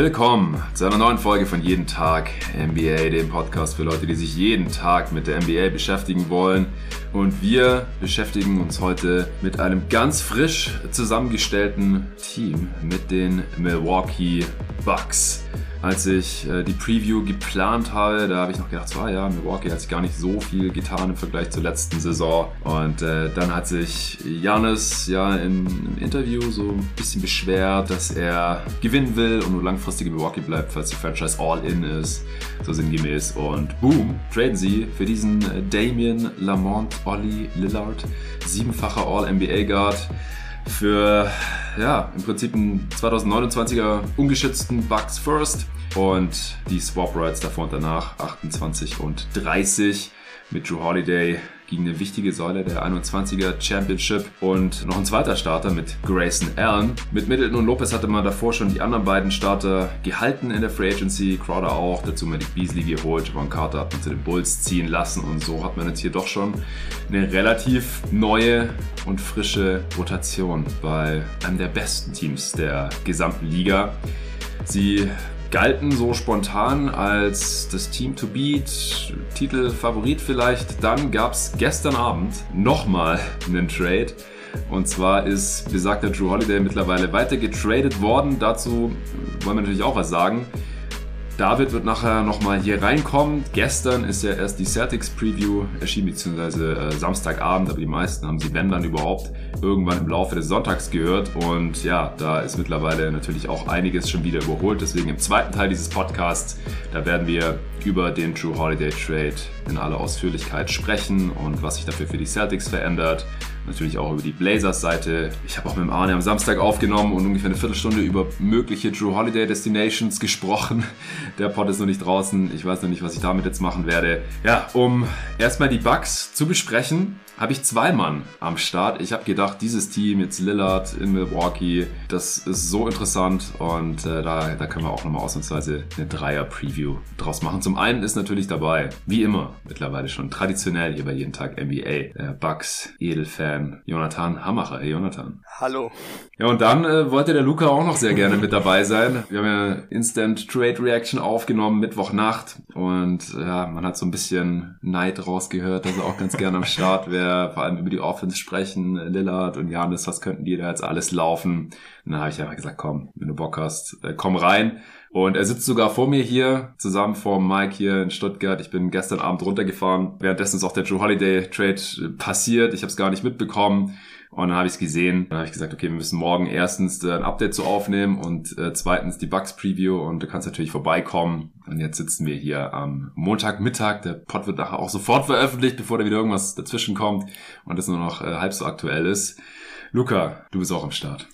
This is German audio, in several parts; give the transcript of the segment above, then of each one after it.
Willkommen zu einer neuen Folge von Jeden Tag NBA, dem Podcast für Leute, die sich jeden Tag mit der NBA beschäftigen wollen. Und wir beschäftigen uns heute mit einem ganz frisch zusammengestellten Team, mit den Milwaukee Bucks als ich äh, die Preview geplant habe, da habe ich noch gedacht, so, ah ja, Milwaukee hat sich gar nicht so viel getan im Vergleich zur letzten Saison. Und äh, dann hat sich Janis ja im, im, Interview so ein bisschen beschwert, dass er gewinnen will und nur langfristig in Milwaukee bleibt, falls die Franchise All-In ist, so sinngemäß. Und boom, traden sie für diesen äh, Damien Lamont Olli Lillard, siebenfacher All-NBA-Guard für ja, im Prinzip einen 2029er ungeschützten Bucks First und die Swap Rights davor und danach 28 und 30 mit Drew Holiday gegen eine wichtige Säule der 21er Championship und noch ein zweiter Starter mit Grayson Allen. Mit Middleton und Lopez hatte man davor schon die anderen beiden Starter gehalten in der Free Agency, Crowder auch, dazu Malik Beasley geholt, Javon Carter hat man zu den Bulls ziehen lassen und so hat man jetzt hier doch schon eine relativ neue und frische Rotation bei einem der besten Teams der gesamten Liga. Sie galten so spontan als das Team to beat, Titelfavorit vielleicht. Dann gab es gestern Abend nochmal einen Trade. Und zwar ist besagter Drew Holiday mittlerweile weiter getradet worden. Dazu wollen wir natürlich auch was sagen. David wird nachher nochmal hier reinkommen. Gestern ist ja erst die Celtics Preview erschienen, beziehungsweise äh, Samstagabend, aber die meisten haben sie, wenn dann überhaupt, irgendwann im Laufe des Sonntags gehört. Und ja, da ist mittlerweile natürlich auch einiges schon wieder überholt. Deswegen im zweiten Teil dieses Podcasts, da werden wir über den True Holiday Trade in aller Ausführlichkeit sprechen und was sich dafür für die Celtics verändert natürlich auch über die Blazers-Seite. Ich habe auch mit dem Arne am Samstag aufgenommen und ungefähr eine Viertelstunde über mögliche Drew Holiday Destinations gesprochen. Der Pod ist noch nicht draußen. Ich weiß noch nicht, was ich damit jetzt machen werde. Ja, um erstmal die Bugs zu besprechen, habe ich zwei Mann am Start. Ich habe gedacht, dieses Team, jetzt Lillard in Milwaukee, das ist so interessant und äh, da, da können wir auch nochmal ausnahmsweise eine Dreier-Preview draus machen. Zum einen ist natürlich dabei, wie immer, mittlerweile schon traditionell hier bei jeden Tag NBA, der Bucks Edelfan Jonathan Hammacher. Hey Jonathan. Hallo. Ja, und dann äh, wollte der Luca auch noch sehr gerne mit dabei sein. Wir haben ja Instant Trade Reaction aufgenommen, Mittwochnacht und ja, man hat so ein bisschen Neid rausgehört, dass er auch ganz gerne am Start wäre vor allem über die Offense sprechen, Lillard und Janis, was könnten die da jetzt alles laufen? Und dann habe ich einfach gesagt, komm, wenn du Bock hast, äh, komm rein. Und er sitzt sogar vor mir hier, zusammen vor Mike hier in Stuttgart. Ich bin gestern Abend runtergefahren. Währenddessen ist auch der Joe Holiday Trade passiert. Ich habe es gar nicht mitbekommen. Und dann habe ich es gesehen. Dann habe ich gesagt, okay, wir müssen morgen erstens äh, ein Update zu aufnehmen und äh, zweitens die Bugs Preview und du kannst natürlich vorbeikommen. Und jetzt sitzen wir hier am Montagmittag. Der Pod wird nachher auch sofort veröffentlicht, bevor da wieder irgendwas dazwischen kommt und es nur noch äh, halb so aktuell ist. Luca, du bist auch am Start.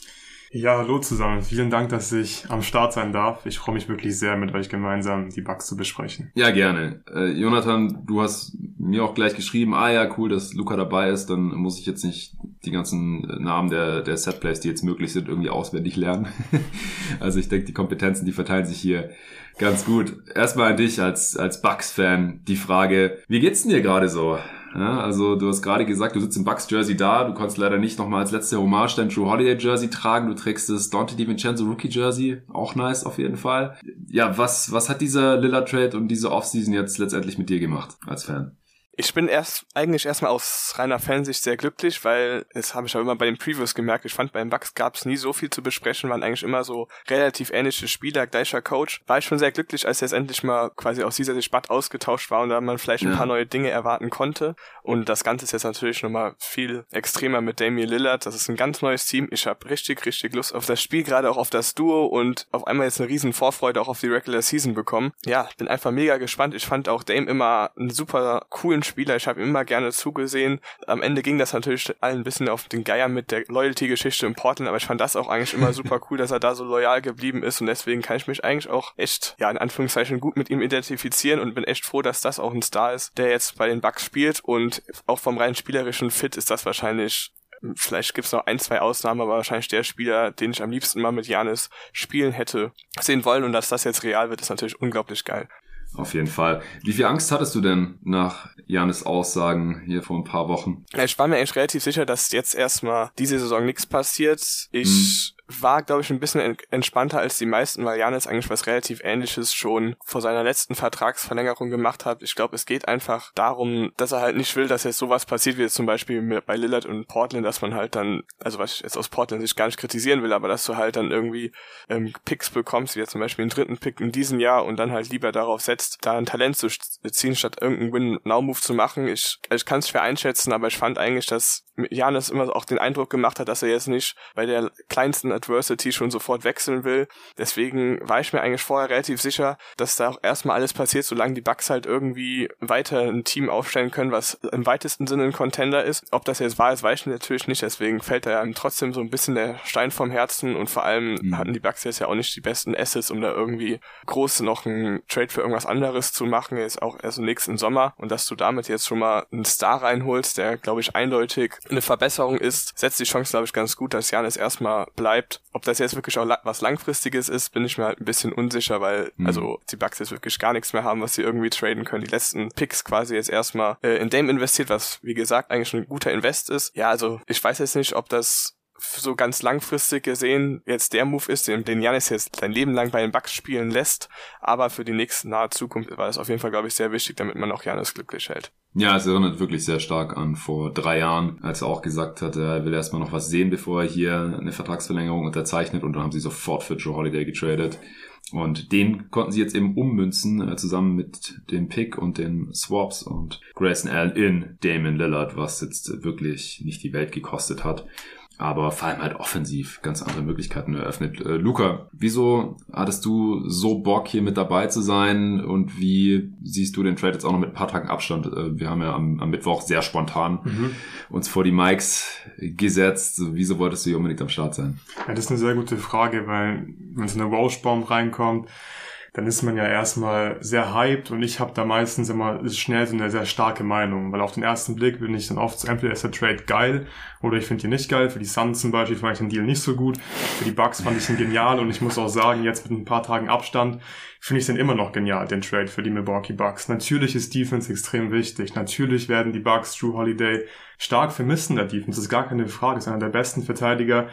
Ja, hallo zusammen. Vielen Dank, dass ich am Start sein darf. Ich freue mich wirklich sehr, mit euch gemeinsam die Bugs zu besprechen. Ja, gerne. Äh, Jonathan, du hast mir auch gleich geschrieben, ah ja, cool, dass Luca dabei ist, dann muss ich jetzt nicht die ganzen Namen der, der Setplays, die jetzt möglich sind, irgendwie auswendig lernen. also ich denke, die Kompetenzen, die verteilen sich hier ganz gut. Erstmal an dich als, als Bugs-Fan die Frage, wie geht's denn dir gerade so? Ja, also du hast gerade gesagt, du sitzt im Bucks-Jersey da, du konntest leider nicht nochmal als letzte Hommage dein True Holiday-Jersey tragen, du trägst das Dante DiVincenzo Rookie-Jersey, auch nice auf jeden Fall. Ja, was, was hat dieser Lillard-Trade und diese Offseason jetzt letztendlich mit dir gemacht als Fan? Ich bin erst eigentlich erstmal aus reiner Fansicht sehr glücklich, weil das habe ich auch immer bei den Previews gemerkt. Ich fand beim Bucks gab es nie so viel zu besprechen, waren eigentlich immer so relativ ähnliche Spieler, gleicher Coach. War ich schon sehr glücklich, als jetzt endlich mal quasi aus dieser Debatte ausgetauscht war und da man vielleicht ein ja. paar neue Dinge erwarten konnte. Und das Ganze ist jetzt natürlich nochmal viel extremer mit Damian Lillard. Das ist ein ganz neues Team. Ich habe richtig, richtig Lust auf das Spiel, gerade auch auf das Duo und auf einmal jetzt eine riesen Vorfreude auch auf die Regular Season bekommen. Ja, bin einfach mega gespannt. Ich fand auch Dame immer einen super coolen Spieler. Ich habe ihm immer gerne zugesehen. Am Ende ging das natürlich allen ein bisschen auf den Geier mit der Loyalty-Geschichte in Portland, aber ich fand das auch eigentlich immer super cool, dass er da so loyal geblieben ist und deswegen kann ich mich eigentlich auch echt, ja, in Anführungszeichen gut mit ihm identifizieren und bin echt froh, dass das auch ein Star ist, der jetzt bei den Bucks spielt und auch vom rein spielerischen Fit ist das wahrscheinlich Vielleicht gibt's noch ein, zwei Ausnahmen, aber wahrscheinlich der Spieler, den ich am liebsten mal mit Janis spielen hätte sehen wollen. Und dass das jetzt real wird, ist natürlich unglaublich geil. Auf jeden Fall. Wie viel Angst hattest du denn nach Janis Aussagen hier vor ein paar Wochen? Ich war mir eigentlich relativ sicher, dass jetzt erstmal diese Saison nichts passiert. Ich war, glaube ich, ein bisschen entspannter als die meisten, weil Janis eigentlich was relativ ähnliches schon vor seiner letzten Vertragsverlängerung gemacht hat. Ich glaube, es geht einfach darum, dass er halt nicht will, dass jetzt sowas passiert, wie jetzt zum Beispiel bei Lillard und Portland, dass man halt dann, also was ich jetzt aus Portland sich gar nicht kritisieren will, aber dass du halt dann irgendwie ähm, Picks bekommst, wie jetzt zum Beispiel einen dritten Pick in diesem Jahr und dann halt lieber darauf setzt, da ein Talent zu ziehen, statt irgendeinen Win-Now-Move zu machen. Ich, ich kann es schwer einschätzen, aber ich fand eigentlich, dass Janis immer auch den Eindruck gemacht hat, dass er jetzt nicht bei der kleinsten Adversity schon sofort wechseln will. Deswegen war ich mir eigentlich vorher relativ sicher, dass da auch erstmal alles passiert, solange die Bucks halt irgendwie weiter ein Team aufstellen können, was im weitesten Sinne ein Contender ist. Ob das jetzt wahr ist, weiß ich natürlich nicht. Deswegen fällt da trotzdem so ein bisschen der Stein vom Herzen und vor allem mhm. hatten die Bucks jetzt ja auch nicht die besten Assets, um da irgendwie groß noch einen Trade für irgendwas anderes zu machen, jetzt auch erst im nächsten Sommer. Und dass du damit jetzt schon mal einen Star reinholst, der, glaube ich, eindeutig eine Verbesserung ist, setzt die Chance, glaube ich, ganz gut, dass Janis erstmal bleibt. Ob das jetzt wirklich auch was Langfristiges ist, bin ich mir halt ein bisschen unsicher, weil mhm. also die Bucks jetzt wirklich gar nichts mehr haben, was sie irgendwie traden können. Die letzten Picks quasi jetzt erstmal äh, in Dame investiert, was wie gesagt eigentlich schon ein guter Invest ist. Ja, also ich weiß jetzt nicht, ob das so ganz langfristig gesehen jetzt der Move ist, den, Janis jetzt sein Leben lang bei den Bucks spielen lässt. Aber für die nächste nahe Zukunft war das auf jeden Fall, glaube ich, sehr wichtig, damit man auch Janis glücklich hält. Ja, es erinnert wirklich sehr stark an vor drei Jahren, als er auch gesagt hat, er will erstmal noch was sehen, bevor er hier eine Vertragsverlängerung unterzeichnet und dann haben sie sofort für Joe Holiday getradet. Und den konnten sie jetzt eben ummünzen, äh, zusammen mit dem Pick und den Swaps und Grayson Allen in Damon Lillard, was jetzt wirklich nicht die Welt gekostet hat aber vor allem halt offensiv ganz andere Möglichkeiten eröffnet. Äh, Luca, wieso hattest du so Bock hier mit dabei zu sein und wie siehst du den Trade jetzt auch noch mit ein paar Tagen Abstand? Äh, wir haben ja am, am Mittwoch sehr spontan mhm. uns vor die Mikes gesetzt. Wieso wolltest du hier unbedingt am Start sein? Ja, das ist eine sehr gute Frage, weil wenn so eine Roche-Bomb reinkommt, dann ist man ja erstmal sehr hyped und ich habe da meistens immer schnell so eine sehr starke Meinung, weil auf den ersten Blick bin ich dann oft so, entweder ist der Trade geil oder ich finde ihn nicht geil. Für die Suns zum Beispiel fand ich den Deal nicht so gut. Für die Bucks fand ich ihn genial und ich muss auch sagen, jetzt mit ein paar Tagen Abstand finde ich den immer noch genial, den Trade für die Milwaukee Bucks. Natürlich ist Defense extrem wichtig. Natürlich werden die Bucks Drew Holiday stark vermissen der Defense. Das ist gar keine Frage. Das ist einer der besten Verteidiger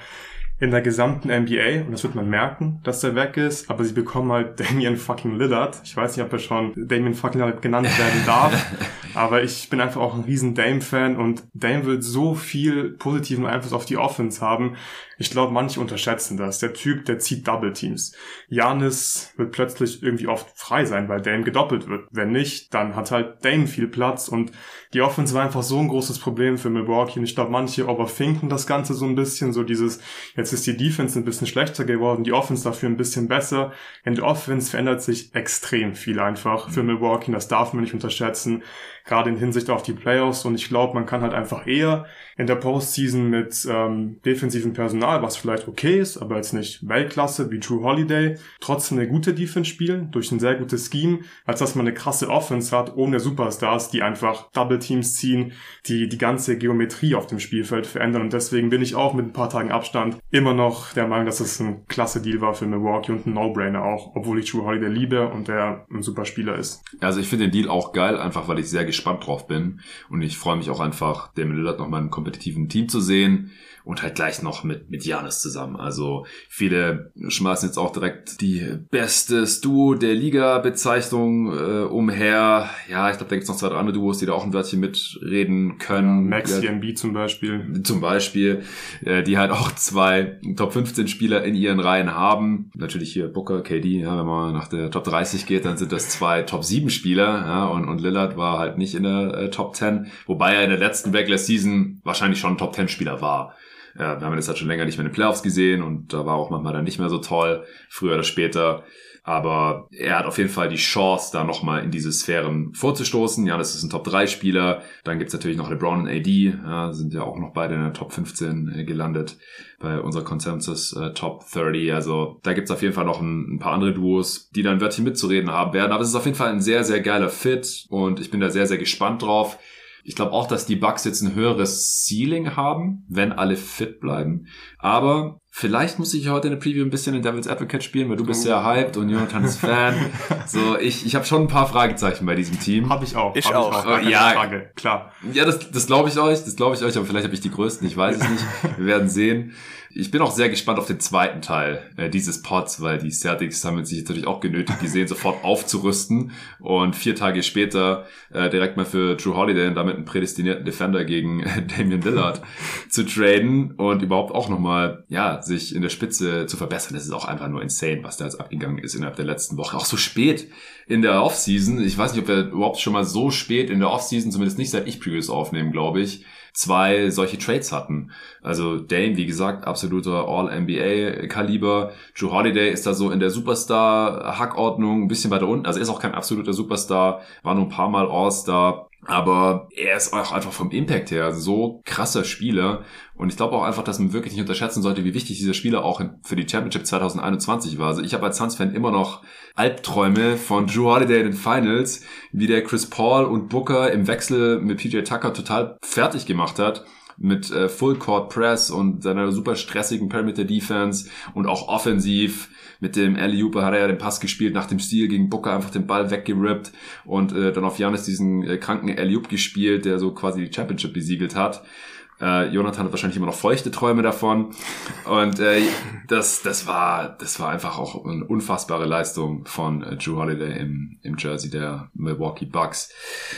in der gesamten NBA und das wird man merken, dass der weg ist, aber sie bekommen halt Damian fucking Lillard. Ich weiß nicht, ob er schon Damian fucking Lillard genannt werden darf, aber ich bin einfach auch ein riesen Dame-Fan und Dame wird so viel positiven Einfluss auf die Offense haben. Ich glaube, manche unterschätzen das. Der Typ, der zieht Double Teams. Janis wird plötzlich irgendwie oft frei sein, weil Dame gedoppelt wird. Wenn nicht, dann hat halt Dame viel Platz und die Offense war einfach so ein großes Problem für Milwaukee und ich glaube, manche overthinken das Ganze so ein bisschen, so dieses, jetzt ist die Defense ein bisschen schlechter geworden, die Offense dafür ein bisschen besser. In der Offense verändert sich extrem viel einfach für Milwaukee, das darf man nicht unterschätzen gerade in Hinsicht auf die Playoffs. Und ich glaube, man kann halt einfach eher in der Postseason mit ähm, defensivem Personal, was vielleicht okay ist, aber jetzt nicht Weltklasse wie True Holiday, trotzdem eine gute Defense spielen durch ein sehr gutes Scheme, als dass man eine krasse Offense hat ohne Superstars, die einfach Double Teams ziehen, die die ganze Geometrie auf dem Spielfeld verändern. Und deswegen bin ich auch mit ein paar Tagen Abstand immer noch der Meinung, dass es ein klasse Deal war für Milwaukee und ein No-Brainer auch, obwohl ich True Holiday liebe und der ein super Spieler ist. Also ich finde den Deal auch geil, einfach weil ich sehr gespannt drauf bin. Und ich freue mich auch einfach, Damon Lillard noch mal im kompetitiven Team zu sehen und halt gleich noch mit, mit Janis zusammen. Also viele schmeißen jetzt auch direkt die bestes Duo der Liga-Bezeichnung äh, umher. Ja, ich glaube, da gibt's noch zwei, drei andere Duos, die da auch ein Wörtchen mitreden können. Ja, Max ja, MB zum Beispiel. Zum Beispiel, äh, die halt auch zwei Top 15 Spieler in ihren Reihen haben. Natürlich hier Booker, KD, ja, wenn man nach der Top 30 geht, dann sind das zwei Top 7 Spieler, ja, und, und Lillard war halt nicht in der äh, Top 10, wobei er in der letzten Backlash Season wahrscheinlich schon ein Top 10 Spieler war. Ja, wir haben das halt schon länger nicht mehr in den Playoffs gesehen und da war auch manchmal dann nicht mehr so toll, früher oder später. Aber er hat auf jeden Fall die Chance, da nochmal in diese Sphären vorzustoßen. Ja, das ist ein Top-3-Spieler. Dann gibt's natürlich noch LeBron und AD, ja, sind ja auch noch beide in der Top 15 äh, gelandet bei unserer Consensus äh, Top 30. Also da gibt's auf jeden Fall noch ein, ein, paar andere Duos, die dann Wörtchen mitzureden haben werden. Aber es ist auf jeden Fall ein sehr, sehr geiler Fit und ich bin da sehr, sehr gespannt drauf. Ich glaube auch, dass die Bucks jetzt ein höheres Ceiling haben, wenn alle fit bleiben. Aber Vielleicht muss ich heute in der Preview ein bisschen den Devil's Advocate spielen, weil du bist ja hyped und Jonathan ist Fan. so, ich, ich habe schon ein paar Fragezeichen bei diesem Team. Habe ich auch. Ich hab auch. Gar keine Ja. Frage, klar. Ja, das, das glaube ich euch, das glaube ich euch, aber vielleicht habe ich die größten, ich weiß es nicht. Wir werden sehen. Ich bin auch sehr gespannt auf den zweiten Teil äh, dieses Pods, weil die Celtics haben sich natürlich auch genötigt gesehen, sofort aufzurüsten und vier Tage später äh, direkt mal für Drew Holiday und damit einen prädestinierten Defender gegen äh, Damian Lillard zu traden und überhaupt auch nochmal, ja, sich in der Spitze zu verbessern. Das ist auch einfach nur insane, was da jetzt abgegangen ist innerhalb der letzten Woche. Auch so spät in der Offseason. Ich weiß nicht, ob wir überhaupt schon mal so spät in der Offseason, zumindest nicht seit ich Previews aufnehmen, glaube ich, zwei solche Trades hatten. Also Dame, wie gesagt, absoluter All-NBA-Kaliber. Drew Holiday ist da so in der Superstar-Hackordnung ein bisschen weiter unten. Also ist auch kein absoluter Superstar, war nur ein paar Mal All-Star. Aber er ist auch einfach vom Impact her so krasser Spieler. Und ich glaube auch einfach, dass man wirklich nicht unterschätzen sollte, wie wichtig dieser Spieler auch für die Championship 2021 war. Also ich habe als Suns-Fan immer noch Albträume von Drew Holiday in den Finals, wie der Chris Paul und Booker im Wechsel mit PJ Tucker total fertig gemacht hat mit äh, Full Court Press und seiner super stressigen Perimeter Defense und auch offensiv mit dem Alley Ooper hat er ja den Pass gespielt nach dem Stil gegen Booker einfach den Ball weggerippt und äh, dann auf Janis diesen äh, kranken Alley Oop gespielt, der so quasi die Championship besiegelt hat. Äh, Jonathan hat wahrscheinlich immer noch feuchte Träume davon. Und äh, das, das war, das war einfach auch eine unfassbare Leistung von äh, Drew Holiday im, im Jersey der Milwaukee Bucks.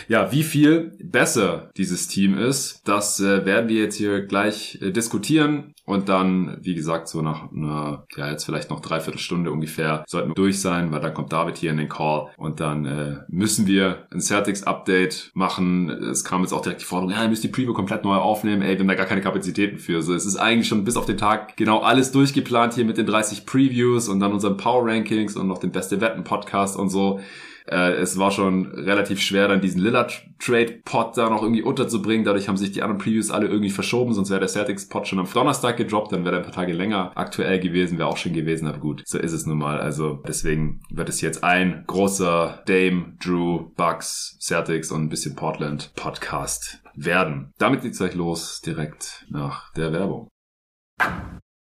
Ja, wie viel besser dieses Team ist, das äh, werden wir jetzt hier gleich äh, diskutieren. Und dann, wie gesagt, so nach einer, ja, jetzt vielleicht noch dreiviertel Stunde ungefähr sollten wir durch sein, weil dann kommt David hier in den Call und dann äh, müssen wir ein Celtics-Update machen. Es kam jetzt auch direkt die Forderung, ja, ihr müsst die Preview komplett neu aufnehmen. Ey, haben da gar keine Kapazitäten für. So, es ist eigentlich schon bis auf den Tag genau alles durchgeplant hier mit den 30 Previews und dann unseren Power Rankings und noch den Beste Wetten Podcast und so. Äh, es war schon relativ schwer, dann diesen Lillard-Trade-Pod da noch irgendwie unterzubringen. Dadurch haben sich die anderen Previews alle irgendwie verschoben, sonst wäre der Celtics-Pod schon am Donnerstag gedroppt, dann wäre er ein paar Tage länger aktuell gewesen, wäre auch schon gewesen, aber gut, so ist es nun mal. Also deswegen wird es jetzt ein großer Dame, Drew, Bucks, Celtics und ein bisschen Portland Podcast werden. Damit geht's gleich los, direkt nach der Werbung.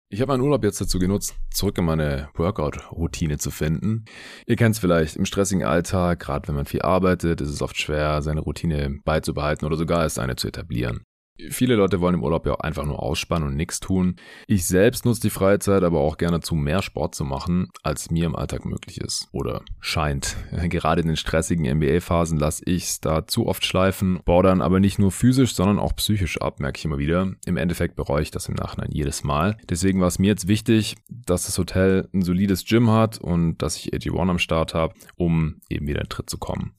Ich habe meinen Urlaub jetzt dazu genutzt, zurück in meine Workout-Routine zu finden. Ihr kennt es vielleicht, im stressigen Alltag, gerade wenn man viel arbeitet, ist es oft schwer, seine Routine beizubehalten oder sogar erst eine zu etablieren. Viele Leute wollen im Urlaub ja auch einfach nur ausspannen und nichts tun. Ich selbst nutze die Freizeit aber auch gerne zu mehr Sport zu machen, als mir im Alltag möglich ist. Oder scheint. Gerade in den stressigen NBA-Phasen lasse ich es da zu oft schleifen, baue dann aber nicht nur physisch, sondern auch psychisch ab, merke ich immer wieder. Im Endeffekt bereue ich das im Nachhinein jedes Mal. Deswegen war es mir jetzt wichtig, dass das Hotel ein solides Gym hat und dass ich AG1 am Start habe, um eben wieder in Tritt zu kommen.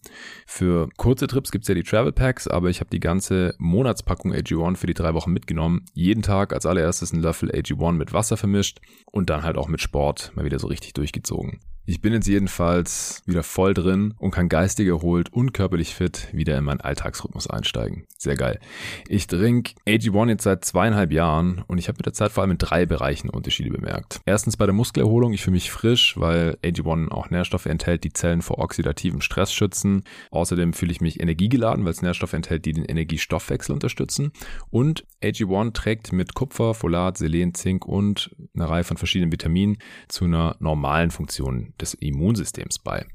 Für kurze Trips gibt es ja die Travel Packs, aber ich habe die ganze Monatspackung AG1 für die drei Wochen mitgenommen. Jeden Tag als allererstes einen Löffel AG1 mit Wasser vermischt und dann halt auch mit Sport mal wieder so richtig durchgezogen. Ich bin jetzt jedenfalls wieder voll drin und kann geistig erholt und körperlich fit wieder in meinen Alltagsrhythmus einsteigen. Sehr geil. Ich trinke AG1 jetzt seit zweieinhalb Jahren und ich habe mit der Zeit vor allem in drei Bereichen Unterschiede bemerkt. Erstens bei der Muskelerholung, ich fühle mich frisch, weil AG1 auch Nährstoffe enthält, die Zellen vor oxidativem Stress schützen. Außerdem fühle ich mich energiegeladen, weil es Nährstoffe enthält, die den Energiestoffwechsel unterstützen. Und AG1 trägt mit Kupfer, Folat, Selen, Zink und einer Reihe von verschiedenen Vitaminen zu einer normalen Funktion des Immunsystems bei.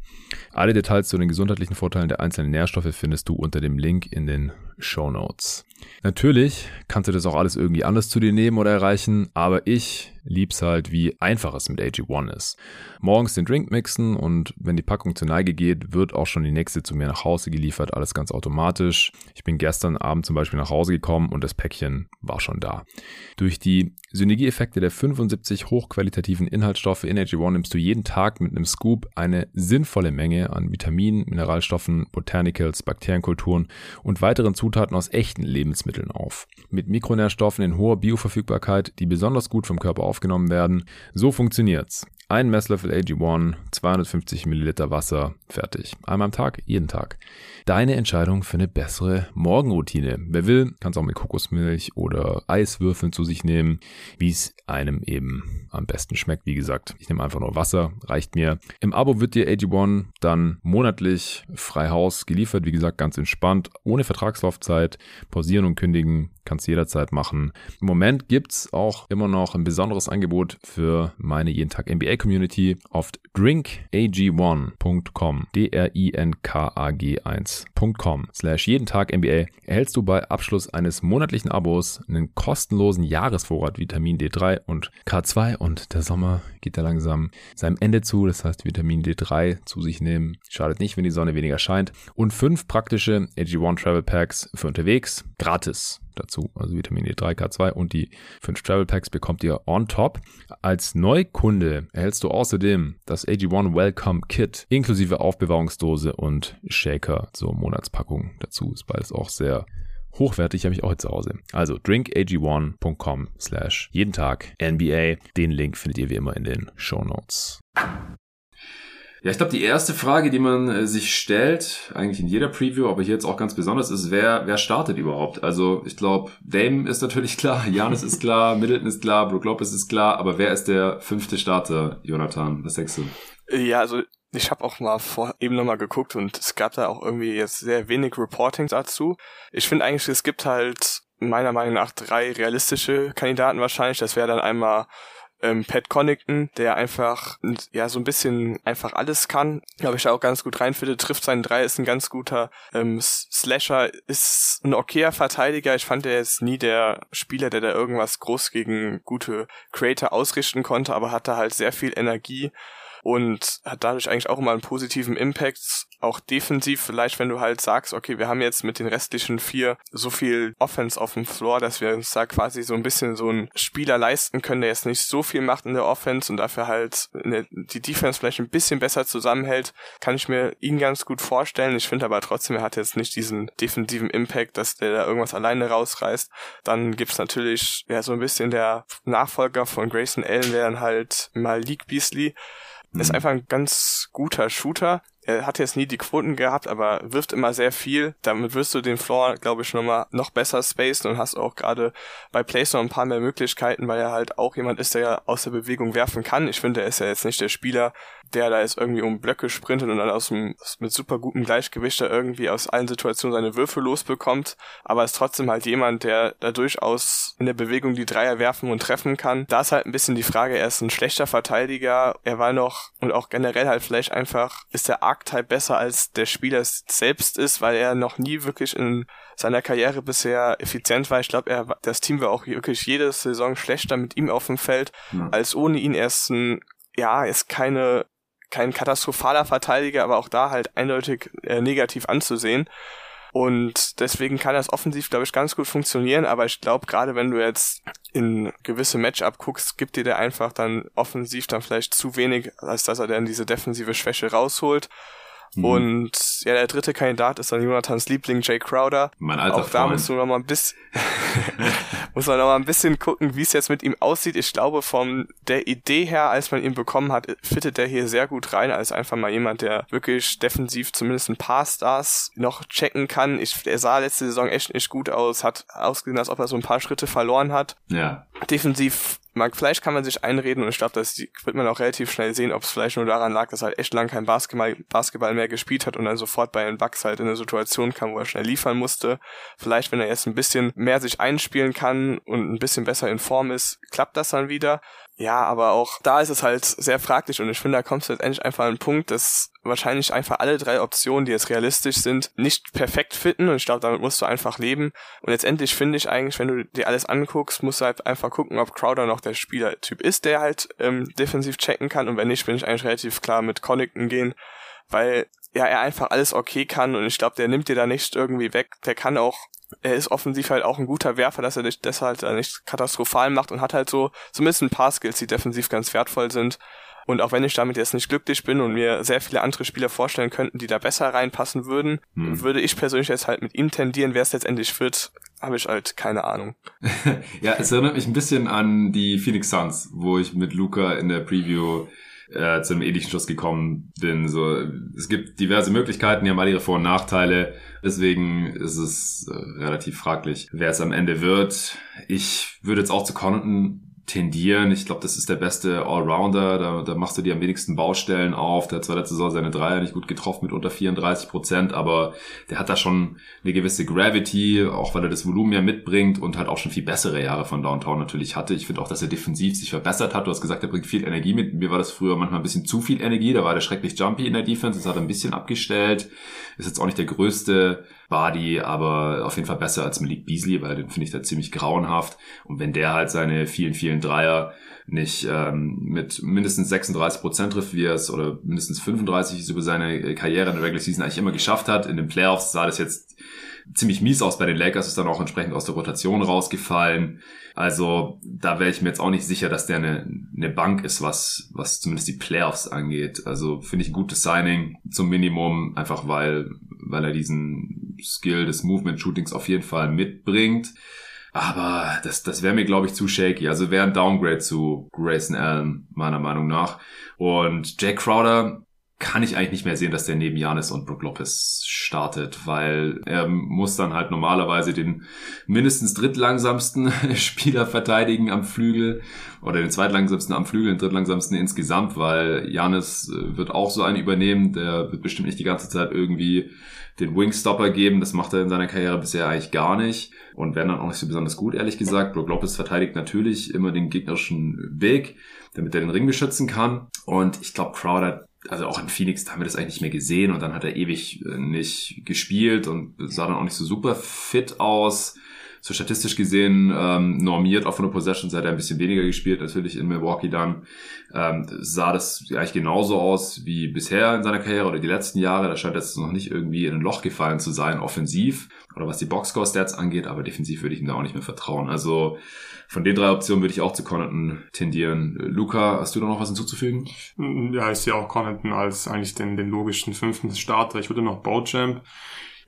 Alle Details zu den gesundheitlichen Vorteilen der einzelnen Nährstoffe findest du unter dem Link in den Show Notes. Natürlich kannst du das auch alles irgendwie anders zu dir nehmen oder erreichen, aber ich lieb's halt, wie einfach es mit AG1 ist. Morgens den Drink mixen und wenn die Packung zur Neige geht, wird auch schon die nächste zu mir nach Hause geliefert, alles ganz automatisch. Ich bin gestern Abend zum Beispiel nach Hause gekommen und das Päckchen war schon da. Durch die Synergieeffekte der 75 hochqualitativen Inhaltsstoffe in AG1 nimmst du jeden Tag mit einem Scoop eine sinnvolle Menge an Vitaminen, Mineralstoffen, Botanicals, Bakterienkulturen und weiteren Zutaten aus echten Lebensmitteln auf. Mit Mikronährstoffen in hoher Bioverfügbarkeit, die besonders gut vom Körper aufgenommen werden. So funktioniert's. ein Messlöffel AG1, 250 Milliliter Wasser, fertig. Einmal am Tag, jeden Tag. Deine Entscheidung für eine bessere Morgenroutine. Wer will, kann es auch mit Kokosmilch oder Eiswürfeln zu sich nehmen, wie es einem eben am besten schmeckt. Wie gesagt, ich nehme einfach nur Wasser, reicht mir. Im Abo wird dir AG1 dann monatlich frei Haus geliefert. Wie gesagt, ganz entspannt, ohne Vertragslaufzeit, pausieren und kündigen kannst du jederzeit machen. Im Moment gibt's auch immer noch ein besonderes Angebot für meine jeden Tag NBA Community auf drinkag1.com, D-R-I-N-K-A-G1.com slash jeden Tag NBA erhältst du bei Abschluss eines monatlichen Abos einen kostenlosen Jahresvorrat Vitamin D3 und K2 und der Sommer geht da langsam seinem Ende zu. Das heißt, Vitamin D3 zu sich nehmen schadet nicht, wenn die Sonne weniger scheint und fünf praktische AG1 Travel Packs für unterwegs gratis dazu, also Vitamin D3, K2 und die 5 Travel Packs bekommt ihr on top. Als Neukunde erhältst du außerdem das AG1 Welcome Kit inklusive Aufbewahrungsdose und Shaker zur Monatspackung dazu. Ist beides auch sehr hochwertig, habe ich auch jetzt zu Hause. Also drinkag1.com slash jeden Tag NBA. Den Link findet ihr wie immer in den Show Notes. Ja, ich glaube, die erste Frage, die man äh, sich stellt, eigentlich in jeder Preview, aber hier jetzt auch ganz besonders, ist, wer, wer startet überhaupt? Also ich glaube, Dame ist natürlich klar, Janis ist klar, Middleton ist klar, Brook Lopez ist klar, aber wer ist der fünfte Starter, Jonathan? Was denkst du? Ja, also ich habe auch mal vor eben nochmal geguckt und es gab da auch irgendwie jetzt sehr wenig Reporting dazu. Ich finde eigentlich, es gibt halt meiner Meinung nach drei realistische Kandidaten wahrscheinlich. Das wäre dann einmal ähm, Pat Connaughton, der einfach ja so ein bisschen einfach alles kann, glaube ich da auch ganz gut reinfinde, trifft seinen Drei, ist ein ganz guter ähm, Slasher, ist ein okayer Verteidiger. Ich fand er jetzt nie der Spieler, der da irgendwas groß gegen gute Creator ausrichten konnte, aber hatte halt sehr viel Energie und hat dadurch eigentlich auch immer einen positiven Impact. Auch defensiv vielleicht, wenn du halt sagst, okay, wir haben jetzt mit den restlichen vier so viel Offense auf dem Floor, dass wir uns da quasi so ein bisschen so einen Spieler leisten können, der jetzt nicht so viel macht in der Offense und dafür halt die Defense vielleicht ein bisschen besser zusammenhält, kann ich mir ihn ganz gut vorstellen. Ich finde aber trotzdem, er hat jetzt nicht diesen defensiven Impact, dass der da irgendwas alleine rausreißt. Dann gibt's natürlich ja so ein bisschen der Nachfolger von Grayson Allen, der dann halt Malik Beasley ist mhm. einfach ein ganz guter Shooter. Er hat jetzt nie die Quoten gehabt, aber wirft immer sehr viel. Damit wirst du den Floor, glaube ich, nochmal noch besser spacen und hast auch gerade bei Plays noch ein paar mehr Möglichkeiten, weil er halt auch jemand ist, der ja aus der Bewegung werfen kann. Ich finde, er ist ja jetzt nicht der Spieler, der da jetzt irgendwie um Blöcke sprintet und dann aus dem, mit super gutem Gleichgewicht da irgendwie aus allen Situationen seine Würfe losbekommt, aber ist trotzdem halt jemand, der da durchaus in der Bewegung die Dreier werfen und treffen kann. Da ist halt ein bisschen die Frage, er ist ein schlechter Verteidiger, er war noch und auch generell halt vielleicht einfach, ist der Archetype besser als der Spieler selbst ist, weil er noch nie wirklich in seiner Karriere bisher effizient war. Ich glaube, er das Team war auch wirklich jede Saison schlechter mit ihm auf dem Feld ja. als ohne ihn. Er ist ein ja, ist keine kein katastrophaler Verteidiger, aber auch da halt eindeutig äh, negativ anzusehen. Und deswegen kann das offensiv, glaube ich, ganz gut funktionieren. Aber ich glaube, gerade wenn du jetzt in gewisse Matchup guckst, gibt dir der einfach dann offensiv dann vielleicht zu wenig, als dass er dann diese defensive Schwäche rausholt. Mhm. Und ja, der dritte Kandidat ist dann Jonathans Liebling Jay Crowder. Mein alter Auch da musst du noch mal ein bisschen, muss man noch mal ein bisschen gucken, wie es jetzt mit ihm aussieht. Ich glaube, von der Idee her, als man ihn bekommen hat, fittet der hier sehr gut rein, als einfach mal jemand, der wirklich defensiv zumindest ein paar Stars noch checken kann. Ich, er sah letzte Saison echt nicht gut aus, hat ausgesehen, als ob er so ein paar Schritte verloren hat. Ja. Defensiv man, vielleicht kann man sich einreden und ich glaube, das wird man auch relativ schnell sehen, ob es vielleicht nur daran lag, dass er halt echt lang kein Basketball, Basketball mehr gespielt hat und dann sofort bei den Bucks halt in eine Situation kam, wo er schnell liefern musste. Vielleicht, wenn er jetzt ein bisschen mehr sich einspielen kann und ein bisschen besser in Form ist, klappt das dann wieder. Ja, aber auch da ist es halt sehr fraglich und ich finde, da kommst du letztendlich einfach an einen Punkt, dass wahrscheinlich einfach alle drei Optionen, die jetzt realistisch sind, nicht perfekt fitten und ich glaube, damit musst du einfach leben. Und letztendlich finde ich eigentlich, wenn du dir alles anguckst, musst du halt einfach gucken, ob Crowder noch der Spielertyp ist, der halt ähm, defensiv checken kann und wenn nicht, bin ich eigentlich relativ klar mit Connaughton gehen, weil ja, er einfach alles okay kann und ich glaube, der nimmt dir da nicht irgendwie weg. Der kann auch er ist offensiv halt auch ein guter Werfer, dass er das halt nicht katastrophal macht und hat halt so zumindest ein paar Skills, die defensiv ganz wertvoll sind. Und auch wenn ich damit jetzt nicht glücklich bin und mir sehr viele andere Spieler vorstellen könnten, die da besser reinpassen würden, hm. würde ich persönlich jetzt halt mit ihm tendieren. Wer es letztendlich wird, habe ich halt keine Ahnung. ja, es erinnert mich ein bisschen an die Phoenix Suns, wo ich mit Luca in der Preview äh, zu einem ähnlichen Schluss gekommen bin. So, es gibt diverse Möglichkeiten, die haben alle ihre Vor- und Nachteile. Deswegen ist es äh, relativ fraglich, wer es am Ende wird. Ich würde jetzt auch zu Connaughton tendieren. Ich glaube, das ist der beste Allrounder. Da, da machst du dir am wenigsten Baustellen auf. Der hat zwar letzte Saison seine Dreier nicht gut getroffen mit unter 34 Prozent, aber der hat da schon eine gewisse Gravity, auch weil er das Volumen ja mitbringt und halt auch schon viel bessere Jahre von Downtown natürlich hatte. Ich finde auch, dass er defensiv sich verbessert hat. Du hast gesagt, er bringt viel Energie mit. Mir war das früher manchmal ein bisschen zu viel Energie. Da war der schrecklich jumpy in der Defense. Das hat er ein bisschen abgestellt. Ist jetzt auch nicht der größte Body, aber auf jeden Fall besser als Malik Beasley, weil den finde ich da ziemlich grauenhaft. Und wenn der halt seine vielen, vielen Dreier nicht ähm, mit mindestens 36 Prozent trifft, wie er es oder mindestens 35 über seine Karriere in der Regular Season eigentlich immer geschafft hat. In den Playoffs sah das jetzt ziemlich mies aus bei den Lakers, ist dann auch entsprechend aus der Rotation rausgefallen. Also da wäre ich mir jetzt auch nicht sicher, dass der eine, eine Bank ist, was, was zumindest die Playoffs angeht. Also finde ich ein gutes Signing zum Minimum, einfach weil, weil er diesen Skill des Movement-Shootings auf jeden Fall mitbringt. Aber das, das wäre mir, glaube ich, zu shaky. Also wäre ein Downgrade zu Grayson Allen, meiner Meinung nach. Und Jake Crowder kann ich eigentlich nicht mehr sehen, dass der neben Janis und Brook Lopez startet, weil er muss dann halt normalerweise den mindestens drittlangsamsten Spieler verteidigen am Flügel oder den zweitlangsamsten am Flügel, den drittlangsamsten insgesamt, weil Janis äh, wird auch so einen übernehmen, der wird bestimmt nicht die ganze Zeit irgendwie den Wingstopper geben, das macht er in seiner Karriere bisher eigentlich gar nicht und werden dann auch nicht so besonders gut, ehrlich gesagt. Brook Lopez verteidigt natürlich immer den gegnerischen Weg, damit er den Ring beschützen kann. Und ich glaube Crowder also auch in Phoenix haben wir das eigentlich nicht mehr gesehen und dann hat er ewig äh, nicht gespielt und sah dann auch nicht so super fit aus. So statistisch gesehen ähm, normiert auch von der Possession seit er ein bisschen weniger gespielt, natürlich in Milwaukee dann. Ähm, sah das eigentlich genauso aus wie bisher in seiner Karriere oder die letzten Jahre. Da scheint jetzt noch nicht irgendwie in ein Loch gefallen zu sein, offensiv oder was die Boxscore-Stats angeht, aber defensiv würde ich ihm da auch nicht mehr vertrauen. Also von den drei Optionen würde ich auch zu Connaughton tendieren. Luca, hast du da noch was hinzuzufügen? Ja, ich sehe auch Connaughton als eigentlich den, den logischen fünften Starter. Ich würde noch Bojamp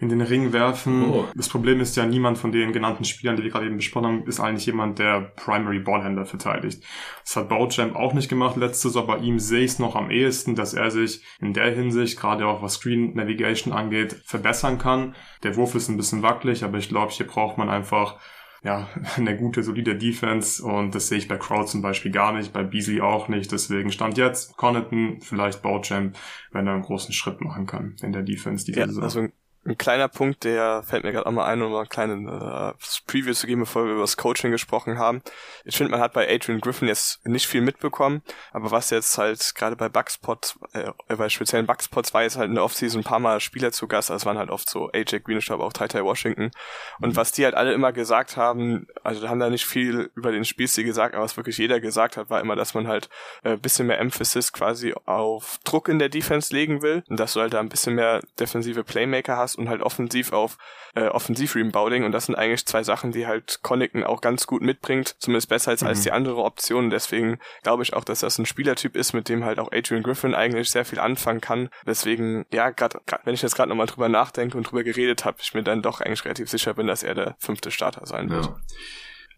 in den Ring werfen. Oh. Das Problem ist ja, niemand von den genannten Spielern, die wir gerade eben besprochen haben, ist eigentlich jemand, der Primary Ballhändler verteidigt. Das hat Bojamp auch nicht gemacht letztes, aber ihm sehe ich es noch am ehesten, dass er sich in der Hinsicht, gerade auch was Screen Navigation angeht, verbessern kann. Der Wurf ist ein bisschen wackelig, aber ich glaube, hier braucht man einfach ja, eine gute, solide Defense und das sehe ich bei Crowd zum Beispiel gar nicht, bei Beasley auch nicht. Deswegen stand jetzt Connaughton, vielleicht Bauchamp, wenn er einen großen Schritt machen kann in der Defense diese ja, Saison. Also ein kleiner Punkt, der fällt mir gerade auch mal ein, um mal einen kleinen äh, Preview zu geben, bevor wir über das Coaching gesprochen haben. Ich finde, man hat bei Adrian Griffin jetzt nicht viel mitbekommen, aber was jetzt halt gerade bei Bugspot, äh, bei speziellen Bugspots war jetzt halt in der Offseason ein paar Mal Spieler zu Gast, also es waren halt oft so AJ Greenish, aber auch Tai Washington. Und mhm. was die halt alle immer gesagt haben, also haben da nicht viel über den Spielstil gesagt, aber was wirklich jeder gesagt hat, war immer, dass man halt äh, bisschen mehr Emphasis quasi auf Druck in der Defense legen will und dass du halt da ein bisschen mehr defensive Playmaker hast und halt offensiv auf äh, Offensiv-Rebounding und das sind eigentlich zwei Sachen, die halt Connaughton auch ganz gut mitbringt, zumindest besser als, mhm. als die andere Option. Deswegen glaube ich auch, dass das ein Spielertyp ist, mit dem halt auch Adrian Griffin eigentlich sehr viel anfangen kann. Deswegen, ja, gerade wenn ich jetzt gerade nochmal drüber nachdenke und drüber geredet habe, ich mir dann doch eigentlich relativ sicher bin, dass er der fünfte Starter sein wird. Ja.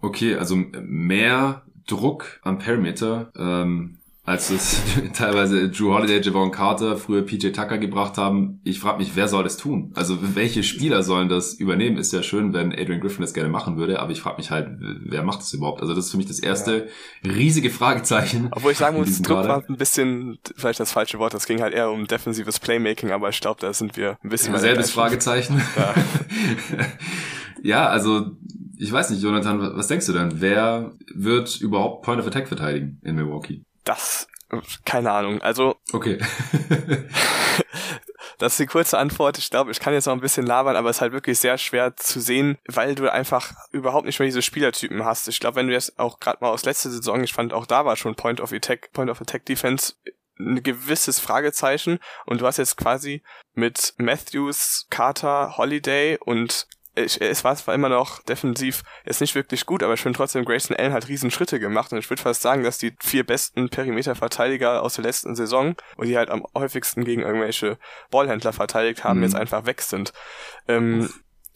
Okay, also mehr Druck am Perimeter. Ähm als es teilweise Drew Holiday, Javon Carter, früher PJ Tucker gebracht haben. Ich frage mich, wer soll das tun? Also welche Spieler sollen das übernehmen? Ist ja schön, wenn Adrian Griffin das gerne machen würde, aber ich frage mich halt, wer macht das überhaupt? Also das ist für mich das erste ja. riesige Fragezeichen. Obwohl ich sagen muss, Druck war ein bisschen, vielleicht das falsche Wort, das ging halt eher um defensives Playmaking, aber ich glaube, da sind wir ein bisschen ja, Selbes Fragezeichen. Ja. ja, also ich weiß nicht, Jonathan, was denkst du denn? Wer wird überhaupt Point of Attack verteidigen in Milwaukee? Das, keine Ahnung. Also. Okay. das ist die kurze Antwort. Ich glaube, ich kann jetzt noch ein bisschen labern, aber es ist halt wirklich sehr schwer zu sehen, weil du einfach überhaupt nicht mehr diese Spielertypen hast. Ich glaube, wenn du jetzt auch gerade mal aus letzter Saison, ich fand auch da war schon Point of Attack, Point of Attack Defense ein gewisses Fragezeichen und du hast jetzt quasi mit Matthews, Carter, Holiday und ich, es war zwar immer noch defensiv jetzt nicht wirklich gut, aber ich finde trotzdem, Grayson Allen hat riesen Schritte gemacht und ich würde fast sagen, dass die vier besten Perimeterverteidiger aus der letzten Saison und die halt am häufigsten gegen irgendwelche Ballhändler verteidigt haben, mhm. jetzt einfach weg sind. Ähm,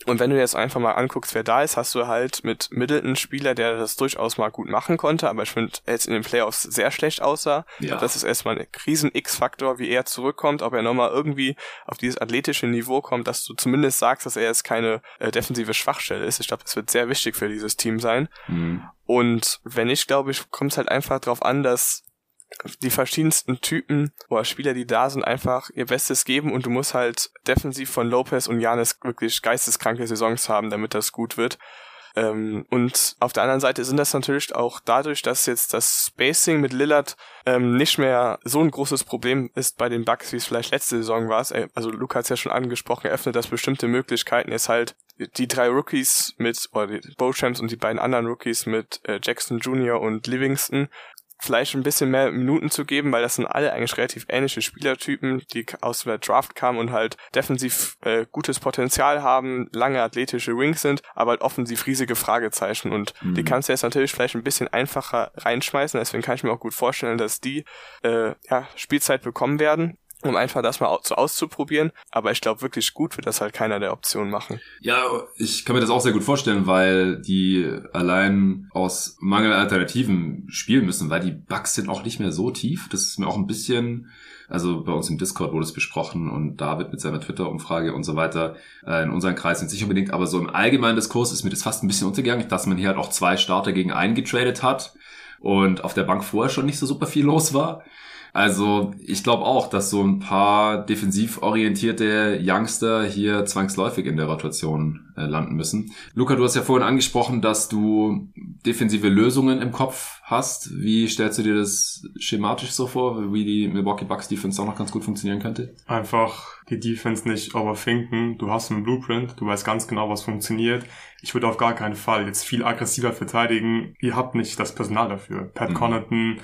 Und wenn du jetzt einfach mal anguckst, wer da ist, hast du halt mit Middleton Spieler, der das durchaus mal gut machen konnte, aber ich finde, er jetzt in den Playoffs sehr schlecht aussah. Ja. Das ist erstmal ein riesen X-Faktor, wie er zurückkommt, ob er nochmal irgendwie auf dieses athletische Niveau kommt, dass du zumindest sagst, dass er jetzt keine äh, defensive Schwachstelle ist. Ich glaube, das wird sehr wichtig für dieses Team sein. Mhm. Und wenn ich glaube, ich kommt es halt einfach darauf an, dass die verschiedensten Typen oder Spieler, die da sind, einfach ihr Bestes geben und du musst halt defensiv von Lopez und Janis wirklich geisteskranke Saisons haben, damit das gut wird. Ähm, und auf der anderen Seite sind das natürlich auch dadurch, dass jetzt das Spacing mit Lillard ähm, nicht mehr so ein großes Problem ist bei den Bucks, wie es vielleicht letzte Saison war. Also Luca hat es ja schon angesprochen, eröffnet das bestimmte Möglichkeiten, jetzt halt die drei Rookies mit, oder die Bochamps und die beiden anderen Rookies mit äh, Jackson Jr. und Livingston vielleicht ein bisschen mehr Minuten zu geben, weil das sind alle eigentlich relativ ähnliche Spielertypen, die aus der Draft kamen und halt defensiv äh, gutes Potenzial haben, lange athletische Wings sind, aber halt offensiv riesige Fragezeichen. Und mhm. die kannst du jetzt natürlich vielleicht ein bisschen einfacher reinschmeißen, deswegen kann ich mir auch gut vorstellen, dass die äh, ja, Spielzeit bekommen werden um einfach das mal so auszuprobieren. Aber ich glaube, wirklich gut wird das halt keiner der Optionen machen. Ja, ich kann mir das auch sehr gut vorstellen, weil die allein aus Mangel Alternativen spielen müssen, weil die Bugs sind auch nicht mehr so tief. Das ist mir auch ein bisschen, also bei uns im Discord wurde es besprochen und David mit seiner Twitter-Umfrage und so weiter äh, in unseren Kreisen nicht unbedingt, aber so im allgemeinen Diskurs ist mir das fast ein bisschen untergegangen, dass man hier halt auch zwei Starter gegen einen getradet hat und auf der Bank vorher schon nicht so super viel los war. Also ich glaube auch, dass so ein paar defensiv orientierte Youngster hier zwangsläufig in der Rotation äh, landen müssen. Luca, du hast ja vorhin angesprochen, dass du defensive Lösungen im Kopf hast. Wie stellst du dir das schematisch so vor, wie die Milwaukee Bucks Defense auch noch ganz gut funktionieren könnte? Einfach die Defense nicht overthinken. Du hast einen Blueprint, du weißt ganz genau, was funktioniert. Ich würde auf gar keinen Fall jetzt viel aggressiver verteidigen. Ihr habt nicht das Personal dafür. Pat mhm. Connaughton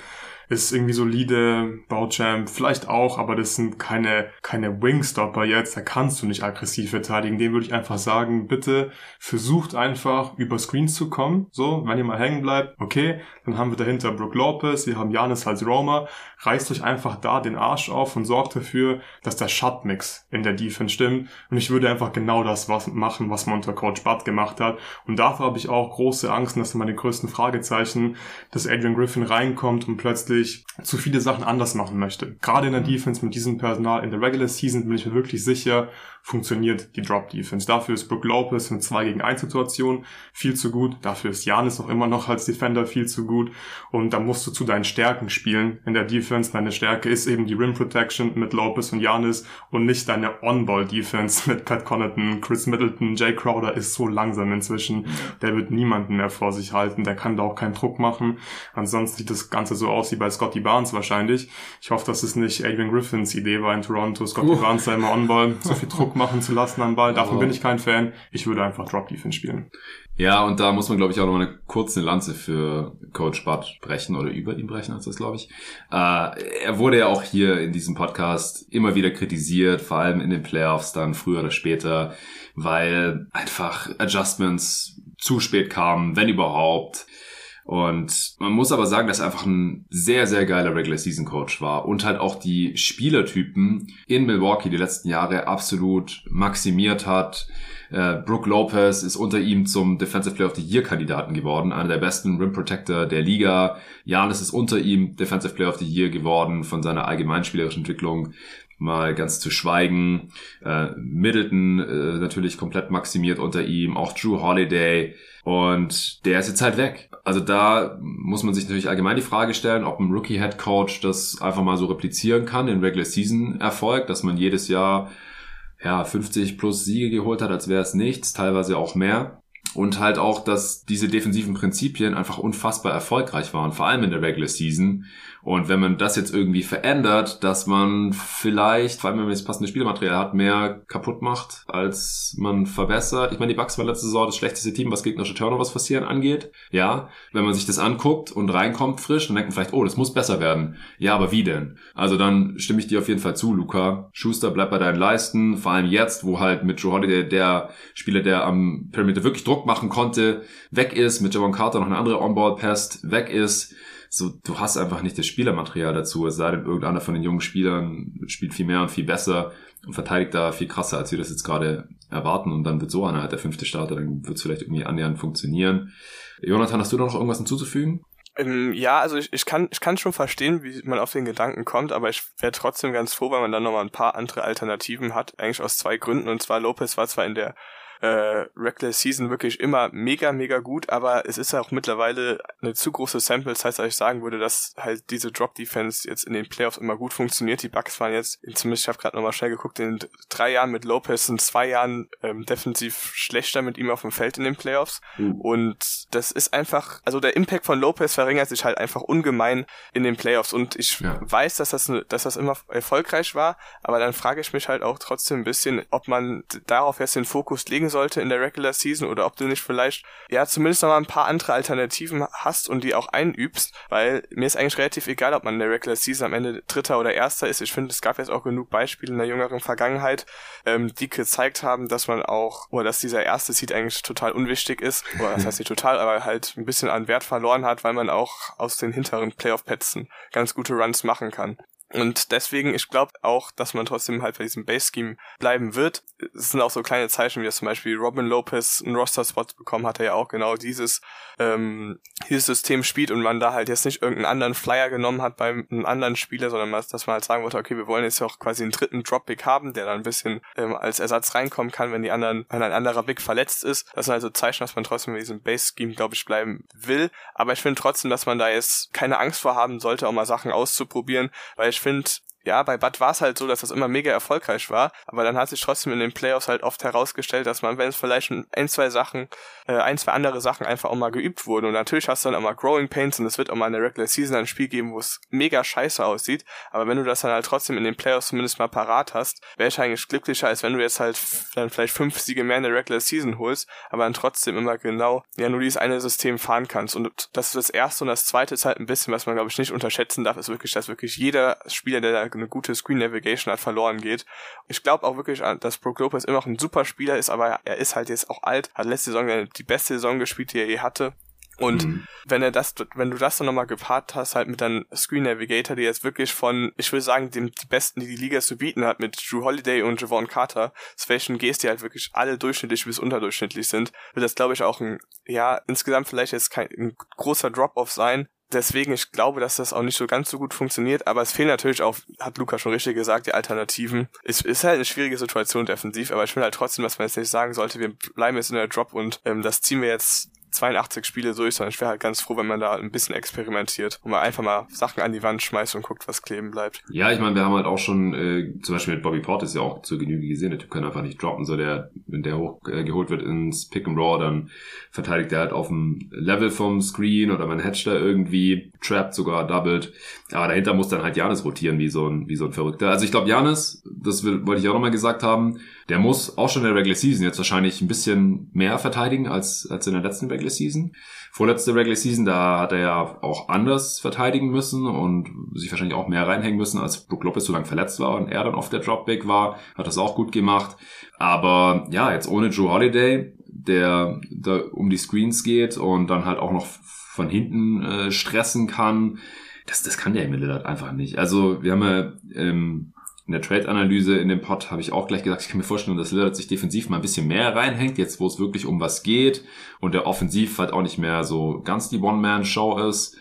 ist irgendwie solide, Bauchamp vielleicht auch, aber das sind keine, keine Wingstopper jetzt, da kannst du nicht aggressiv verteidigen. Dem würde ich einfach sagen, bitte versucht einfach über Screens zu kommen, so, wenn ihr mal hängen bleibt, okay, dann haben wir dahinter Brook Lopez, wir haben Janis als Roma, reißt euch einfach da den Arsch auf und sorgt dafür, dass der Shotmix in der Defense stimmt und ich würde einfach genau das was machen, was man unter Coach Butt gemacht hat und dafür habe ich auch große Angst, und das sind meine größten Fragezeichen, dass Adrian Griffin reinkommt und plötzlich plötzlich zu viele Sachen anders machen möchte. Gerade in der mhm. Defense mit diesem Personal in der Regular Season bin ich mir wirklich sicher, funktioniert die Drop Defense. Dafür ist Brook Lopez in 2 gegen 1 Situation viel zu gut. Dafür ist Janis auch immer noch als Defender viel zu gut. Und da musst du zu deinen Stärken spielen in der Defense. Deine Stärke ist eben die Rim Protection mit Lopez und Janis und nicht deine On-Ball Defense mit Pat Connaughton, Chris Middleton, Jay Crowder ist so langsam inzwischen. Der wird niemanden mehr vor sich halten. Der kann da auch keinen Druck machen. Ansonsten sieht das Ganze so aus wie bei Scotty Barnes wahrscheinlich. Ich hoffe, dass es nicht Adrian Griffins Idee war in Toronto. Scotty uh. Barnes sei immer On-Ball. So viel Druck machen zu lassen am Ball. Davon oh. bin ich kein Fan. Ich würde einfach Drop Defense spielen. Ja, und da muss man, glaube ich, auch noch eine kurze Lanze für Coach Butt brechen oder über ihn brechen, als das, glaube ich. Äh, er wurde ja auch hier in diesem Podcast immer wieder kritisiert, vor allem in den Playoffs dann früher oder später, weil einfach Adjustments zu spät kamen, wenn überhaupt. Und man muss aber sagen, dass er einfach ein sehr, sehr geiler Regular Season Coach war und halt auch die Spielertypen in Milwaukee die letzten Jahre absolut maximiert hat. Äh, Brooke Lopez ist unter ihm zum Defensive Player of the Year Kandidaten geworden, einer der besten Rim Protector der Liga. Janis ist unter ihm Defensive Player of the Year geworden von seiner allgemeinspielerischen Entwicklung mal ganz zu schweigen. Äh, Middleton äh, natürlich komplett maximiert unter ihm, auch Drew Holiday und der ist jetzt halt weg. Also da muss man sich natürlich allgemein die Frage stellen, ob ein Rookie-Head Coach das einfach mal so replizieren kann, den Regular Season Erfolg, dass man jedes Jahr ja 50 plus Siege geholt hat, als wäre es nichts, teilweise auch mehr. Und halt auch, dass diese defensiven Prinzipien einfach unfassbar erfolgreich waren, vor allem in der Regular Season. Und wenn man das jetzt irgendwie verändert, dass man vielleicht, vor allem wenn man das passende Spielmaterial hat, mehr kaputt macht, als man verbessert. Ich meine, die Bucks waren letzte Saison das schlechteste Team, was gegnerische Turnovers passieren angeht. Ja, wenn man sich das anguckt und reinkommt frisch, dann denkt man vielleicht, oh, das muss besser werden. Ja, aber wie denn? Also dann stimme ich dir auf jeden Fall zu, Luca. Schuster, bleib bei deinen Leisten. Vor allem jetzt, wo halt mit Joe Holiday der Spieler, der am Perimeter wirklich Druck machen konnte, weg ist, mit Javon Carter noch eine andere On-Ball-Pest weg ist so, du hast einfach nicht das Spielermaterial dazu, es sei denn, irgendeiner von den jungen Spielern spielt viel mehr und viel besser und verteidigt da viel krasser, als wir das jetzt gerade erwarten und dann wird so einer halt der fünfte Starter, dann wird es vielleicht irgendwie annähernd funktionieren. Jonathan, hast du da noch irgendwas hinzuzufügen? Ähm, ja, also ich, ich kann ich kann schon verstehen, wie man auf den Gedanken kommt, aber ich wäre trotzdem ganz froh, wenn man dann nochmal ein paar andere Alternativen hat, eigentlich aus zwei Gründen. Und zwar Lopez war zwar in der äh, Regular Season wirklich immer mega, mega gut, aber es ist ja auch mittlerweile eine zu große Sample Size, als ich sagen würde, dass halt diese Drop Defense jetzt in den Playoffs immer gut funktioniert. Die Bucks waren jetzt, zumindest ich habe gerade nochmal schnell geguckt, in drei Jahren mit Lopez in zwei Jahren ähm, defensiv schlechter mit ihm auf dem Feld in den Playoffs. Mhm. Und das ist einfach, also der Impact von Lopez verringert sich halt einfach ungemein in den Playoffs. Und ich ja. weiß, dass das, dass das immer erfolgreich war, aber dann frage ich mich halt auch trotzdem ein bisschen, ob man darauf erst den Fokus legen sollte in der Regular Season oder ob du nicht vielleicht, ja, zumindest noch mal ein paar andere Alternativen hast und die auch einübst, weil mir ist eigentlich relativ egal, ob man in der Regular Season am Ende Dritter oder Erster ist. Ich finde, es gab jetzt auch genug Beispiele in der jüngeren Vergangenheit, ähm, die gezeigt haben, dass man auch, oder dass dieser erste Seed eigentlich total unwichtig ist, oder das heißt nicht total, aber halt ein bisschen an Wert verloren hat, weil man auch aus den hinteren Playoff-Plätzen ganz gute Runs machen kann. Und deswegen, ich glaube auch, dass man trotzdem halt bei diesem Base-Scheme bleiben wird. Es sind auch so kleine Zeichen, wie das zum Beispiel Robin Lopez einen Roster-Spot bekommen hat, er ja auch genau dieses, ähm, dieses System spielt und man da halt jetzt nicht irgendeinen anderen Flyer genommen hat beim einem anderen Spieler, sondern dass man halt sagen wollte, okay, wir wollen jetzt auch quasi einen dritten Drop-Big haben, der dann ein bisschen ähm, als Ersatz reinkommen kann, wenn die anderen, wenn ein anderer Big verletzt ist. Das sind also Zeichen, dass man trotzdem bei diesem Base-Scheme, glaube ich, bleiben will. Aber ich finde trotzdem, dass man da jetzt keine Angst vor haben sollte, auch mal Sachen auszuprobieren, weil ich finde, ja, bei Bud war es halt so, dass das immer mega erfolgreich war, aber dann hat sich trotzdem in den Playoffs halt oft herausgestellt, dass man, wenn es vielleicht ein, zwei Sachen, äh, ein, zwei andere Sachen einfach auch mal geübt wurden und natürlich hast du dann auch mal Growing Pains und es wird auch mal in der Regular Season ein Spiel geben, wo es mega scheiße aussieht, aber wenn du das dann halt trotzdem in den Playoffs zumindest mal parat hast, wäre ich eigentlich glücklicher, als wenn du jetzt halt dann vielleicht fünf Siege mehr in der Regular Season holst, aber dann trotzdem immer genau, ja, nur dieses eine System fahren kannst. Und das ist das erste. Und das zweite ist halt ein bisschen, was man glaube ich nicht unterschätzen darf, ist wirklich, dass wirklich jeder Spieler, der da eine gute Screen Navigation hat, verloren geht. Ich glaube auch wirklich, dass Brook Lopez immer noch ein super Spieler ist, aber er ist halt jetzt auch alt, hat letzte Saison die beste Saison gespielt, die er je hatte. Und mhm. wenn er das, wenn du das dann nochmal gepaart hast, halt mit deinem Screen Navigator, die jetzt wirklich von, ich will sagen, dem die besten, die die Liga zu bieten hat, mit Drew Holiday und Javon Carter, zwischen Gs, die halt wirklich alle durchschnittlich bis unterdurchschnittlich sind, wird das, glaube ich, auch ein, ja, insgesamt vielleicht jetzt kein ein großer Drop-off sein, deswegen, ich glaube, dass das auch nicht so ganz so gut funktioniert, aber es fehlen natürlich auch, hat Luca schon richtig gesagt, die Alternativen. Es ist halt eine schwierige Situation defensiv, aber ich finde halt trotzdem, dass man jetzt nicht sagen sollte, wir bleiben jetzt in der Drop und ähm, das ziehen wir jetzt 82 Spiele durch, sondern ich wäre halt ganz froh, wenn man da ein bisschen experimentiert und mal einfach mal Sachen an die Wand schmeißt und guckt, was kleben bleibt. Ja, ich meine, wir haben halt auch schon, äh, zum Beispiel mit Bobby Portis ja auch zur Genüge gesehen, der Typ kann einfach nicht droppen, so der, wenn der hochgeholt äh, wird ins Pick and Raw, dann verteidigt er halt auf dem Level vom Screen oder man hatcht da irgendwie, trappt sogar, doubled, aber dahinter muss dann halt Janis rotieren wie so ein, wie so ein Verrückter. Also ich glaube, Janis, das will, wollte ich auch nochmal gesagt haben, der muss auch schon in der Regular Season jetzt wahrscheinlich ein bisschen mehr verteidigen als, als in der letzten Regular Season. Vorletzte Regular Season, da hat er ja auch anders verteidigen müssen und sich wahrscheinlich auch mehr reinhängen müssen, als Brook Lopez so lange verletzt war und er dann auf der Dropback war, hat das auch gut gemacht. Aber ja, jetzt ohne Joe Holiday, der da um die Screens geht und dann halt auch noch von hinten äh, stressen kann, das, das kann der Emil Lillard einfach nicht. Also wir haben ja ähm, in der Trade-Analyse in dem Pod habe ich auch gleich gesagt, ich kann mir vorstellen, dass Lillard sich defensiv mal ein bisschen mehr reinhängt, jetzt wo es wirklich um was geht und der Offensiv halt auch nicht mehr so ganz die One-Man-Show ist.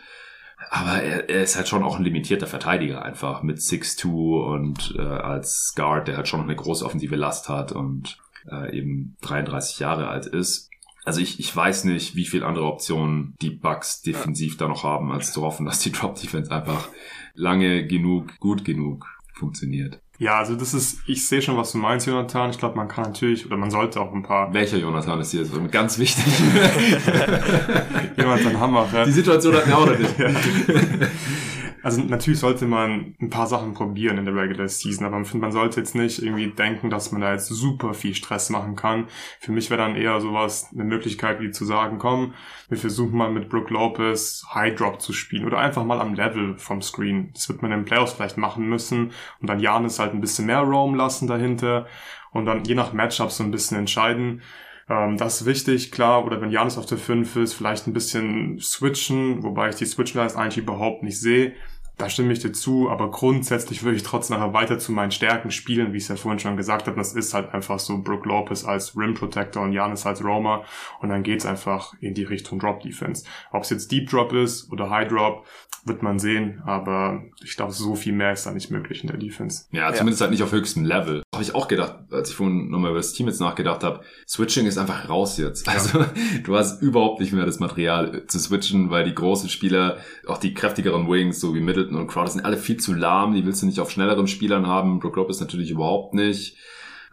Aber er, er ist halt schon auch ein limitierter Verteidiger einfach mit 6'2 und äh, als Guard, der halt schon eine große offensive Last hat und äh, eben 33 Jahre alt ist. Also ich, ich weiß nicht, wie viel andere Optionen die Bucks defensiv da noch haben, als zu hoffen, dass die Drop Defense einfach lange genug, gut genug funktioniert. Ja, also das ist, ich sehe schon, was du meinst, Jonathan. Ich glaube, man kann natürlich oder man sollte auch ein paar. Welcher Jonathan ist hier so ganz wichtig? Jonathan Hammer. Ja. Die Situation hat mir auch noch nicht. Also natürlich sollte man ein paar Sachen probieren in der Regular Season, aber man sollte jetzt nicht irgendwie denken, dass man da jetzt super viel Stress machen kann. Für mich wäre dann eher sowas eine Möglichkeit, wie zu sagen, komm, wir versuchen mal mit Brook Lopez High Drop zu spielen oder einfach mal am Level vom Screen. Das wird man in den Playoffs vielleicht machen müssen und dann Janis halt ein bisschen mehr roam lassen dahinter und dann je nach Matchup so ein bisschen entscheiden. Ähm, das ist wichtig, klar. Oder wenn Janis auf der 5 ist, vielleicht ein bisschen switchen, wobei ich die Switchleist eigentlich überhaupt nicht sehe. Da stimme ich dir zu, aber grundsätzlich würde ich trotzdem nachher weiter zu meinen Stärken spielen, wie ich es ja vorhin schon gesagt habe. Das ist halt einfach so Brook Lopez als Rim Protector und Janis als Roamer und dann geht's einfach in die Richtung Drop Defense. Ob es jetzt Deep Drop ist oder High Drop, wird man sehen, aber ich glaube, so viel mehr ist da nicht möglich in der Defense. Ja, zumindest ja. halt nicht auf höchstem Level. Habe ich auch gedacht, als ich vorhin nochmal über das Team jetzt nachgedacht habe, Switching ist einfach raus jetzt. Ja. Also du hast überhaupt nicht mehr das Material zu switchen, weil die großen Spieler, auch die kräftigeren Wings, so wie Middleton und Crowder, sind alle viel zu lahm. Die willst du nicht auf schnelleren Spielern haben. Brook Lopez natürlich überhaupt nicht.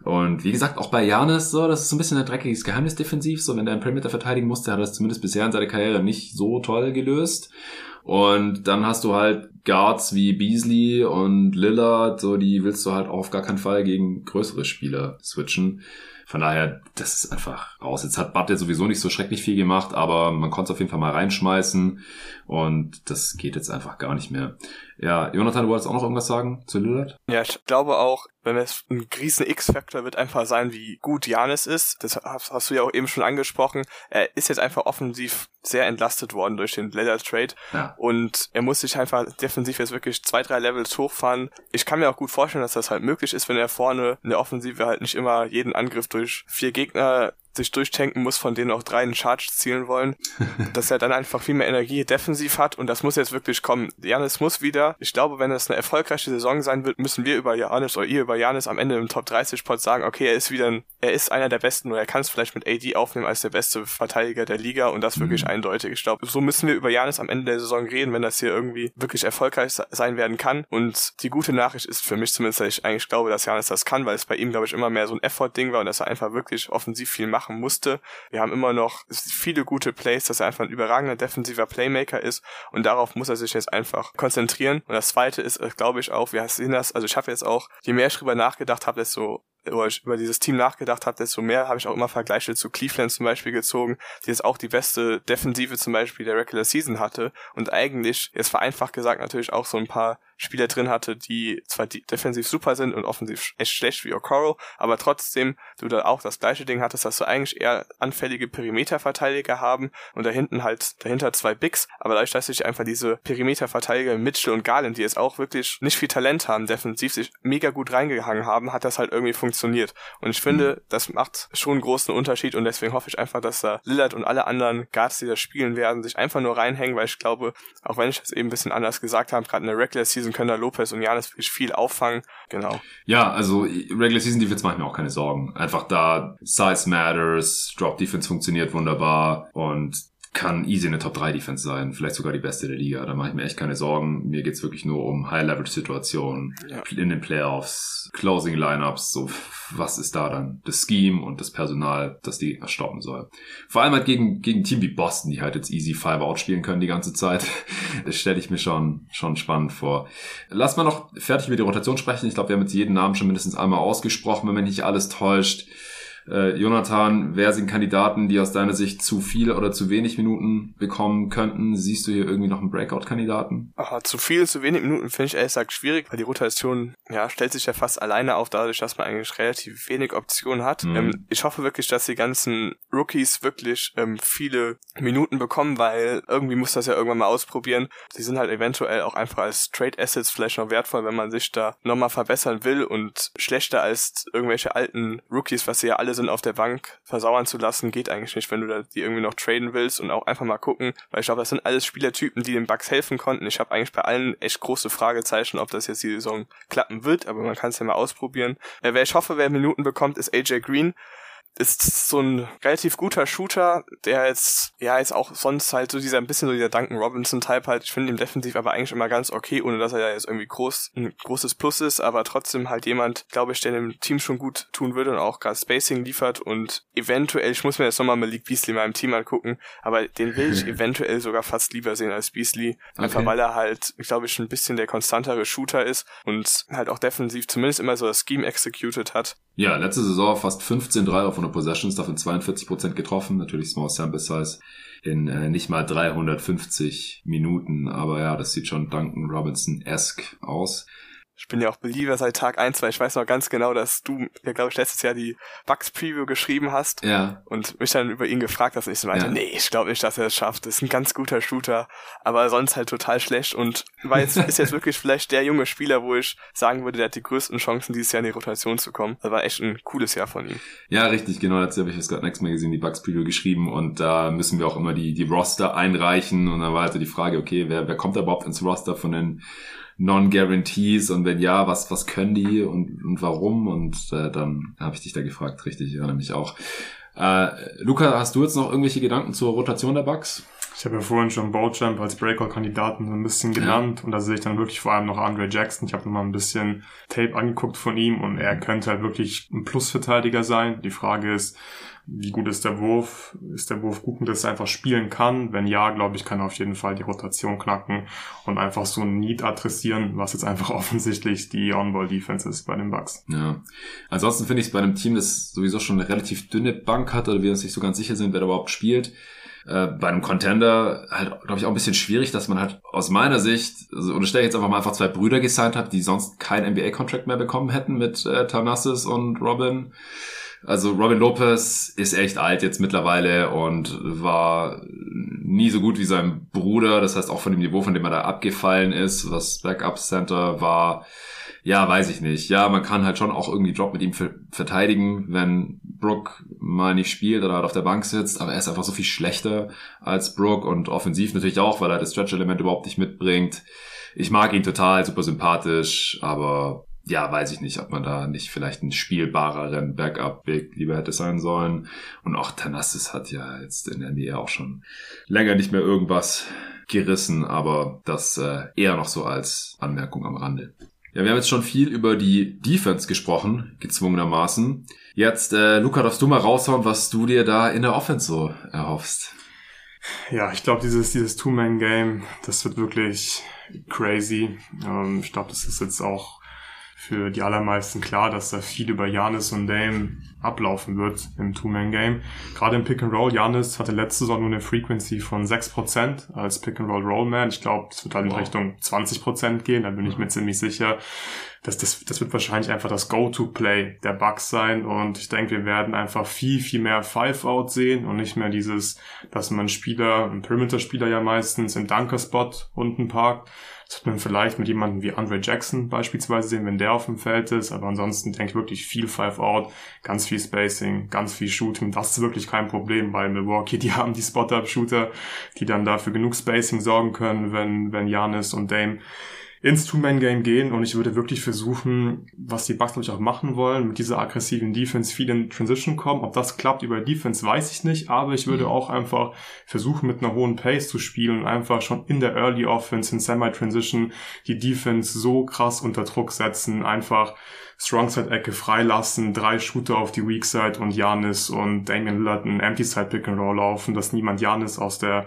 Und wie gesagt, auch bei Janis so, das ist so ein bisschen ein dreckiges Geheimnis defensiv. So, wenn der einen Perimeter verteidigen musste, hat er das zumindest bisher in seiner Karriere nicht so toll gelöst. Und dann hast du halt Guards wie Beasley und Lillard, so die willst du halt auf gar keinen Fall gegen größere Spieler switchen. Von daher, das ist einfach raus. Jetzt hat ja sowieso nicht so schrecklich viel gemacht, aber man konnte es auf jeden Fall mal reinschmeißen und das geht jetzt einfach gar nicht mehr. Ja, Jonathan, du wolltest auch noch irgendwas sagen zu Lillard? Ja, ich glaube auch, wenn es ein riesen X-Faktor wird einfach sein, wie gut Janis ist. Das hast, du ja auch eben schon angesprochen. Er ist jetzt einfach offensiv sehr entlastet worden durch den Lillard Trade. Ja. Und er muss sich einfach defensiv jetzt wirklich zwei, drei Levels hochfahren. Ich kann mir auch gut vorstellen, dass das halt möglich ist, wenn er vorne in der Offensive halt nicht immer jeden Angriff durch vier Gegner sich durchtanken muss, von denen auch drei einen Charge zielen wollen, dass er dann einfach viel mehr Energie defensiv hat und das muss jetzt wirklich kommen. Janis muss wieder, ich glaube, wenn es eine erfolgreiche Saison sein wird, müssen wir über Janis oder ihr über Janis am Ende im Top 30 Spot sagen, okay, er ist wieder ein, er ist einer der besten oder er kann es vielleicht mit AD aufnehmen als der beste Verteidiger der Liga und das wirklich mhm. eindeutig. Ich glaube, so müssen wir über Janis am Ende der Saison reden, wenn das hier irgendwie wirklich erfolgreich sein werden kann und die gute Nachricht ist für mich zumindest, dass ich eigentlich glaube, dass Janis das kann, weil es bei ihm, glaube ich, immer mehr so ein Effort-Ding war und dass er einfach wirklich offensiv viel macht machen musste. Wir haben immer noch viele gute Plays, dass er einfach ein überragender defensiver Playmaker ist und darauf muss er sich jetzt einfach konzentrieren. Und das zweite ist, äh, glaube ich auch, wir sehen das, also ich habe jetzt auch, je mehr ich drüber nachgedacht habe, desto über dieses Team nachgedacht habe, desto mehr habe ich auch immer Vergleiche zu Cleveland zum Beispiel gezogen, die jetzt auch die beste Defensive zum Beispiel der Regular Season hatte und eigentlich, jetzt vereinfacht gesagt, natürlich auch so ein paar Spieler drin hatte, die zwar defensiv super sind und offensiv echt schlecht wie Okoro, aber trotzdem du da auch das gleiche Ding hattest, dass du eigentlich eher anfällige Perimeterverteidiger haben und da hinten halt dahinter zwei Bigs, aber dadurch, dass sich einfach diese Perimeterverteidiger Mitchell und Garland, die jetzt auch wirklich nicht viel Talent haben, defensiv sich mega gut reingehangen haben, hat das halt irgendwie funktioniert. Und ich finde, mhm. das macht schon einen großen Unterschied und deswegen hoffe ich einfach, dass da Lillard und alle anderen Guards, die da spielen werden, sich einfach nur reinhängen, weil ich glaube, auch wenn ich das eben ein bisschen anders gesagt habe, gerade in der Regular Season Können da Lopez und Janis viel auffangen. Genau. Ja, also Regular Season Defense mache ich mir auch keine Sorgen. Einfach da Size matters, Drop Defense funktioniert wunderbar und kann easy eine Top 3 Defense sein, vielleicht sogar die beste der Liga. Da mache ich mir echt keine Sorgen. Mir geht's wirklich nur um High-Level-Situationen ja. in den Playoffs, Closing Lineups, so was ist da dann das Scheme und das Personal, das die stoppen soll. Vor allem halt gegen, gegen ein Team wie Boston, die halt jetzt easy Five-Out spielen können die ganze Zeit. Das stelle ich mir schon, schon spannend vor. Lass mal noch fertig mit der Rotation sprechen. Ich glaube, wir haben jetzt jeden Namen schon mindestens einmal ausgesprochen, wenn mich nicht alles täuscht. Äh, Jonathan, wer sind Kandidaten, die aus deiner Sicht zu viele oder zu wenig Minuten bekommen könnten? Siehst du hier irgendwie noch einen Breakout-Kandidaten? Zu viel, zu wenig Minuten finde ich ehrlich gesagt schwierig, weil die Rotation ja, stellt sich ja fast alleine auf, dadurch, dass man eigentlich relativ wenig Optionen hat. Mhm. Ähm, ich hoffe wirklich, dass die ganzen Rookies wirklich ähm, viele Minuten bekommen, weil irgendwie muss das ja irgendwann mal ausprobieren. Sie sind halt eventuell auch einfach als Trade Assets vielleicht noch wertvoll, wenn man sich da nochmal verbessern will und schlechter als irgendwelche alten Rookies, was sie ja alle alle sind auf der Bank versauern zu lassen, geht eigentlich nicht, wenn du da die irgendwie noch traden willst und auch einfach mal gucken, weil ich glaube, das sind alles Spielertypen, die den Bugs helfen konnten. Ich habe eigentlich bei allen echt große Fragezeichen, ob das jetzt die Saison klappen wird, aber man kann es ja mal ausprobieren. Äh, wer ich hoffe, wer Minuten bekommt, ist AJ Green ist so ein relativ guter Shooter, der jetzt, ja, jetzt auch sonst halt so dieser, ein bisschen so dieser Duncan Robinson-Type halt. Ich finde ihn defensiv aber eigentlich immer ganz okay, ohne dass er ja jetzt irgendwie groß, ein großes Plus ist, aber trotzdem halt jemand, glaube ich, der dem Team schon gut tun würde und auch gerade Spacing liefert und eventuell, ich muss mir jetzt nochmal Malik Beasley mal im Team angucken, aber den will ich eventuell sogar fast lieber sehen als Beasley, einfach okay. weil er halt, glaube ich, ein bisschen der konstantere Shooter ist und halt auch defensiv zumindest immer so das Scheme executed hat. Ja, letzte Saison fast 15 Dreier von der Possessions, davon 42% getroffen, natürlich Small Sample Size in äh, nicht mal 350 Minuten, aber ja, das sieht schon Duncan Robinson-esque aus. Ich bin ja auch Believer seit Tag eins, weil ich weiß noch ganz genau, dass du, ja glaube ich, letztes Jahr die Bugs Preview geschrieben hast. Ja. Und mich dann über ihn gefragt hast und ich so meinte, Ja. nee, ich glaube nicht, dass er es schafft. Das ist ein ganz guter Shooter, aber sonst halt total schlecht und war jetzt, ist jetzt wirklich vielleicht der junge Spieler, wo ich sagen würde, der hat die größten Chancen, dieses Jahr in die Rotation zu kommen. Das war echt ein cooles Jahr von ihm. Ja, richtig, genau. Dazu habe ich fürs God Next Magazine die Bugs Preview geschrieben und da müssen wir auch immer die, die Roster einreichen und dann war halt so die Frage, okay, wer, wer kommt da überhaupt ins Roster von den Non-Guarantees und wenn ja, was, was können die und, und warum? Und äh, dann habe ich dich da gefragt, richtig, ich erinnere mich auch. Äh, Luca, hast du jetzt noch irgendwelche Gedanken zur Rotation der Bugs? Ich habe ja vorhin schon Bochamp als Breakout-Kandidaten so ein bisschen genannt und da sehe ich dann wirklich vor allem noch Andre Jackson. Ich habe noch mal ein bisschen Tape angeguckt von ihm und er könnte halt wirklich ein Plusverteidiger sein. Die Frage ist, wie gut ist der Wurf? Ist der Wurf gut, dass er einfach spielen kann? Wenn ja, glaube ich, kann er auf jeden Fall die Rotation knacken und einfach so ein Need adressieren, was jetzt einfach offensichtlich die On-Ball-Defense ist bei den Bucks. Ja. Ansonsten finde ich es bei einem Team, das sowieso schon eine relativ dünne Bank hat oder wir uns nicht so ganz sicher sind, wer da überhaupt spielt, äh, bei einem Contender halt, glaube ich, auch ein bisschen schwierig, dass man halt aus meiner Sicht, also und ich jetzt einfach mal einfach zwei Brüder gesigned habe, die sonst keinen NBA-Contract mehr bekommen hätten mit äh, Thanasis und Robin. Also Robin Lopez ist echt alt jetzt mittlerweile und war nie so gut wie sein Bruder. Das heißt auch von dem Niveau, von dem er da abgefallen ist, was Backup Center war. Ja, weiß ich nicht. Ja, man kann halt schon auch irgendwie Drop mit ihm ver verteidigen, wenn Brook mal nicht spielt oder halt auf der Bank sitzt, aber er ist einfach so viel schlechter als Brook und offensiv natürlich auch, weil er das Stretch-Element überhaupt nicht mitbringt. Ich mag ihn total, super sympathisch, aber ja, weiß ich nicht, ob man da nicht vielleicht einen spielbareren Backup-Big lieber hätte sein sollen. Und auch Tanassis hat ja jetzt in der NBA auch schon länger nicht mehr irgendwas gerissen, aber das äh, eher noch so als Anmerkung am Rande. Ja, wir haben jetzt schon viel über die Defense gesprochen, gezwungenermaßen. Jetzt, äh, Luca, darfst du mal raushauen, was du dir da in der Offense so erhoffst. Ja, ich glaube, dieses, dieses Two-Man-Game, das wird wirklich crazy. Ähm, ich glaube, das ist jetzt auch für die allermeisten klar, dass da viel über Janis und Dame ablaufen wird im Two-Man-Game. Gerade im Pick-and-Roll, Janis hatte letzte Saison nur eine Frequency von 6% als Pick-and-Roll-Rollman. Ich glaube, es wird halt in. Richtung 20% gehen, da bin ich mir ziemlich sicher. Das, das, das wird wahrscheinlich einfach das Go-To-Play der Bucks sein und ich denke, wir werden einfach viel, viel mehr Five-Out sehen und nicht mehr dieses, dass man Spieler, ein Perimeter-Spieler ja meistens im Dunker-Spot unten parkt. Das wird man vielleicht mit jemandem wie Andre Jackson beispielsweise sehen, wenn der auf dem Feld ist, aber ansonsten denke ich wirklich viel Five-Out, ganz viel Spacing, ganz viel Shooting. Das ist wirklich kein Problem bei Milwaukee. Die haben die Spot-Up-Shooter, die dann dafür genug Spacing sorgen können, wenn, wenn Janis und Dame ins Two-Man-Game gehen und ich würde wirklich versuchen, was die Bucks, glaube ich, auch machen wollen, mit dieser aggressiven Defense viel in Transition kommen. Ob das klappt über Defense, weiß ich nicht, aber ich würde Mhm. auch einfach versuchen, mit einer hohen Pace zu spielen und einfach schon in der Early Offense, in Semi-Transition, die Defense so krass unter Druck setzen, einfach Strong-Side-Ecke freilassen, drei Shooter auf die Weak-Side und Janis und Damian Lillard ein Empty-Side-Pick-and-Roll laufen, dass niemand Janis aus der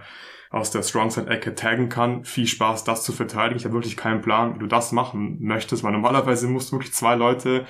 aus der Strongside-Ecke taggen kann. Viel Spaß, das zu verteidigen. Ich habe wirklich keinen Plan, wie du das machen möchtest, weil normalerweise musst du wirklich zwei Leute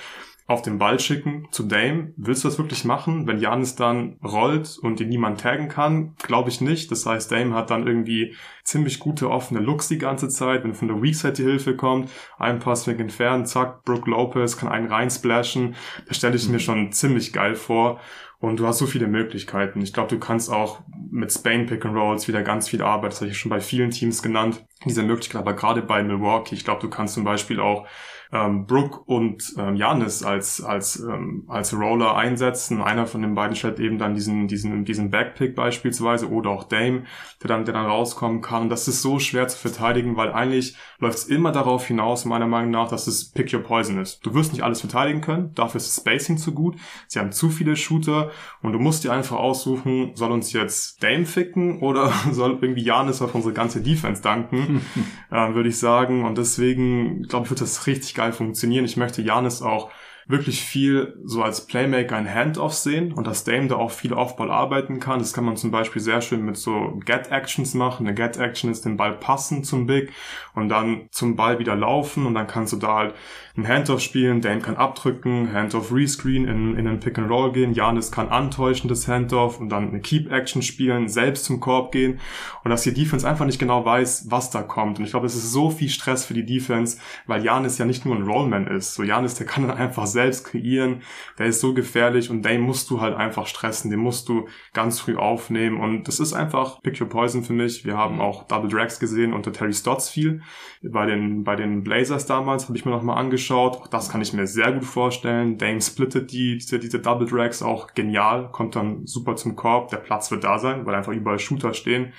auf den Ball schicken zu Dame. Willst du das wirklich machen? Wenn Janis dann rollt und ihn niemand taggen kann, glaube ich nicht. Das heißt, Dame hat dann irgendwie ziemlich gute offene Looks die ganze Zeit. Wenn von der Weakside die Hilfe kommt, ein Pass weg entfernt, zack, Brook Lopez kann einen reinsplashen. Das stelle ich mir schon ziemlich geil vor. Und du hast so viele Möglichkeiten. Ich glaube, du kannst auch mit Spain Pick and Rolls wieder ganz viel arbeiten. Das habe ich schon bei vielen Teams genannt. Diese Möglichkeit, aber gerade bei Milwaukee, ich glaube, du kannst zum Beispiel auch ähm, Brook und ähm, Janis als als ähm, als Roller einsetzen. Einer von den beiden stellt eben dann diesen diesen diesen Backpick beispielsweise oder auch Dame, der dann der dann rauskommen kann. Das ist so schwer zu verteidigen, weil eigentlich läuft es immer darauf hinaus, meiner Meinung nach, dass es Pick Your Poison ist. Du wirst nicht alles verteidigen können, dafür ist das Spacing zu gut. Sie haben zu viele Shooter und du musst dir einfach aussuchen, soll uns jetzt Dame ficken oder soll irgendwie Janis auf unsere ganze Defense danken, ähm, würde ich sagen. Und deswegen, glaube ich, wird das richtig geil funktionieren. Ich möchte Janis auch wirklich viel so als Playmaker in Handoff sehen und dass Dame da auch viel Aufball arbeiten kann. Das kann man zum Beispiel sehr schön mit so Get-Actions machen. Eine Get-Action ist den Ball passen zum Big und dann zum Ball wieder laufen und dann kannst du da halt ein Handoff spielen, Dame kann abdrücken, Handoff Rescreen in, in einen Pick and Roll gehen, Janis kann antäuschendes Handoff und dann eine Keep Action spielen, selbst zum Korb gehen und dass die Defense einfach nicht genau weiß, was da kommt. Und ich glaube, es ist so viel Stress für die Defense, weil Janis ja nicht nur ein Rollman ist. So Janis, der kann dann einfach selbst kreieren, der ist so gefährlich und Dame musst du halt einfach stressen, den musst du ganz früh aufnehmen und das ist einfach Pick Your Poison für mich. Wir haben auch Double Drags gesehen unter Terry Stotts viel. Bei den, bei den Blazers damals habe ich mir nochmal angeschaut, angeschaut. Auch das kann ich mir sehr gut vorstellen. Dame splittet die, diese, diese Double Drags auch genial, kommt dann super zum Korb. Der Platz wird da sein, weil einfach überall Shooter stehen.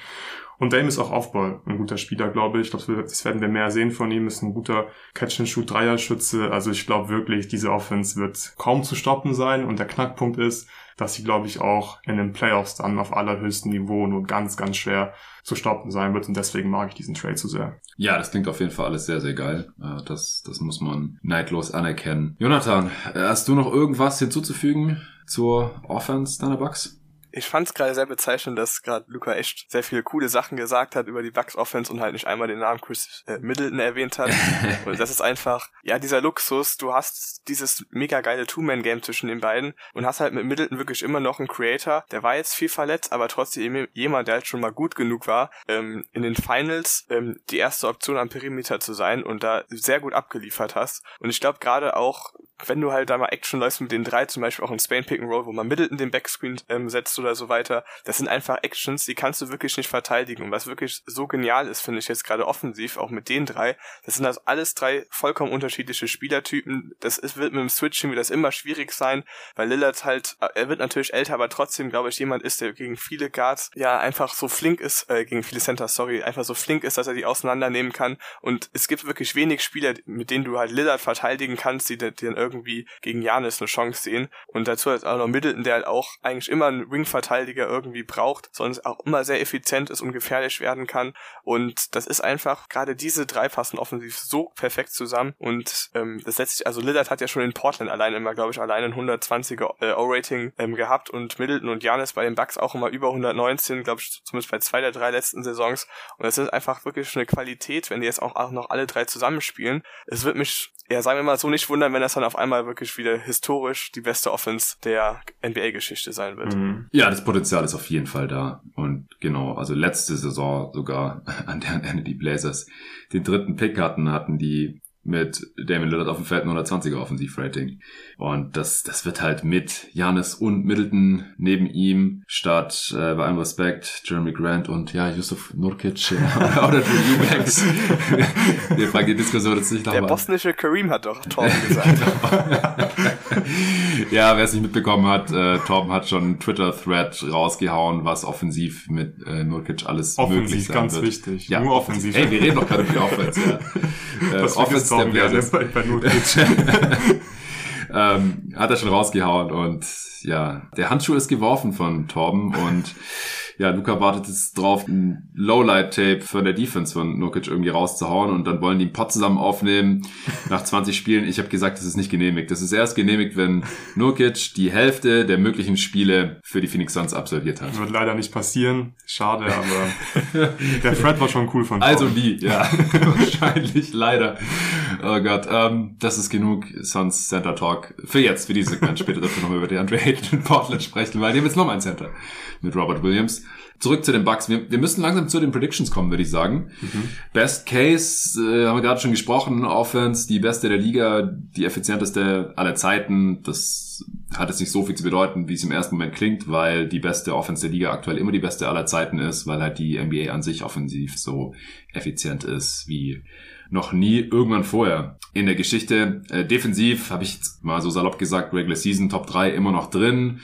Und Dame ist auch Aufbau ein guter Spieler, glaube ich. Ich glaube, das werden wir mehr sehen von ihm. Ist ein guter Catch-and-Shoot-Dreierschütze. Also ich glaube wirklich, diese Offense wird kaum zu stoppen sein. Und der Knackpunkt ist, dass sie, glaube ich, auch in den Playoffs dann auf allerhöchstem Niveau nur ganz, ganz schwer zu stoppen sein wird. Und deswegen mag ich diesen Trade zu sehr. Ja, das klingt auf jeden Fall alles sehr, sehr geil. Äh, das, das muss man neidlos anerkennen. Jonathan, äh, hast du noch irgendwas hinzuzufügen zur Offense deiner Bucks? Ich fand es gerade sehr bezeichnend, dass gerade Luca echt sehr viele coole Sachen gesagt hat über die Bucks Offense und halt nicht einmal den Namen Chris äh, Middleton erwähnt hat. und das ist einfach, ja, dieser Luxus, du hast dieses mega geile Two-Man-Game zwischen den beiden und hast halt mit Middleton wirklich immer noch einen Creator, der war jetzt viel verletzt, aber trotzdem jemand, der halt schon mal gut genug war, ähm, in den Finals ähm, die erste Option am Perimeter zu sein und da sehr gut abgeliefert hast. Und ich glaube gerade auch, wenn du halt da mal Action läufst mit den drei, zum Beispiel auch in Spain Pick and Roll, wo man Middleton den Backscreen ähm, setzt oder so weiter, das sind einfach Actions, die kannst du wirklich nicht verteidigen. Und was wirklich so genial ist, finde ich jetzt gerade offensiv, auch mit den drei, das sind das alles drei vollkommen unterschiedliche Spielertypen. Das ist, wird mit dem Switching wird das immer schwierig sein, weil Lillard halt, äh, er wird natürlich älter, aber trotzdem, glaube ich, jemand ist, der gegen viele Guards ja einfach so flink ist, äh, gegen viele Centers, sorry, einfach so flink ist, dass er die auseinandernehmen kann. Und es gibt wirklich wenig Spieler, mit denen du halt Lillard verteidigen kannst, die, die dann irgendwie gegen Janis eine Chance sehen. Und dazu halt auch noch Middleton, der halt auch eigentlich immer einen Wing-Verteidiger irgendwie braucht, sondern auch immer sehr effizient ist und gefährlich werden kann. Und das ist einfach, gerade diese drei passen offensiv so perfekt zusammen. Und ähm, das setzt also Lillard hat ja schon in Portland allein immer, glaube ich, allein ein 120er äh, O-Rating ähm, gehabt und Middleton und Janis bei den Bucks auch immer über 119, glaube ich, zumindest bei zwei der drei letzten Saisons. Und das ist einfach wirklich eine Qualität, wenn die jetzt auch, auch noch alle drei zusammenspielen. Es wird mich ja, sagen wir mal so nicht wundern, wenn das dann auf einmal wirklich wieder historisch die beste Offense der NBA-Geschichte sein wird. Mhm. Ja, das Potenzial ist auf jeden Fall da. Und genau, also letzte Saison sogar, an deren Ende die Blazers den dritten Pick hatten, hatten die mit Damon Lillard auf dem Feld 120er Offensivrating. Und das, das wird halt mit Janis und Middleton neben ihm statt äh, bei allem Respekt Jeremy Grant und ja, Yusuf Nurkic ja, oder Drew Eubanks. Wir fangen die Diskussion jetzt nicht nochmal Der bosnische Kareem hat doch Torben gesagt. ja, wer es nicht mitbekommen hat, äh, Torben hat schon einen Twitter-Thread rausgehauen, was offensiv mit äh, Nurkic alles offensiv, möglich sein ganz wird. wichtig. Ja, Nur offensiv. Hey, wir reden doch gerade über die Offense. Ja. Äh, Offense der Blazers. Bei, bei ähm, hat er schon rausgehauen und ja, der Handschuh ist geworfen von Torben und ja, Luca wartet jetzt drauf, ein Lowlight-Tape von der Defense von Nurkic irgendwie rauszuhauen und dann wollen die einen Pot zusammen aufnehmen nach 20 Spielen. Ich habe gesagt, das ist nicht genehmigt. Das ist erst genehmigt, wenn Nurkic die Hälfte der möglichen Spiele für die Phoenix Suns absolviert hat. Das wird leider nicht passieren. Schade, aber der Fred war schon cool von Tom. Also nie, ja. Wahrscheinlich, leider. Oh Gott, ähm, das ist genug Suns Center Talk für jetzt, für dieses Segment. Später dürfen wir nochmal über die Andre Ayton in Portland sprechen, weil die haben jetzt noch ein Center mit Robert Williams. Zurück zu den Bucks. Wir, wir müssen langsam zu den Predictions kommen, würde ich sagen. Mhm. Best Case, äh, haben wir gerade schon gesprochen, Offense, die beste der Liga, die effizienteste aller Zeiten. Das hat jetzt nicht so viel zu bedeuten, wie es im ersten Moment klingt, weil die beste Offense der Liga aktuell immer die beste aller Zeiten ist, weil halt die NBA an sich offensiv so effizient ist wie noch nie irgendwann vorher in der Geschichte. Äh, defensiv habe ich mal so salopp gesagt, Regular Season Top 3 immer noch drin.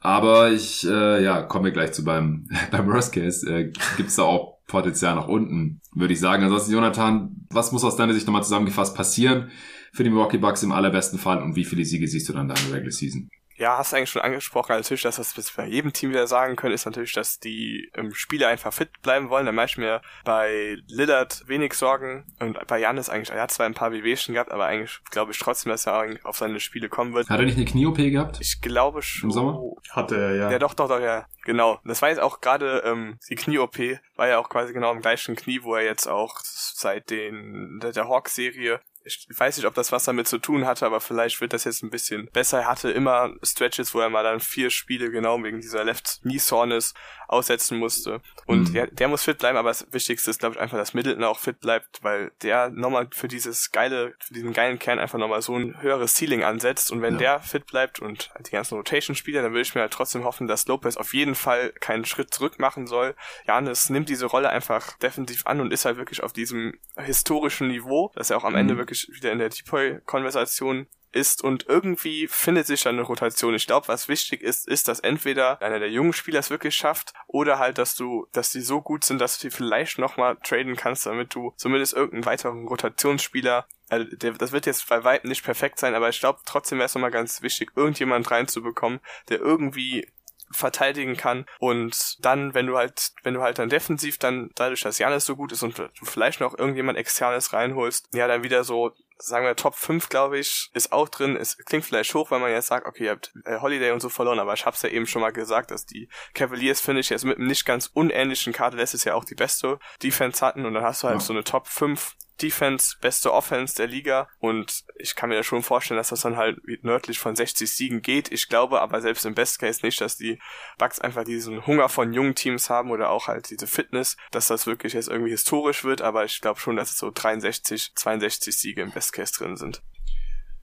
Aber ich, äh, ja, komme gleich zu beim, beim Worst Case, äh, gibt da auch Potenzial nach unten, würde ich sagen. Ansonsten, Jonathan, was muss aus deiner Sicht nochmal zusammengefasst passieren für die Milwaukee Bucks im allerbesten Fall und wie viele Siege siehst du dann da in der Regular Season? Ja, hast du eigentlich schon angesprochen, natürlich, dass das bis bei jedem Team wieder sagen können, ist natürlich, dass die ähm, Spieler einfach fit bleiben wollen. Da mache ich mir bei Lillard wenig Sorgen und bei Janis eigentlich, er hat zwar ein paar Wehwehchen gehabt, aber eigentlich glaube ich trotzdem, dass er auf seine Spiele kommen wird. Hat er nicht eine Knie-OP gehabt? Ich glaube schon. Im Sommer? Hatte er, ja. Ja, doch, doch, doch, ja. Genau. Das war jetzt auch gerade ähm, die Knie-OP, war ja auch quasi genau im gleichen Knie, wo er jetzt auch seit den der, der Hawk-Serie ich weiß nicht, ob das was damit zu tun hatte, aber vielleicht wird das jetzt ein bisschen besser. Er hatte immer Stretches, wo er mal dann vier Spiele genau wegen dieser Left Knee Soreness aussetzen musste. Und mhm. der, der muss fit bleiben, aber das Wichtigste ist, glaube ich, einfach, dass Middleton auch fit bleibt, weil der nochmal für dieses geile, für diesen geilen Kern einfach nochmal so ein höheres Ceiling ansetzt. Und wenn ja. der fit bleibt und die ganzen Rotation-Spieler, dann würde ich mir halt trotzdem hoffen, dass Lopez auf jeden Fall keinen Schritt zurück machen soll. Janis nimmt diese Rolle einfach defensiv an und ist halt wirklich auf diesem historischen Niveau, dass er auch am mhm. Ende wirklich wieder in der Depoy-Konversation ist und irgendwie findet sich dann eine Rotation. Ich glaube, was wichtig ist, ist, dass entweder einer der jungen Spieler es wirklich schafft oder halt, dass du, dass die so gut sind, dass du die vielleicht nochmal traden kannst, damit du zumindest irgendeinen weiteren Rotationsspieler also das wird jetzt bei weitem nicht perfekt sein, aber ich glaube trotzdem wäre es nochmal ganz wichtig, irgendjemand reinzubekommen, der irgendwie verteidigen kann und dann, wenn du halt, wenn du halt dann defensiv dann dadurch, dass Janis so gut ist und du vielleicht noch irgendjemand externes reinholst, ja, dann wieder so sagen wir Top 5, glaube ich, ist auch drin. Es klingt vielleicht hoch, weil man jetzt sagt, okay, ihr habt äh, Holiday und so verloren, aber ich hab's ja eben schon mal gesagt, dass die Cavaliers, finde ich, jetzt mit einem nicht ganz unähnlichen Karte letztes Jahr auch die beste Defense hatten und dann hast du halt ja. so eine Top 5 Defense, beste Offense der Liga und ich kann mir ja schon vorstellen, dass das dann halt nördlich von 60 Siegen geht. Ich glaube aber selbst im Best Case nicht, dass die Bucks einfach diesen Hunger von jungen Teams haben oder auch halt diese Fitness, dass das wirklich jetzt irgendwie historisch wird, aber ich glaube schon, dass es so 63, 62 Siege im Best Case drin sind.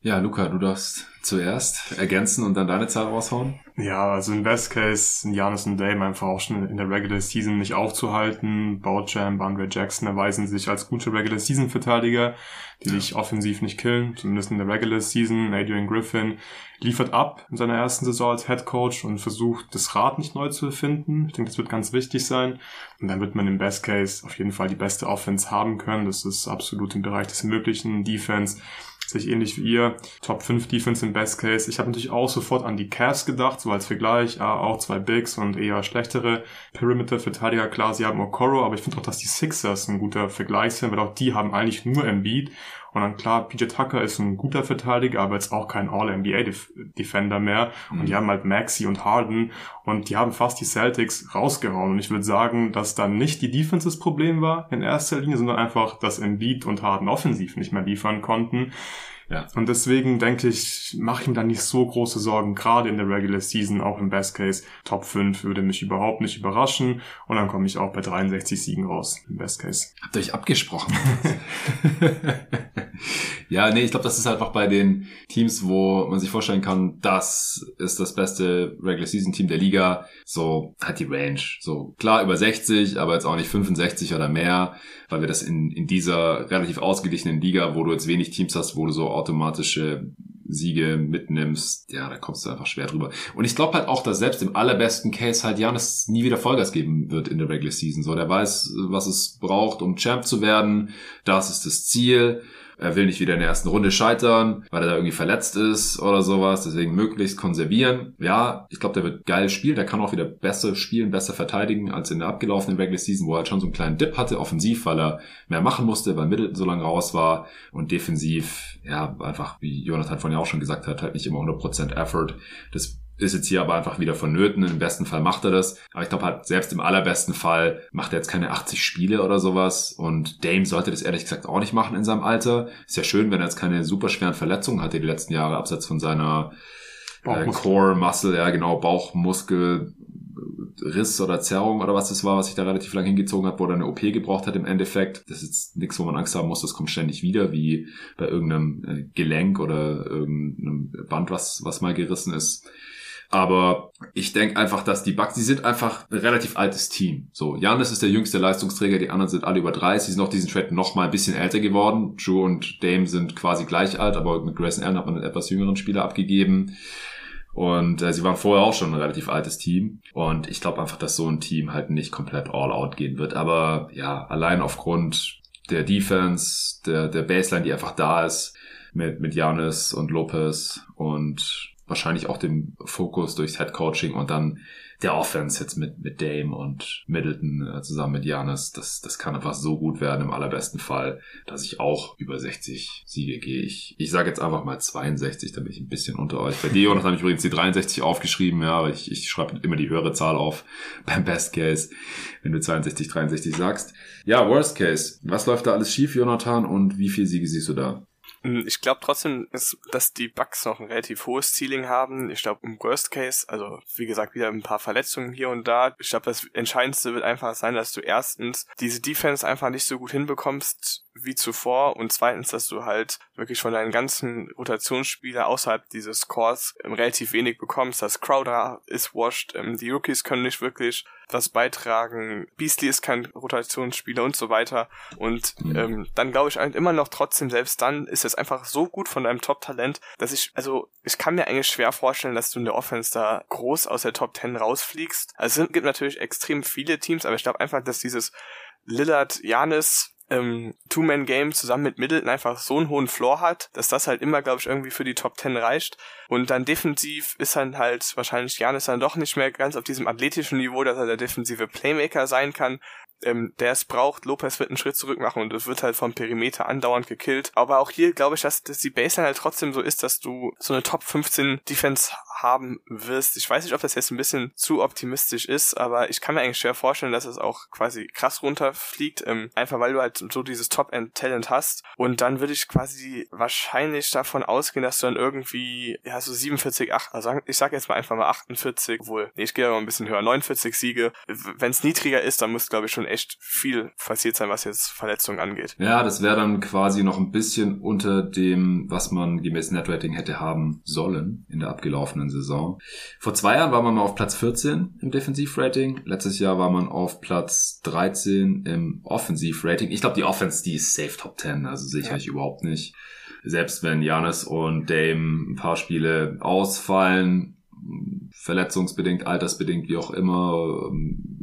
Ja, Luca, du darfst zuerst ergänzen und dann deine Zahl raushauen. Ja, also im Best Case sind Janis und Dame einfach auch schon in der Regular Season nicht aufzuhalten. Bautjam, Andre Jackson erweisen sich als gute Regular Season Verteidiger, die dich offensiv nicht killen, zumindest in der Regular Season. Adrian Griffin liefert ab in seiner ersten Saison als Head Coach und versucht, das Rad nicht neu zu erfinden. Ich denke, das wird ganz wichtig sein. Und dann wird man im Best Case auf jeden Fall die beste Offense haben können. Das ist absolut im Bereich des Möglichen. Defense sehe ich ähnlich wie ihr. Top 5 Defense im Best Case. Ich habe natürlich auch sofort an die Cavs gedacht, so als Vergleich. Ja, auch zwei Bigs und eher schlechtere Perimeter-Verteidiger. Klar, sie haben Okoro, aber ich finde auch, dass die Sixers ein guter Vergleich sind, weil auch die haben eigentlich nur Embiid. Und dann klar, PJ Tucker ist ein guter Verteidiger, aber jetzt auch kein All-NBA-Defender mehr. Und mhm. die haben halt Maxi und Harden und die haben fast die Celtics rausgehauen. Und ich würde sagen, dass dann nicht die Defense das Problem war in erster Linie, sondern einfach, dass Embiid und Harden offensiv nicht mehr liefern konnten. Ja. Und deswegen denke ich, mache ich mir da nicht so große Sorgen, gerade in der Regular Season, auch im Best Case. Top 5 würde mich überhaupt nicht überraschen. Und dann komme ich auch bei 63 Siegen raus, im Best Case. Habt ihr euch abgesprochen? ja, nee, ich glaube, das ist halt einfach bei den Teams, wo man sich vorstellen kann, das ist das beste Regular Season Team der Liga. So hat die Range. So klar über 60, aber jetzt auch nicht 65 oder mehr, weil wir das in, in dieser relativ ausgeglichenen Liga, wo du jetzt wenig Teams hast, wo du so automatische Siege mitnimmst, ja, da kommst du einfach schwer drüber. Und ich glaube halt auch, dass selbst im allerbesten Case halt Janis nie wieder Vollgas geben wird in der Regular Season. So, der weiß, was es braucht, um Champ zu werden. Das ist das Ziel. Er will nicht wieder in der ersten Runde scheitern, weil er da irgendwie verletzt ist oder sowas. Deswegen möglichst konservieren. Ja, ich glaube, der wird geil spielen. Der kann auch wieder besser spielen, besser verteidigen als in der abgelaufenen Regular Season, wo er halt schon so einen kleinen Dip hatte, offensiv, weil er mehr machen musste, weil Middleton so lange raus war und defensiv, ja, einfach, wie Jonathan vorhin ja auch schon gesagt hat, halt nicht immer 100% Effort. Das ist jetzt hier aber einfach wieder vonnöten. Im besten Fall macht er das. Aber ich glaube halt, selbst im allerbesten Fall macht er jetzt keine 80 Spiele oder sowas. Und Dame sollte das ehrlich gesagt auch nicht machen in seinem Alter. Ist ja schön, wenn er jetzt keine super schweren Verletzungen hatte die letzten Jahre, abseits von seiner äh, Core Muscle, ja genau, Bauchmuskel, Riss oder Zerrung oder was das war, was sich da relativ lang hingezogen hat, wo er eine OP gebraucht hat im Endeffekt. Das ist jetzt nichts, wo man Angst haben muss, das kommt ständig wieder, wie bei irgendeinem äh, Gelenk oder irgendeinem Band, was, was mal gerissen ist. Aber ich denke einfach, dass die Bucks, die sind einfach ein relativ altes Team. So, Janis ist der jüngste Leistungsträger, die anderen sind alle über 30, sie sind auch diesen Trade noch mal ein bisschen älter geworden. Drew und Dame sind quasi gleich alt, aber mit Grayson Allen hat man einen etwas jüngeren Spieler abgegeben. Und äh, sie waren vorher auch schon ein relativ altes Team. Und ich glaube einfach, dass so ein Team halt nicht komplett all out gehen wird. Aber ja, allein aufgrund der Defense, der, der Baseline, die einfach da ist, mit, mit Janis und Lopez und wahrscheinlich auch dem Fokus durchs Head Coaching und dann der Offense jetzt mit, mit Dame und Middleton äh, zusammen mit Janis, das, das kann einfach so gut werden im allerbesten Fall, dass ich auch über 60 Siege gehe. Ich, ich sage jetzt einfach mal 62, damit ich ein bisschen unter euch. Bei dir, Jonas, habe ich übrigens die 63 aufgeschrieben, ja, aber ich, ich schreibe immer die höhere Zahl auf beim Best Case, wenn du 62, 63 sagst. Ja, Worst Case. Was läuft da alles schief, Jonathan, und wie viele Siege siehst du da? Hm, ich glaube trotzdem, dass die Bugs noch ein relativ hohes Ceiling haben. Ich glaube, im Worst Case, also wie gesagt, wieder ein paar Verletzungen hier und da. Ich glaube, das Entscheidendste wird einfach sein, dass du erstens diese Defense einfach nicht so gut hinbekommst wie zuvor und zweitens, dass du halt wirklich von deinen ganzen Rotationsspieler außerhalb dieses Cores relativ wenig bekommst. Das Crowder ist washed, ähm, die Rookies können nicht wirklich was beitragen. Beastly ist kein Rotationsspieler und so weiter. Und ähm, dann glaube ich halt immer noch trotzdem, selbst dann ist es einfach so gut von deinem Top-Talent, dass ich, also ich kann mir eigentlich schwer vorstellen, dass du in der Offense da groß aus der Top 10 rausfliegst. Also es gibt natürlich extrem viele Teams, aber ich glaube einfach, dass dieses Lillard, Janis, ähm, Two-Man-Game zusammen mit Middleton einfach so einen hohen Floor hat, dass das halt immer, glaube ich, irgendwie für die Top 10 reicht. Und dann defensiv ist dann halt wahrscheinlich Janis dann doch nicht mehr ganz auf diesem athletischen Niveau, dass er der defensive Playmaker sein kann ähm, der es braucht. Lopez wird einen Schritt zurück machen und es wird halt vom Perimeter andauernd gekillt. Aber auch hier glaube ich, dass, dass die Baseline halt trotzdem so ist, dass du so eine Top 15 Defense haben wirst. Ich weiß nicht, ob das jetzt ein bisschen zu optimistisch ist, aber ich kann mir eigentlich schwer vorstellen, dass es auch quasi krass runterfliegt, ähm, einfach weil du halt so dieses Top-End-Talent hast. Und dann würde ich quasi wahrscheinlich davon ausgehen, dass du dann irgendwie, ja, so 47, 8, also ich sag jetzt mal einfach mal 48, wohl, nee, ich gehe aber ein bisschen höher, 49 Siege. Wenn es niedriger ist, dann muss, glaube ich, schon echt viel passiert sein, was jetzt Verletzungen angeht. Ja, das wäre dann quasi noch ein bisschen unter dem, was man gemäß Netrating hätte haben sollen in der abgelaufenen Saison. Vor zwei Jahren war man mal auf Platz 14 im Defensivrating. Letztes Jahr war man auf Platz 13 im Offensivrating. Ich glaube, die Offense, die ist safe Top 10, also sicher ja. überhaupt nicht. Selbst wenn Janis und Dame ein paar Spiele ausfallen, verletzungsbedingt, altersbedingt, wie auch immer.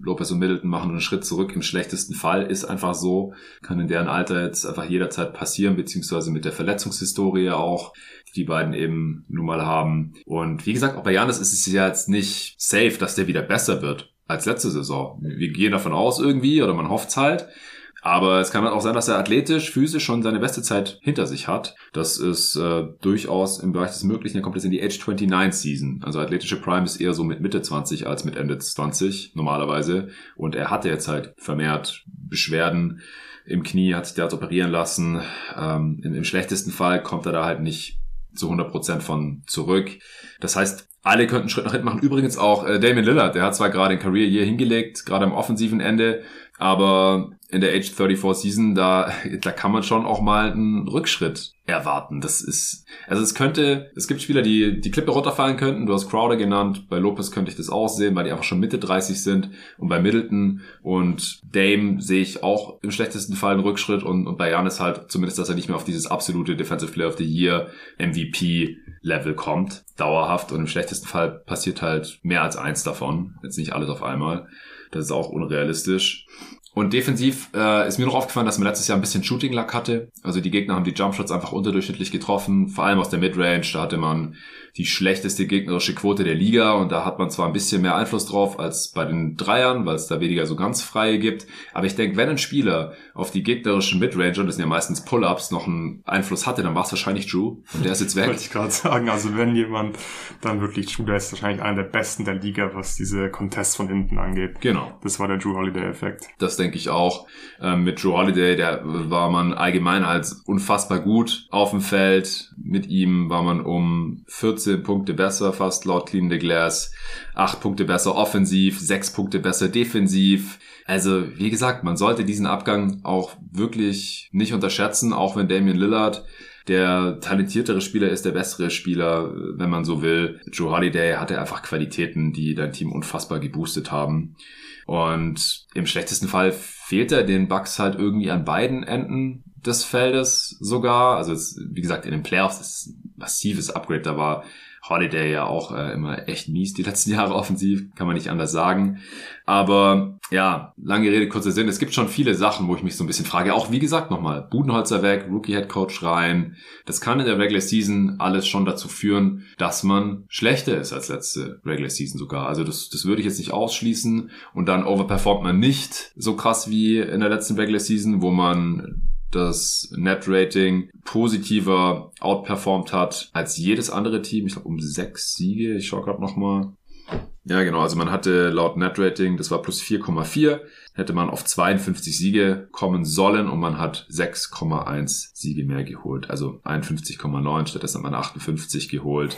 Lopez und Middleton machen einen Schritt zurück. Im schlechtesten Fall ist einfach so, kann in deren Alter jetzt einfach jederzeit passieren, beziehungsweise mit der Verletzungshistorie auch, die die beiden eben nun mal haben. Und wie gesagt, auch bei Janis ist es ja jetzt nicht safe, dass der wieder besser wird als letzte Saison. Wir gehen davon aus irgendwie, oder man hofft halt. Aber es kann auch sein, dass er athletisch, physisch schon seine beste Zeit hinter sich hat. Das ist äh, durchaus im Bereich des Möglichen. Er kommt jetzt in die Age 29 Season. Also athletische Prime ist eher so mit Mitte 20 als mit Ende 20 normalerweise. Und er hatte jetzt halt vermehrt Beschwerden im Knie, hat sich da operieren lassen. Ähm, im, Im schlechtesten Fall kommt er da halt nicht zu 100% von zurück. Das heißt, alle könnten einen Schritt nach hinten machen. Übrigens auch äh, Damien Lillard, der hat zwar gerade ein Career Year hingelegt, gerade am offensiven Ende, aber in der Age 34 Season, da, da kann man schon auch mal einen Rückschritt erwarten. Das ist, also es könnte, es gibt Spieler, die die Klippe runterfallen könnten. Du hast Crowder genannt. Bei Lopez könnte ich das auch sehen, weil die einfach schon Mitte 30 sind. Und bei Middleton und Dame sehe ich auch im schlechtesten Fall einen Rückschritt. Und, und bei Janis halt zumindest, dass er nicht mehr auf dieses absolute Defensive Player of the Year MVP Level kommt. Dauerhaft. Und im schlechtesten Fall passiert halt mehr als eins davon. Jetzt nicht alles auf einmal. Das ist auch unrealistisch. Und defensiv äh, ist mir noch aufgefallen, dass man letztes Jahr ein bisschen Shooting-Luck hatte. Also die Gegner haben die Jumpshots einfach unterdurchschnittlich getroffen, vor allem aus der Midrange. Da hatte man die schlechteste gegnerische Quote der Liga und da hat man zwar ein bisschen mehr Einfluss drauf als bei den Dreiern, weil es da weniger so ganz freie gibt. Aber ich denke, wenn ein Spieler auf die gegnerischen Midranger, das sind ja meistens Pull-Ups, noch einen Einfluss hatte, dann war es wahrscheinlich Drew. Und der ist jetzt weg. Wollte ich gerade sagen. Also wenn jemand dann wirklich Drew, der ist wahrscheinlich einer der besten der Liga, was diese Contests von hinten angeht. Genau. Das war der Drew Holiday-Effekt. Das denke ich auch. Ähm, mit Drew Holiday, der war man allgemein als unfassbar gut auf dem Feld. Mit ihm war man um 14 Punkte besser, fast laut Clean the Glass. 8 Punkte besser offensiv, 6 Punkte besser defensiv. Also, wie gesagt, man sollte diesen Abgang auch wirklich nicht unterschätzen, auch wenn Damian Lillard der talentiertere Spieler ist, der bessere Spieler, wenn man so will. Joe Holiday hatte einfach Qualitäten, die dein Team unfassbar geboostet haben. Und im schlechtesten Fall fehlt er den Bucks halt irgendwie an beiden Enden des Feldes sogar. Also es, wie gesagt, in den Playoffs ist ein massives Upgrade. Da war Holiday ja auch äh, immer echt mies die letzten Jahre offensiv, kann man nicht anders sagen. Aber ja, lange Rede, kurzer Sinn. Es gibt schon viele Sachen, wo ich mich so ein bisschen frage. Auch wie gesagt nochmal, Budenholzer weg, Rookie Head Coach rein. Das kann in der Regular Season alles schon dazu führen, dass man schlechter ist als letzte Regular Season sogar. Also das, das würde ich jetzt nicht ausschließen. Und dann overperformt man nicht so krass wie in der letzten Regular Season, wo man das Net-Rating positiver outperformt hat als jedes andere Team. Ich glaube um sechs Siege. Ich schaue gerade nochmal. Ja, genau. Also man hatte laut Net-Rating, das war plus 4,4, hätte man auf 52 Siege kommen sollen und man hat 6,1 Siege mehr geholt. Also 51,9, stattdessen hat man 58 geholt.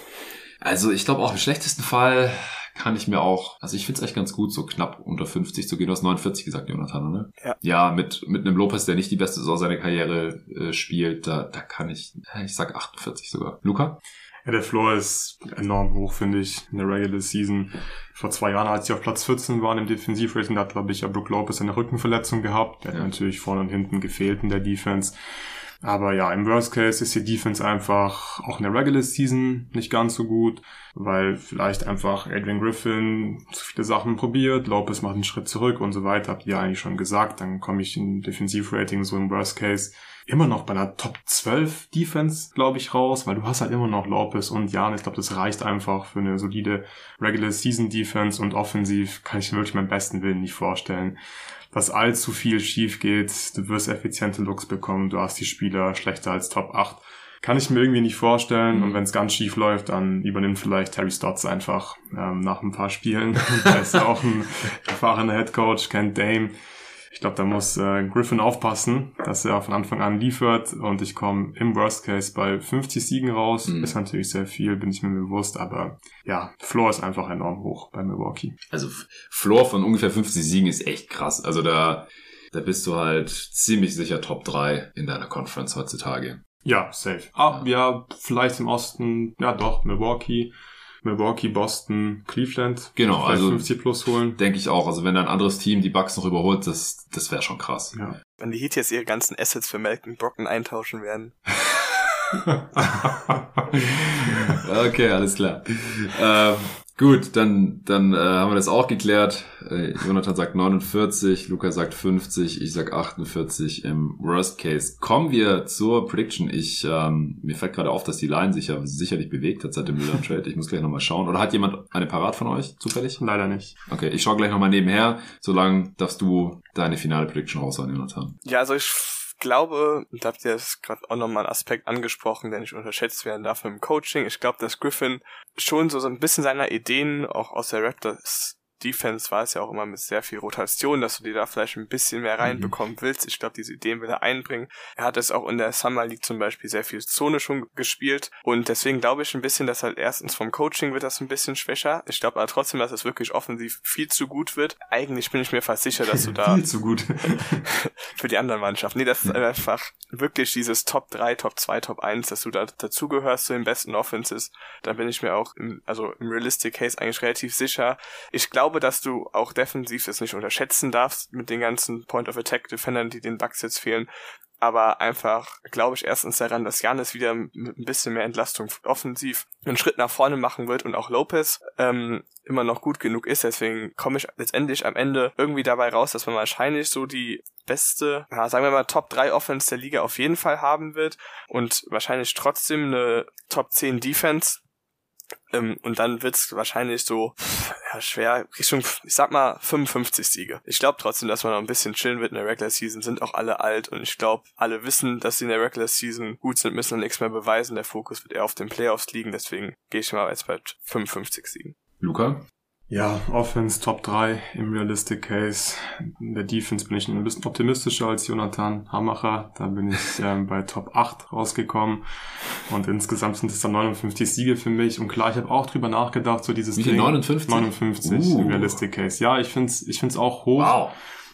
Also ich glaube auch im schlechtesten Fall kann ich mir auch, also ich finde es echt ganz gut, so knapp unter 50 zu gehen. Du hast 49 gesagt, Jonathan, ne? Ja. Ja, mit, mit einem Lopez, der nicht die beste Saison seiner Karriere äh, spielt, da, da kann ich, ich sag 48 sogar. Luca? Ja, der Floor ist enorm hoch, finde ich, in der Regular Season. Vor zwei Jahren, als sie auf Platz 14 waren im Defensivrating, da hat, glaube ich, ja Brook Lopez eine Rückenverletzung gehabt. Der Ja. hat natürlich vorne und hinten gefehlt in der Defense. Aber ja, im Worst Case ist die Defense einfach auch in der Regular Season nicht ganz so gut, weil vielleicht einfach Adrian Griffin zu viele Sachen probiert, Lopez macht einen Schritt zurück und so weiter, habt ihr eigentlich schon gesagt. Dann komme ich im Defensivrating so im Worst Case immer noch bei einer Top 12 Defense, glaube ich, raus, weil du hast halt immer noch Lopez und Jan. Ich glaube, das reicht einfach für eine solide Regular Season Defense und offensiv kann ich mir wirklich meinen besten Willen nicht vorstellen, dass allzu viel schief geht. Du wirst effiziente Looks bekommen, du hast die Spieler schlechter als Top 8. Kann ich mir irgendwie nicht vorstellen. Und wenn es ganz schief läuft, dann übernimmt vielleicht Terry Stotts einfach ähm, nach ein paar Spielen. er ist auch ein erfahrener Head Coach, kennt Dame. Ich glaube, da muss äh, Griffin aufpassen, dass er von Anfang an liefert und ich komme im Worst Case bei 50 Siegen raus. Mhm. Ist natürlich sehr viel, bin ich mir bewusst, aber ja, Floor ist einfach enorm hoch bei Milwaukee. Also Floor von ungefähr 50 Siegen ist echt krass. Also da, da bist du halt ziemlich sicher Top 3 in deiner Conference heutzutage. Ja, safe. Ah, ja, vielleicht im Osten, ja doch, Milwaukee, Milwaukee, Boston, Cleveland. Genau, also- 50 plus holen. Denke ich auch. Also wenn da ein anderes Team die Bucks noch überholt, das, das wäre schon krass. Ja. Wenn die Heat jetzt ihre ganzen Assets für Malcolm Brocken eintauschen werden. Okay, alles klar. Ähm, gut, dann, dann äh, haben wir das auch geklärt. Äh, Jonathan sagt 49, Luca sagt 50, ich sag 48 im Worst Case. Kommen wir zur Prediction. Ich, ähm, mir fällt gerade auf, dass die Line sich ja sicherlich bewegt hat seit dem Miller Trade. Ich muss gleich nochmal schauen. Oder hat jemand eine parat von euch zufällig? Leider nicht. Okay, ich schaue gleich nochmal nebenher. Solange darfst du deine finale Prediction raushauen, Jonathan. Ja, also ich glaube, da habt ihr jetzt gerade auch nochmal einen Aspekt angesprochen, der nicht unterschätzt werden darf im Coaching. Ich glaube, dass Griffin schon so, so ein bisschen seiner Ideen, auch aus der Raptors Defense war es ja auch immer mit sehr viel Rotation, dass du dir da vielleicht ein bisschen mehr reinbekommen willst. Ich glaube, diese Ideen will er einbringen. Er hat es auch in der Summer League zum Beispiel sehr viel Zone schon gespielt und deswegen glaube ich ein bisschen, dass halt erstens vom Coaching wird das ein bisschen schwächer. Ich glaube aber trotzdem, dass es wirklich offensiv viel zu gut wird. Eigentlich bin ich mir fast sicher, dass du da Viel zu gut. für die anderen Mannschaften. Nee, das ist einfach wirklich dieses Top 3, Top 2, Top 1, dass du da dazugehörst zu den besten Offenses. Da bin ich mir auch im, also im Realistic Case eigentlich relativ sicher. Ich glaube, dass du auch defensiv es nicht unterschätzen darfst mit den ganzen Point of Attack Defendern, die den Bucks jetzt fehlen. Aber einfach glaube ich erstens daran, dass Janis wieder mit ein bisschen mehr Entlastung offensiv einen Schritt nach vorne machen wird und auch Lopez ähm, immer noch gut genug ist. Deswegen komme ich letztendlich am Ende irgendwie dabei raus, dass man wahrscheinlich so die beste, ja, sagen wir mal Top 3 Offense der Liga auf jeden Fall haben wird und wahrscheinlich trotzdem eine Top 10 Defense. Ähm, und dann wird's wahrscheinlich so ja, schwer Richtung, ich sag mal, 55 Siege. Ich glaube trotzdem, dass man noch ein bisschen chillen wird in der Regular Season, sind auch alle alt und ich glaube, alle wissen, dass sie in der Regular Season gut sind, müssen dann nichts mehr beweisen. Der Fokus wird eher auf den Playoffs liegen, deswegen gehe ich mal jetzt bei 55 Siegen. Luca? Ja, Offense Top 3 im Realistic Case. In der Defense bin ich ein bisschen optimistischer als Jonathan Hamacher. Da bin ich ähm, bei Top 8 rausgekommen. Und insgesamt sind es dann 59 Siege für mich. Und klar, ich habe auch drüber nachgedacht, so dieses Wie viel? Ding. 59? 59 Uh. im Realistic Case. Ja, ich find's, ich find's auch hoch. Wow.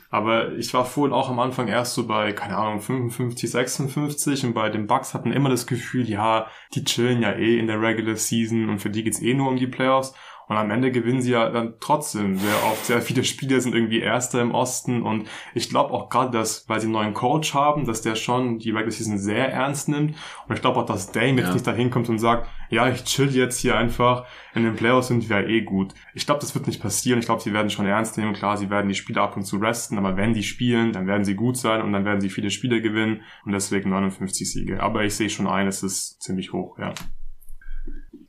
Aber ich war wohl auch am Anfang erst so bei, keine Ahnung, 55, 56 und bei den Bucks hatten immer das Gefühl, ja, die chillen ja eh in der Regular Season und für die geht's eh nur um die Playoffs. Und am Ende gewinnen sie ja dann trotzdem sehr oft. Sehr viele Spieler sind irgendwie Erster im Osten und ich glaube auch gerade, dass, weil sie einen neuen Coach haben, dass der schon die Regular Season sehr ernst nimmt. Und ich glaube auch, dass Dame jetzt Ja. nicht dahin kommt und sagt, ja, ich chill jetzt hier einfach, in den Playoffs sind wir ja eh gut. Ich glaube, das wird nicht passieren. Ich glaube, sie werden schon ernst nehmen. Klar, sie werden die Spieler ab und zu resten, aber wenn die spielen, dann werden sie gut sein und dann werden sie viele Spiele gewinnen und deswegen 59 Siege. Aber ich sehe schon ein, es ist ziemlich hoch, ja.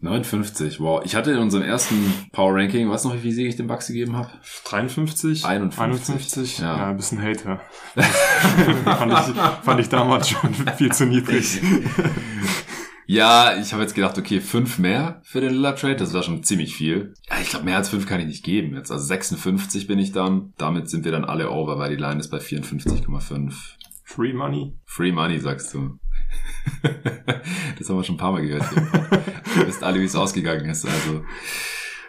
59, wow. Ich hatte in unserem ersten Power Ranking, weißt du noch, wie viel Siege ich den Bucks gegeben habe? 53? 51. 51? Ja. Ja, ein bisschen Hater. fand, ich, fand ich damals schon viel zu niedrig. Ja, ich habe jetzt gedacht, okay, fünf mehr für den Lillard Trade, das war schon ziemlich viel. Ja, ich glaube, mehr als fünf kann ich nicht geben jetzt. Also 56 bin ich dann. Damit sind wir dann alle over, weil die Line ist bei 54,5. Free Money? Free Money, sagst du. das haben wir schon ein paar Mal gehört. Ihr wisst alle, wie es ausgegangen ist. Also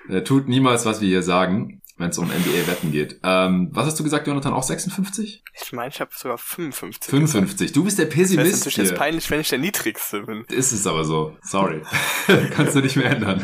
äh, tut niemals, was wir hier sagen, wenn es um NBA-Wetten geht. Ähm, was hast du gesagt, Jonathan? Auch 56? Ich meine, ich habe sogar 55. 55. Du bist der Das wäre Pessimist natürlich jetzt peinlich, wenn ich der Niedrigste bin. Ist es aber so. Sorry. Kannst du nicht mehr ändern.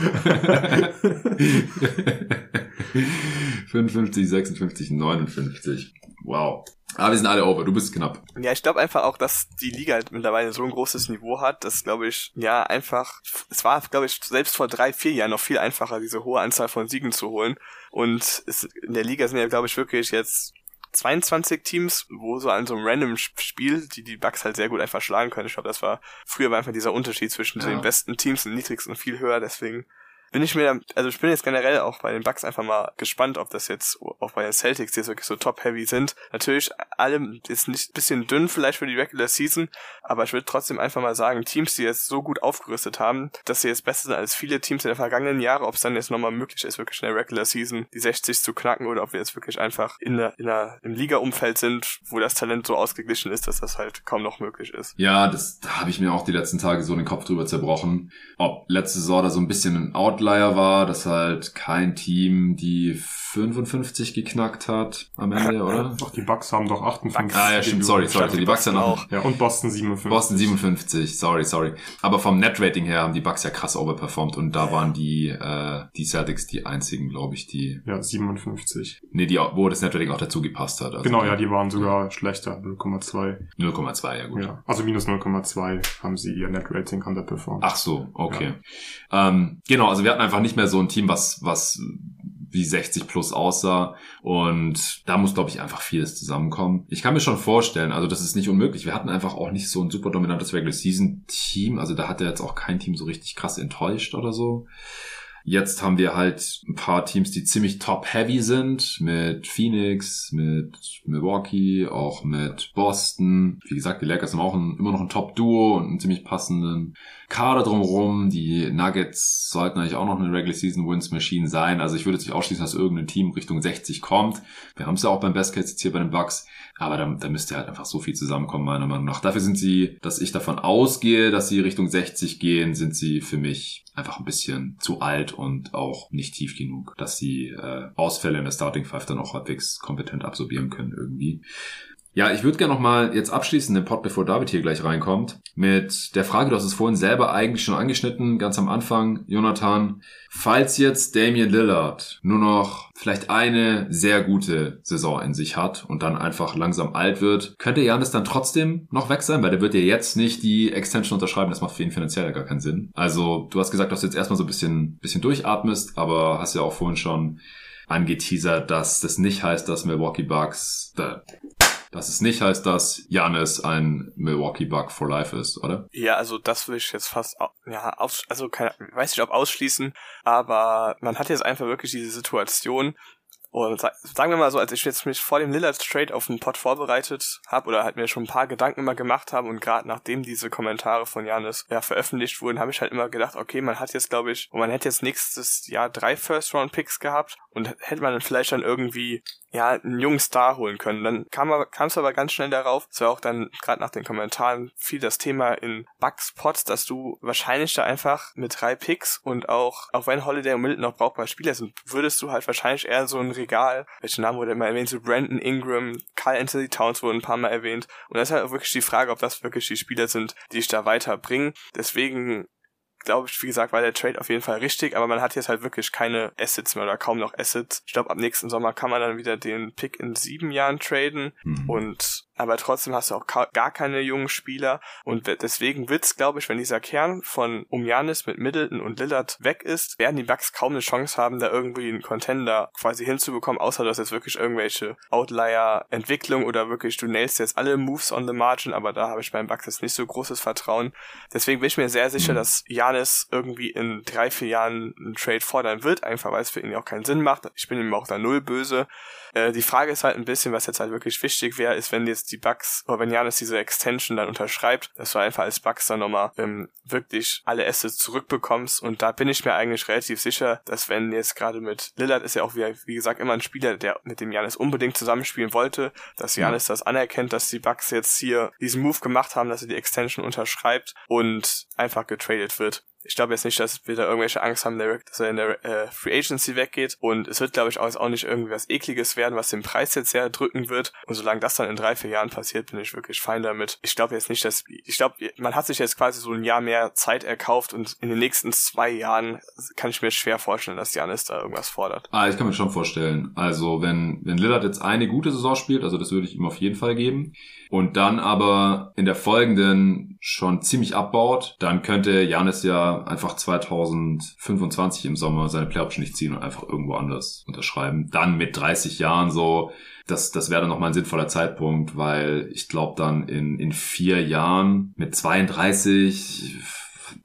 55, 56, 59. Wow. Aber wir sind alle over. Du bist knapp. Ja, ich glaube einfach auch, dass die Liga halt mittlerweile so ein großes Niveau hat, dass, glaube ich, ja, einfach, es war, glaube ich, selbst vor drei, vier Jahren noch viel einfacher, diese hohe Anzahl von Siegen zu holen. Und es, in der Liga sind ja, glaube ich, wirklich jetzt 22 Teams, wo so an so einem random Spiel, die die Bucks halt sehr gut einfach schlagen können. Ich glaube, das war, früher war einfach dieser Unterschied zwischen Ja. den besten Teams und niedrigsten viel höher, deswegen bin ich mir, also ich bin jetzt generell auch bei den Bucks einfach mal gespannt, ob das jetzt auch bei den Celtics, jetzt wirklich so top-heavy sind. Natürlich, alle ist nicht bisschen dünn vielleicht für die Regular Season, aber ich würde trotzdem einfach mal sagen, Teams, die jetzt so gut aufgerüstet haben, dass sie jetzt besser sind als viele Teams in den vergangenen Jahren, ob es dann jetzt nochmal möglich ist, wirklich in der Regular Season die 60 zu knacken oder ob wir jetzt wirklich einfach in der, in der, im Liga-Umfeld sind, wo das Talent so ausgeglichen ist, dass das halt kaum noch möglich ist. Ja, das da habe ich mir auch die letzten Tage so den Kopf drüber zerbrochen. Ob letzte Saison da so ein bisschen ein Outlier war, dass halt kein Team die 55 geknackt hat am Ende, oder? Doch, die Bucks haben doch 58. Ah ja, stimmt, sorry, sorry. Stimmt, Die Bucks ja noch. Ja, und Boston 57. Boston 57, sorry, sorry. Aber vom Net-Rating her haben die Bucks ja krass overperformed und da waren die, äh, die Celtics die einzigen, glaube ich, die, Ja, 57. nee, die, wo das Net-Rating auch dazu gepasst hat. Also Genau, ja, die waren sogar schlechter, 0,2. 0,2, ja gut. Ja, also minus 0,2 haben sie ihr Net-Rating underperformed. Ach so, okay. Ähm, genau, also wir hatten einfach nicht mehr so ein Team, was, was wie 60 plus aussah. Und da muss, glaube ich, einfach vieles zusammenkommen. Ich kann mir schon vorstellen, also das ist nicht unmöglich. Wir hatten einfach auch nicht so ein super dominantes Regular Season Team. Also da hat ja jetzt auch kein Team so richtig krass enttäuscht oder so. Jetzt haben wir halt ein paar Teams, die ziemlich top-heavy sind, mit Phoenix, mit Milwaukee, auch mit Boston. Wie gesagt, die Lakers haben auch ein, immer noch ein Top-Duo und einen ziemlich passenden Kader drumherum. Die Nuggets sollten eigentlich auch noch eine Regular Season Wins Machine sein. Also ich würde jetzt nicht ausschließen, dass irgendein Team Richtung 60 kommt. Wir haben es ja auch beim Best Case jetzt hier bei den Bucks. Aber da, da müsste halt einfach so viel zusammenkommen, meiner Meinung nach. Dafür sind sie, dass ich davon ausgehe, dass sie Richtung 60 gehen, sind sie für mich einfach ein bisschen zu alt und auch nicht tief genug, dass sie äh, Ausfälle in der Starting Five dann auch halbwegs kompetent absorbieren können irgendwie. Ja, ich würde gerne noch mal jetzt abschließen den Pod, bevor David hier gleich reinkommt, mit der Frage, du hast es vorhin selber eigentlich schon angeschnitten, ganz am Anfang, Jonathan. Falls jetzt Damian Lillard nur noch vielleicht eine sehr gute Saison in sich hat und dann einfach langsam alt wird, könnte Janis dann trotzdem noch weg sein, weil der wird ja jetzt nicht die Extension unterschreiben, das macht für ihn finanziell ja gar keinen Sinn. Also, du hast gesagt, dass du jetzt erstmal so ein bisschen, bisschen durchatmest, aber hast ja auch vorhin schon angeteasert, dass das nicht heißt, dass Milwaukee Bucks, da, dass es nicht heißt, dass Janis ein Milwaukee Buck for life ist, oder? Ja, also das würde ich jetzt fast, ja, aus, also keine, weiß nicht, ob ausschließen, aber man hat jetzt einfach wirklich diese Situation, und sa- sagen wir mal so, als ich jetzt mich vor dem Lillard Trade auf den Pod vorbereitet habe oder halt mir schon ein paar Gedanken immer gemacht habe und gerade nachdem diese Kommentare von Janis ja veröffentlicht wurden, habe ich halt immer gedacht, okay, man hat jetzt glaube ich, und man hätte jetzt nächstes Jahr drei First Round Picks gehabt und hätte man dann vielleicht dann irgendwie ja, einen jungen Star holen können. Dann kam es aber ganz schnell darauf, es war auch dann gerade nach den Kommentaren viel das Thema in Bugs Pots, dass du wahrscheinlich da einfach mit drei Picks und auch, auch wenn Holiday und Milton noch brauchbare Spieler sind, würdest du halt wahrscheinlich eher so ein Regal, welchen Namen wurde immer erwähnt, so Brandon Ingram, Carl Anthony Towns wurden ein paar Mal erwähnt. Und das ist halt auch wirklich die Frage, ob das wirklich die Spieler sind, die dich da weiterbringen. Deswegen glaube ich, wie gesagt, war der Trade auf jeden Fall richtig, aber man hat jetzt halt wirklich keine Assets mehr oder kaum noch Assets. Ich glaube, ab nächsten Sommer kann man dann wieder den Pick in sieben Jahren traden mhm. und aber trotzdem hast du auch gar keine jungen Spieler und deswegen wird's, glaube ich, wenn dieser Kern von um Janis mit Middleton und Lillard weg ist, werden die Bucks kaum eine Chance haben, da irgendwie einen Contender quasi hinzubekommen, außer dass jetzt wirklich irgendwelche Outlier-Entwicklung oder wirklich du nailst jetzt alle Moves on the margin, aber da habe ich beim Bucks jetzt nicht so großes Vertrauen. Deswegen bin ich mir sehr sicher, mhm. dass Janis irgendwie in drei, vier Jahren einen Trade fordern wird, einfach weil es für ihn auch keinen Sinn macht. Ich bin ihm auch da null böse. Äh, die Frage ist halt ein bisschen, was jetzt halt wirklich wichtig wäre, ist, wenn jetzt die Bugs, oder wenn Janis diese Extension dann unterschreibt, dass du einfach als Bugs dann nochmal ähm, wirklich alle Assets zurückbekommst. Und da bin ich mir eigentlich relativ sicher, dass wenn jetzt gerade mit Lillard ist ja auch, wie, wie gesagt, immer ein Spieler, der mit dem Janis unbedingt zusammenspielen wollte, dass Janis ja. das anerkennt, dass die Bugs jetzt hier diesen Move gemacht haben, dass er die Extension unterschreibt und einfach getradet wird ich glaube jetzt nicht, dass wir da irgendwelche Angst haben, dass er in der äh, Free Agency weggeht. Und es wird, glaube ich, auch, nicht irgendwie was Ekliges werden, was den Preis jetzt sehr drücken wird. Und solange das dann in drei, vier Jahren passiert, bin ich wirklich fein damit. Ich glaube jetzt nicht, dass, ich glaube, man hat sich jetzt quasi so ein Jahr mehr Zeit erkauft und in den nächsten zwei Jahren kann ich mir schwer vorstellen, dass Janis da irgendwas fordert. Ah, ich kann mir schon vorstellen. Also wenn, wenn Lillard jetzt eine gute Saison spielt, also das würde ich ihm auf jeden Fall geben, und dann aber in der folgenden schon ziemlich abbaut, dann könnte Janis ja einfach 2025 im Sommer seine Playoff nicht ziehen und einfach irgendwo anders unterschreiben. Dann mit 30 Jahren so, das, das wäre dann nochmal ein sinnvoller Zeitpunkt, weil ich glaube dann in, in vier Jahren mit 32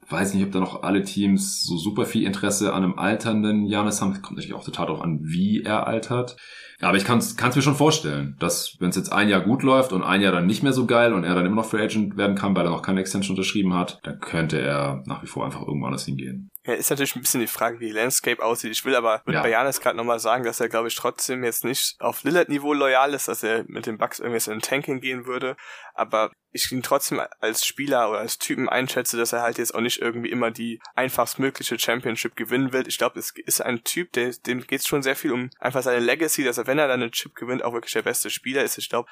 weiß nicht, ob da noch alle Teams so super viel Interesse an einem alternden Janis haben. Kommt natürlich auch total darauf an, wie er altert. Aber ich kann es mir schon vorstellen, dass wenn es jetzt ein Jahr gut läuft und ein Jahr dann nicht mehr so geil und er dann immer noch Free Agent werden kann, weil er noch keine Extension unterschrieben hat, dann könnte er nach wie vor einfach irgendwo anders hingehen. Ja, ist natürlich ein bisschen die Frage, wie die Landscape aussieht. Ich will aber mit ja. Janis gerade nochmal sagen, dass er, glaube ich, trotzdem jetzt nicht auf Lillard-Niveau loyal ist, dass er mit den Bucks irgendwie in ein Tanking gehen würde. Aber ich ihn trotzdem als Spieler oder als Typen einschätze, dass er halt jetzt auch nicht irgendwie immer die einfachst mögliche Championship gewinnen will. Ich glaube, es ist ein Typ, der, dem geht es schon sehr viel um einfach seine Legacy, dass er, wenn er dann eine Chip gewinnt, auch wirklich der beste Spieler ist. Ich glaube,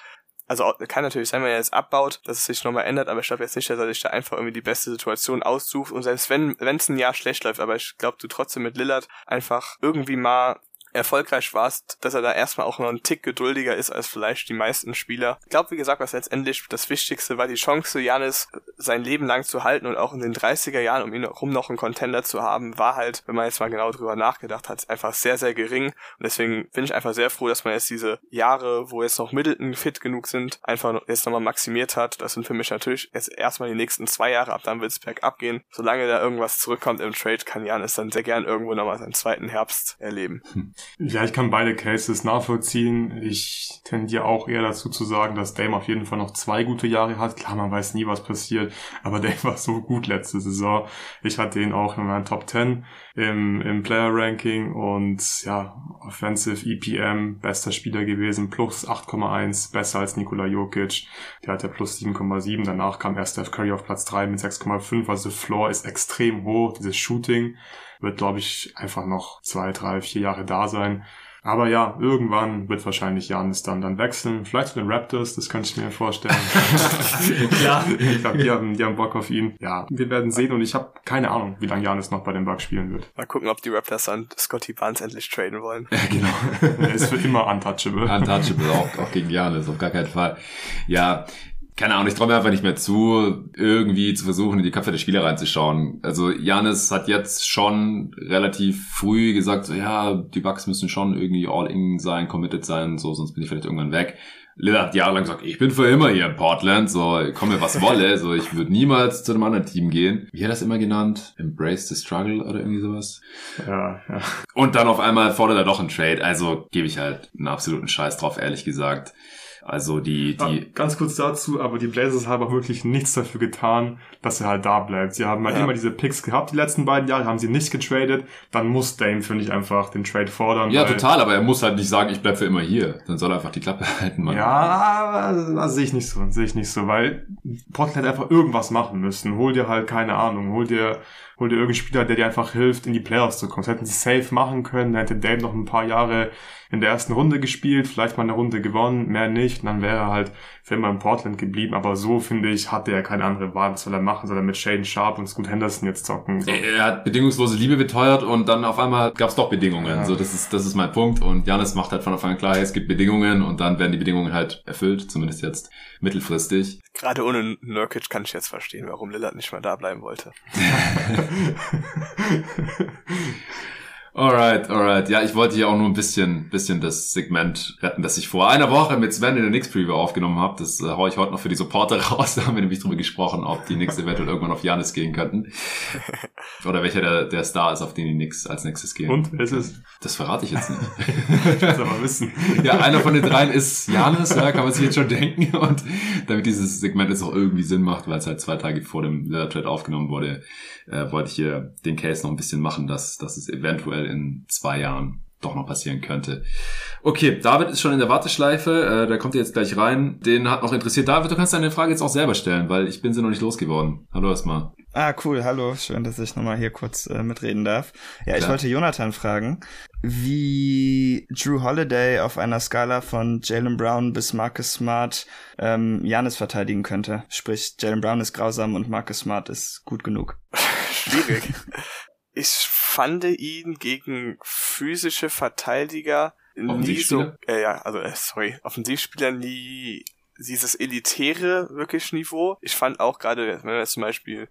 also kann natürlich sein, wenn er jetzt abbaut, dass es sich nochmal ändert, aber ich glaube jetzt nicht, dass er sich da einfach irgendwie die beste Situation aussucht. Und selbst wenn es ein Jahr schlecht läuft, aber ich glaube, du trotzdem mit Lillard einfach irgendwie mal erfolgreich warst, dass er da erstmal auch noch einen Tick geduldiger ist als vielleicht die meisten Spieler. Ich glaube, wie gesagt, was letztendlich das Wichtigste war, die Chance, Janis sein Leben lang zu halten und auch in den 30er Jahren, um ihn herum noch einen Contender zu haben, war halt, wenn man jetzt mal genau drüber nachgedacht hat, einfach sehr, sehr gering. Und deswegen bin ich einfach sehr froh, dass man jetzt diese Jahre, wo jetzt noch Middleton fit genug sind, einfach jetzt nochmal maximiert hat. Das sind für mich natürlich jetzt erstmal die nächsten zwei Jahre, ab dann wird es bergab gehen. Solange da irgendwas zurückkommt im Trade, kann Janis dann sehr gern irgendwo nochmal seinen zweiten Herbst erleben. Hm. Ja, ich kann beide Cases nachvollziehen. Ich tendiere auch eher dazu zu sagen, dass Dame auf jeden Fall noch zwei gute Jahre hat. Klar, man weiß nie, was passiert, aber Dame war so gut letzte Saison. Ich hatte ihn auch in meinen Top 10 im, im Player Ranking und ja, Offensive EPM, bester Spieler gewesen, plus 8,1, besser als Nikola Jokic. Der hat ja plus 7,7. Danach kam erst Steph Curry auf Platz 3 mit 6,5. Also Floor ist extrem hoch, dieses Shooting wird, glaube ich, einfach noch zwei, drei, vier Jahre da sein. Aber ja, irgendwann wird wahrscheinlich Janis dann dann wechseln. Vielleicht zu den Raptors, das könnte ich mir vorstellen. Klar. ich glaube, die haben, die haben Bock auf ihn. Ja, wir werden sehen und ich habe keine Ahnung, wie lange Janis noch bei den Bucks spielen wird. Mal gucken, ob die Raptors dann Scotty Barnes endlich traden wollen. Ja, genau. er ist für immer untouchable. Untouchable, auch, auch gegen Janis, auf gar keinen Fall. Ja, keine Ahnung, ich traue mir einfach nicht mehr zu, irgendwie zu versuchen, in die Köpfe der Spieler reinzuschauen. Also Janis hat jetzt schon relativ früh gesagt, so, ja, die Bucks müssen schon irgendwie all-in sein, committed sein, so, sonst bin ich vielleicht irgendwann weg. Lillard hat jahrelang gesagt, ich bin für immer hier in Portland, so, komme was wolle, so, ich würde niemals zu einem anderen Team gehen. Wie hat er das immer genannt? Embrace the struggle oder irgendwie sowas? Ja, ja. Und dann auf einmal fordert er doch einen Trade, also gebe ich halt einen absoluten Scheiß drauf, ehrlich gesagt. Also die, die. Ja, ganz kurz dazu, aber die Blazers haben auch wirklich nichts dafür getan, dass er halt da bleibt. Sie haben halt ja. immer diese Picks gehabt, die letzten beiden Jahre, haben sie nicht getradet. Dann muss Dame, finde ich, einfach den Trade fordern. Ja, total, aber er muss halt nicht sagen, ich bleib für immer hier. Dann soll er einfach die Klappe halten, Mann. Ja, das sehe ich nicht so, sehe ich nicht so, weil Portland einfach irgendwas machen müssen. Hol dir halt, keine Ahnung, hol dir hol dir irgendeinen Spieler, der dir einfach hilft, in die Playoffs zu kommen. Das hätten sie safe machen können, dann hätte Dame noch ein paar Jahre in der ersten Runde gespielt, vielleicht mal eine Runde gewonnen, mehr nicht, und dann wäre er halt für immer in Portland geblieben, aber so, finde ich, hatte er keine andere Wahl, was soll er machen, soll er mit Shaden Sharp und Scoot Henderson jetzt zocken. So. Er hat bedingungslose Liebe beteuert und dann auf einmal gab es doch Bedingungen, ja. so, das ist, das ist mein Punkt und Janis macht halt von Anfang an klar, es gibt Bedingungen und dann werden die Bedingungen halt erfüllt, zumindest jetzt mittelfristig. Gerade ohne Nurkic kann ich jetzt verstehen, warum Lillard nicht mal da bleiben wollte. Alright, alright. Ja, ich wollte hier auch nur ein bisschen, bisschen das Segment retten, das ich vor einer Woche mit Sven in der Knicks Preview aufgenommen habe. Das äh, haue ich heute noch für die Supporter raus. Da haben wir nämlich drüber gesprochen, ob die Knicks eventuell irgendwann auf Janis gehen könnten. Oder welcher der, der Star ist, auf den die Knicks als nächstes gehen. Und? Wer ist es? Das verrate ich jetzt nicht. ich aber wissen. Ja, einer von den dreien ist Janis, ja, kann man sich jetzt schon denken. Und damit dieses Segment jetzt auch irgendwie Sinn macht, weil es halt zwei Tage vor dem Trade aufgenommen wurde, äh, wollte ich hier den Case noch ein bisschen machen, dass, dass es eventuell in zwei Jahren doch noch passieren könnte. Okay, David ist schon in der Warteschleife, äh, da kommt er jetzt gleich rein. Den hat noch interessiert. David, du kannst deine Frage jetzt auch selber stellen, weil ich bin sie noch nicht losgeworden. Hallo erstmal. Ah, cool, hallo. Schön, dass ich nochmal hier kurz äh, mitreden darf. Ja, Klar. ich wollte Jonathan fragen, wie Drew Holiday auf einer Skala von Jalen Brown bis Marcus Smart ähm, Janis verteidigen könnte. Sprich, Jalen Brown ist grausam und Marcus Smart ist gut genug. Schwierig. Ich fand ihn gegen physische Verteidiger nie so, äh, ja, also, äh, sorry, Offensivspieler nie dieses elitäre wirklich Niveau. Ich fand auch gerade, wenn man zum Beispiel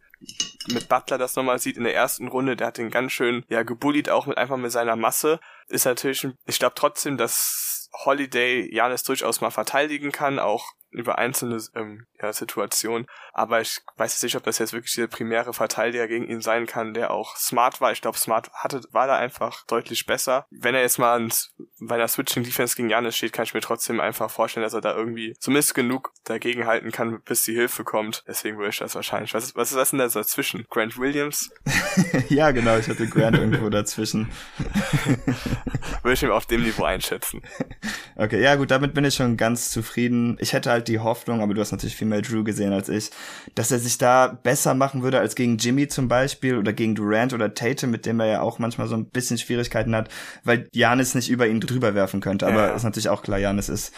mit Butler das nochmal sieht in der ersten Runde, der hat den ganz schön, ja, gebullied auch mit einfach mit seiner Masse. Ist natürlich, ich glaube trotzdem, dass Holiday Janis durchaus mal verteidigen kann, auch über einzelne ähm, ja, Situationen. Aber ich weiß jetzt nicht, ob das jetzt wirklich der primäre Verteidiger gegen ihn sein kann, der auch smart war. Ich glaube, smart hatte, war da einfach deutlich besser. Wenn er jetzt mal ans, bei der Switching Defense gegen Janis steht, kann ich mir trotzdem einfach vorstellen, dass er da irgendwie zumindest genug dagegen halten kann, bis die Hilfe kommt. Deswegen würde ich das wahrscheinlich. Was ist, was ist das denn da dazwischen? Grant Williams? ja, genau, ich hatte Grant irgendwo dazwischen. würde ich ihm auf dem Niveau einschätzen. Okay, ja gut, damit bin ich schon ganz zufrieden. Ich hätte halt die Hoffnung, aber du hast natürlich viel mehr Drew gesehen als ich, dass er sich da besser machen würde als gegen Jimmy zum Beispiel oder gegen Durant oder Tate, mit dem er ja auch manchmal so ein bisschen Schwierigkeiten hat, weil Janis nicht über ihn drüber werfen könnte. Aber ja. ist natürlich auch klar, Janis ist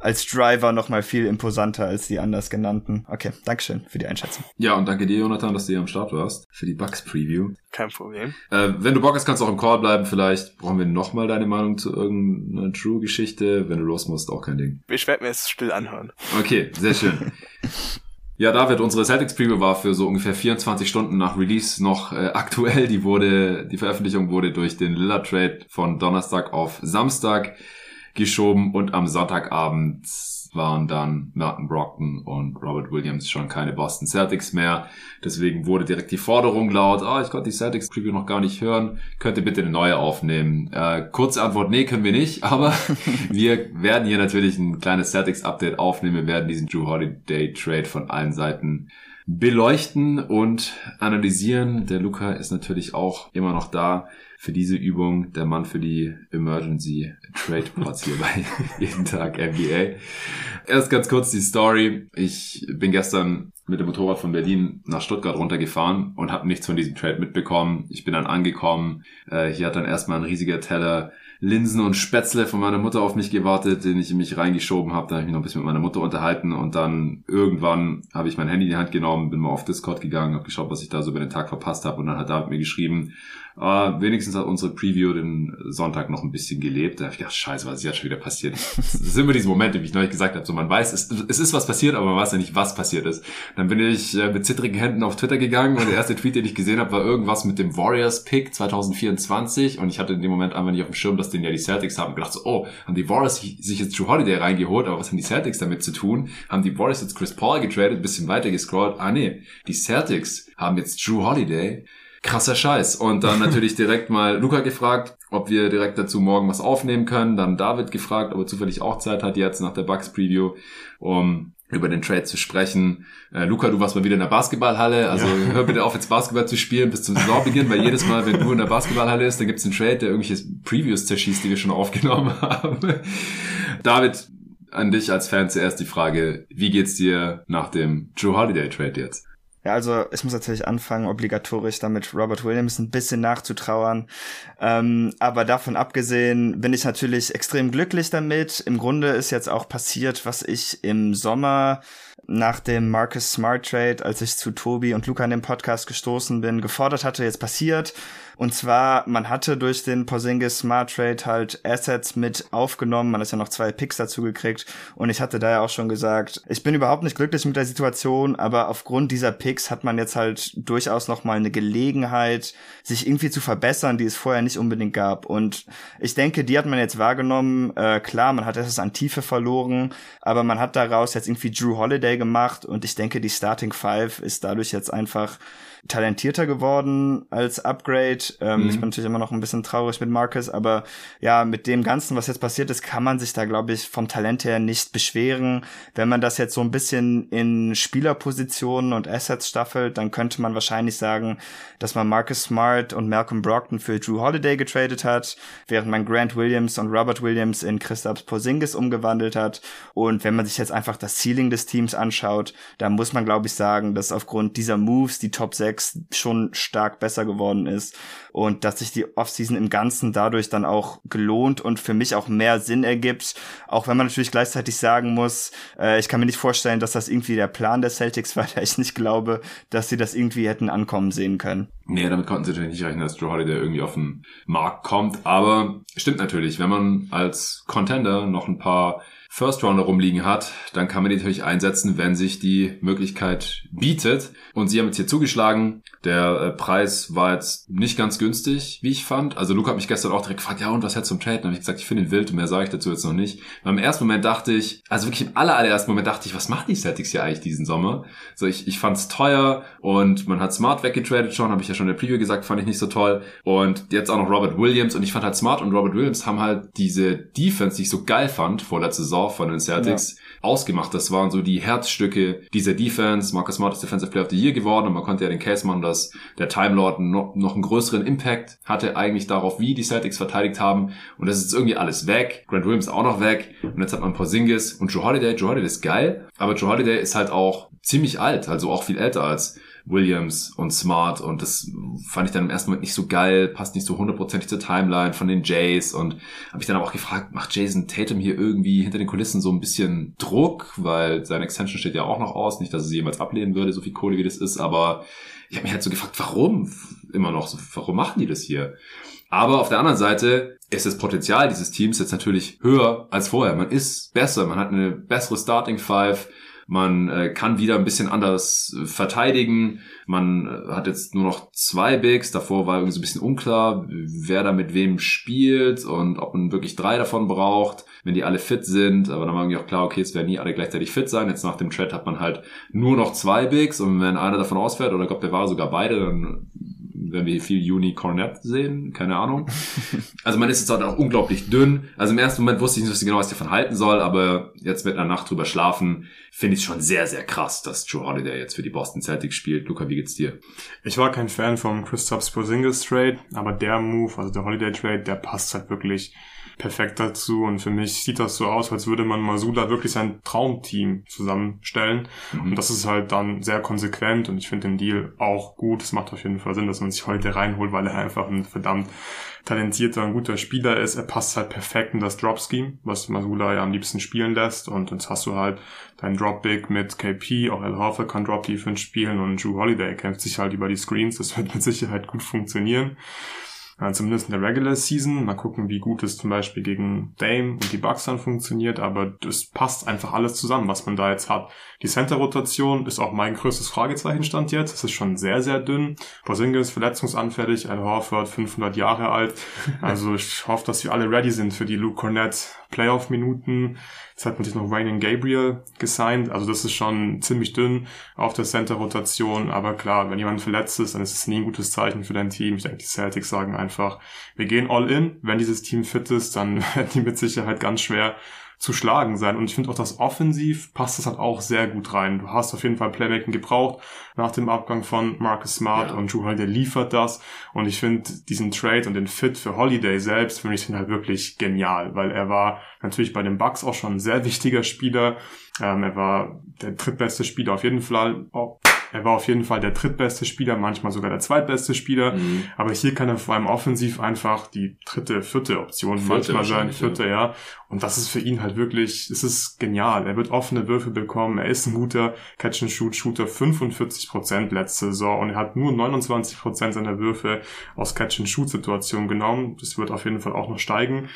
als Driver noch mal viel imposanter als die anders genannten. Okay, Dankeschön für die Einschätzung. Ja, und danke dir, Jonathan, dass du hier am Start warst für die Bugs Preview. Kein Problem. Äh, wenn du Bock hast, kannst du auch im Call bleiben. Vielleicht brauchen wir noch mal deine Meinung zu irgendeiner True-Geschichte. Wenn du los musst, auch kein Ding. Ich werde mir es still anhören. Okay, sehr schön. Ja, David, unsere Celtics Preview war für so ungefähr 24 Stunden nach Release noch äh, aktuell. Die wurde, die Veröffentlichung wurde durch den Lillard Trade von Donnerstag auf Samstag geschoben und am Sonntagabend waren dann Merton Brockton und Robert Williams schon keine Boston Celtics mehr. Deswegen wurde direkt die Forderung laut, ah, oh, ich konnte die Celtics Preview noch gar nicht hören, könnt ihr bitte eine neue aufnehmen? Äh, kurze Antwort, nee, können wir nicht, aber wir werden hier natürlich ein kleines Celtics Update aufnehmen. Wir werden diesen Drew Holiday Trade von allen Seiten beleuchten und analysieren. Der Luca ist natürlich auch immer noch da für diese Übung der Mann für die Emergency Trade Pots hier bei jeden Tag NBA. Erst ganz kurz die Story. Ich bin gestern mit dem Motorrad von Berlin nach Stuttgart runtergefahren und habe nichts von diesem Trade mitbekommen. Ich bin dann angekommen. Äh, hier hat dann erstmal ein riesiger Teller Linsen und Spätzle von meiner Mutter auf mich gewartet, den ich in mich reingeschoben habe. Da habe ich mich noch ein bisschen mit meiner Mutter unterhalten und dann irgendwann habe ich mein Handy in die Hand genommen, bin mal auf Discord gegangen, habe geschaut, was ich da so über den Tag verpasst habe und dann hat David mir geschrieben, äh, wenigstens hat unsere Preview den Sonntag noch ein bisschen gelebt. Da habe ich gedacht, scheiße, was ist jetzt schon wieder passiert? Das sind immer diese Momente, wie ich neulich gesagt habe, so man weiß, es, es ist was passiert, aber man weiß ja nicht, was passiert ist. Dann bin ich äh, mit zittrigen Händen auf Twitter gegangen und der erste Tweet, den ich gesehen habe, war irgendwas mit dem Warriors-Pick 2024 und ich hatte in dem Moment einfach nicht auf dem Schirm, dass den ja die Celtics haben. Und gedacht so, oh, haben die Warriors sich jetzt Drew Holiday reingeholt, aber was haben die Celtics damit zu tun? Haben die Warriors jetzt Chris Paul getradet, bisschen weiter gescrollt? Ah nee, die Celtics haben jetzt Drew Holiday krasser Scheiß. Und dann natürlich direkt mal Luca gefragt, ob wir direkt dazu morgen was aufnehmen können. Dann David gefragt, ob er zufällig auch Zeit hat jetzt nach der Bugs Preview, um über den Trade zu sprechen. Äh, Luca, du warst mal wieder in der Basketballhalle, also ja. hör bitte auf jetzt Basketball zu spielen bis zum Saisonbeginn, weil jedes Mal, wenn du in der Basketballhalle ist, dann gibt's einen Trade, der irgendwelche Previews zerschießt, die wir schon aufgenommen haben. David, an dich als Fan zuerst die Frage, wie geht's dir nach dem Drew Holiday Trade jetzt? Ja, also ich muss natürlich anfangen, obligatorisch damit Robert Williams ein bisschen nachzutrauern. Ähm, aber davon abgesehen bin ich natürlich extrem glücklich damit. Im Grunde ist jetzt auch passiert, was ich im Sommer nach dem Marcus Smart Trade, als ich zu Tobi und Luca in dem Podcast gestoßen bin, gefordert hatte, jetzt passiert. Und zwar, man hatte durch den Porzingis Smart Trade halt Assets mit aufgenommen. Man hat ja noch zwei Picks dazu gekriegt. Und ich hatte da ja auch schon gesagt, ich bin überhaupt nicht glücklich mit der Situation, aber aufgrund dieser Picks hat man jetzt halt durchaus noch mal eine Gelegenheit, sich irgendwie zu verbessern, die es vorher nicht unbedingt gab. Und ich denke, die hat man jetzt wahrgenommen. Äh, klar, man hat etwas an Tiefe verloren, aber man hat daraus jetzt irgendwie Drew Holiday gemacht. Und ich denke, die Starting Five ist dadurch jetzt einfach talentierter geworden als Upgrade. Ähm, mhm. Ich bin natürlich immer noch ein bisschen traurig mit Marcus, aber ja, mit dem Ganzen, was jetzt passiert ist, kann man sich da, glaube ich, vom Talent her nicht beschweren. Wenn man das jetzt so ein bisschen in Spielerpositionen und Assets staffelt, dann könnte man wahrscheinlich sagen, dass man Marcus Smart und Malcolm Brockton für Drew Holiday getradet hat, während man Grant Williams und Robert Williams in Christaps Porzingis umgewandelt hat. Und wenn man sich jetzt einfach das Ceiling des Teams anschaut, dann muss man, glaube ich, sagen, dass aufgrund dieser Moves die Top 6 Quarterbacks schon stark besser geworden ist und dass sich die Offseason im Ganzen dadurch dann auch gelohnt und für mich auch mehr Sinn ergibt. Auch wenn man natürlich gleichzeitig sagen muss, äh, ich kann mir nicht vorstellen, dass das irgendwie der Plan der Celtics war, da ich nicht glaube, dass sie das irgendwie hätten ankommen sehen können. Nee, damit konnten sie natürlich nicht rechnen, dass Drew Holiday irgendwie auf den Markt kommt. Aber stimmt natürlich, wenn man als Contender noch ein paar First Rounder rumliegen hat, dann kann man die natürlich einsetzen, wenn sich die Möglichkeit bietet. Und sie haben jetzt hier zugeschlagen. Der äh, Preis war jetzt nicht ganz günstig, wie ich fand. Also Luca hat mich gestern auch direkt gefragt, ja und was hättest du zum Trade? Dann habe ich gesagt, ich finde ihn wild und mehr sage ich dazu jetzt noch nicht. Beim ersten Moment dachte ich, also wirklich im aller, allerersten Moment dachte ich, was machen die Celtics hier eigentlich diesen Sommer? So, ich, ich fand es teuer und man hat Smart weggetradet schon, habe ich ja schon in der Preview gesagt, fand ich nicht so toll. Und jetzt auch noch Robert Williams und ich fand halt Smart und Robert Williams haben halt diese Defense, die ich so geil fand vor der Saison von den Celtics, ja ausgemacht. Das waren so die Herzstücke dieser Defense. Marcus Smart ist Defensive Player of the Year geworden und man konnte ja den Case machen, dass der Time Lord noch, noch einen größeren Impact hatte eigentlich darauf, wie die Celtics verteidigt haben. Und das ist jetzt irgendwie alles weg. Grant Williams auch noch weg. Und jetzt hat man Porzingis und Joe Holiday. Joe Holiday ist geil, aber Joe Holiday ist halt auch ziemlich alt, also auch viel älter als Williams und Smart und das fand ich dann im ersten Moment nicht so geil, passt nicht so hundertprozentig zur Timeline von den Jays und habe ich dann aber auch gefragt, macht Jason Tatum hier irgendwie hinter den Kulissen so ein bisschen Druck, weil seine Extension steht ja auch noch aus, nicht, dass er sie jemals ablehnen würde, so viel Kohle wie das ist, aber ich habe mich halt so gefragt, warum immer noch so, warum machen die das hier? Aber auf der anderen Seite ist das Potenzial dieses Teams jetzt natürlich höher als vorher. Man ist besser, man hat eine bessere Starting Five, man äh, kann wieder ein bisschen anders äh, verteidigen. Man äh, hat jetzt nur noch zwei Bigs. Davor war irgendwie so ein bisschen unklar, wer da mit wem spielt und ob man wirklich drei davon braucht, wenn die alle fit sind. Aber dann war irgendwie auch klar, okay, es werden nie alle gleichzeitig fit sein. Jetzt nach dem Trade hat man halt nur noch zwei Bigs und wenn einer davon ausfällt oder glaube, der war sogar beide, dann werden wir viel Uni Cornet sehen, keine Ahnung. Also man ist jetzt halt auch unglaublich dünn. Also im ersten Moment wusste ich nicht genau, was ich davon halten soll, aber jetzt mit einer Nacht drüber schlafen, finde ich schon sehr, sehr krass, dass Joe Holiday jetzt für die Boston Celtics spielt. Luca, wie geht's dir? Ich war kein Fan vom Christoph Porzingis Trade, aber der Move, also der Holiday Trade, der passt halt wirklich perfekt dazu. Und für mich sieht das so aus, als würde man Masula wirklich sein Traumteam zusammenstellen. Mhm. Und das ist halt dann sehr konsequent und ich finde den Deal auch gut. Es macht auf jeden Fall Sinn, dass man sich heute reinholt, weil er einfach ein verdammt talentierter und guter Spieler ist. Er passt halt perfekt in das Drop-Scheme, was Masula ja am liebsten spielen lässt. Und jetzt hast du halt dein Drop-Big mit KP, auch Al Horford kann Drop-Defense spielen und Drew Holiday kämpft sich halt über die Screens. Das wird mit Sicherheit gut funktionieren äh, zumindest in der Regular Season. Mal gucken, wie gut es zum Beispiel gegen Dame und die Bucks dann funktioniert, aber das passt einfach alles zusammen, was man da jetzt hat. Die Center-Rotation ist auch mein größtes Fragezeichen stand jetzt. Es ist schon sehr, sehr dünn. Porzingis verletzungsanfällig, Al Horford 500 Jahre alt. Also ich hoffe, dass wir alle ready sind für die Luke Cornett Playoff-Minuten. Jetzt hat man sich noch Wayne Gabriel gesigned. Also das ist schon ziemlich dünn auf der Center-Rotation. Aber klar, wenn jemand verletzt ist, dann ist es nie ein gutes Zeichen für dein Team. Ich denke, die Celtics sagen einfach, wir gehen all in. Wenn dieses Team fit ist, dann werden die mit Sicherheit ganz schwer zu schlagen sein. Und ich finde auch, das Offensiv passt das halt auch sehr gut rein. Du hast auf jeden Fall Playmaking gebraucht nach dem Abgang von Marcus Smart ja. und Drew Holiday liefert das. Und ich finde diesen Trade und den Fit für Holiday selbst, finde ich ihn halt wirklich genial, weil er war natürlich bei den Bucks auch schon ein sehr wichtiger Spieler. Ähm, er war der drittbeste Spieler auf jeden Fall. Er war auf jeden Fall der drittbeste Spieler, manchmal sogar der zweitbeste Spieler. Mhm. Aber hier kann er vor allem offensiv einfach die dritte, vierte Option vierte manchmal sein, vierte, ja. ja. Und das ist für ihn halt wirklich, es ist genial. Er wird offene Würfe bekommen. Er ist ein guter Catch-and-Shoot-Shooter, 45 Prozent letzte Saison und er hat nur 29 Prozent seiner Würfe aus Catch-and-Shoot-Situationen genommen. Das wird auf jeden Fall auch noch steigen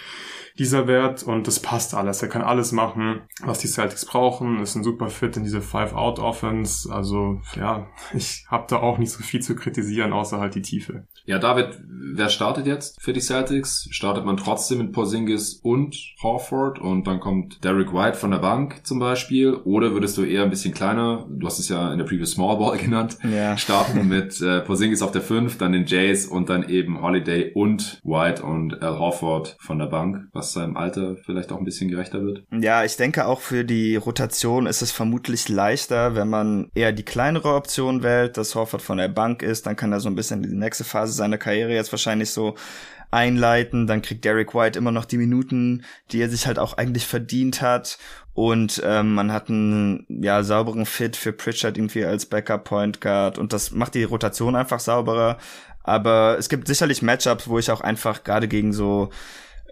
dieser Wert und das passt alles. Er kann alles machen, was die Celtics brauchen. Ist ein super Fit in diese Five-Out-Offense. Also ja, ich habe da auch nicht so viel zu kritisieren, außer halt die Tiefe. Ja, David, wer startet jetzt für die Celtics? Startet man trotzdem mit Porzingis und Horford und dann kommt Derek White von der Bank zum Beispiel? Oder würdest du eher ein bisschen kleiner, du hast es ja in der Previous Small Ball genannt, ja. starten mit äh, Porzingis auf der 5, dann den Jays und dann eben Holiday und White und Al Horford von der Bank, was seinem Alter vielleicht auch ein bisschen gerechter wird? Ja, ich denke auch für die Rotation ist es vermutlich leichter, wenn man eher die kleinere Option wählt, dass Horford von der Bank ist, dann kann er so ein bisschen die nächste Phase seiner Karriere jetzt wahrscheinlich so einleiten. Dann kriegt Derek White immer noch die Minuten, die er sich halt auch eigentlich verdient hat. Und ähm, man hat einen ja, sauberen Fit für Pritchard irgendwie als Backup Point Guard. Und das macht die Rotation einfach sauberer. Aber es gibt sicherlich Matchups, wo ich auch einfach gerade gegen so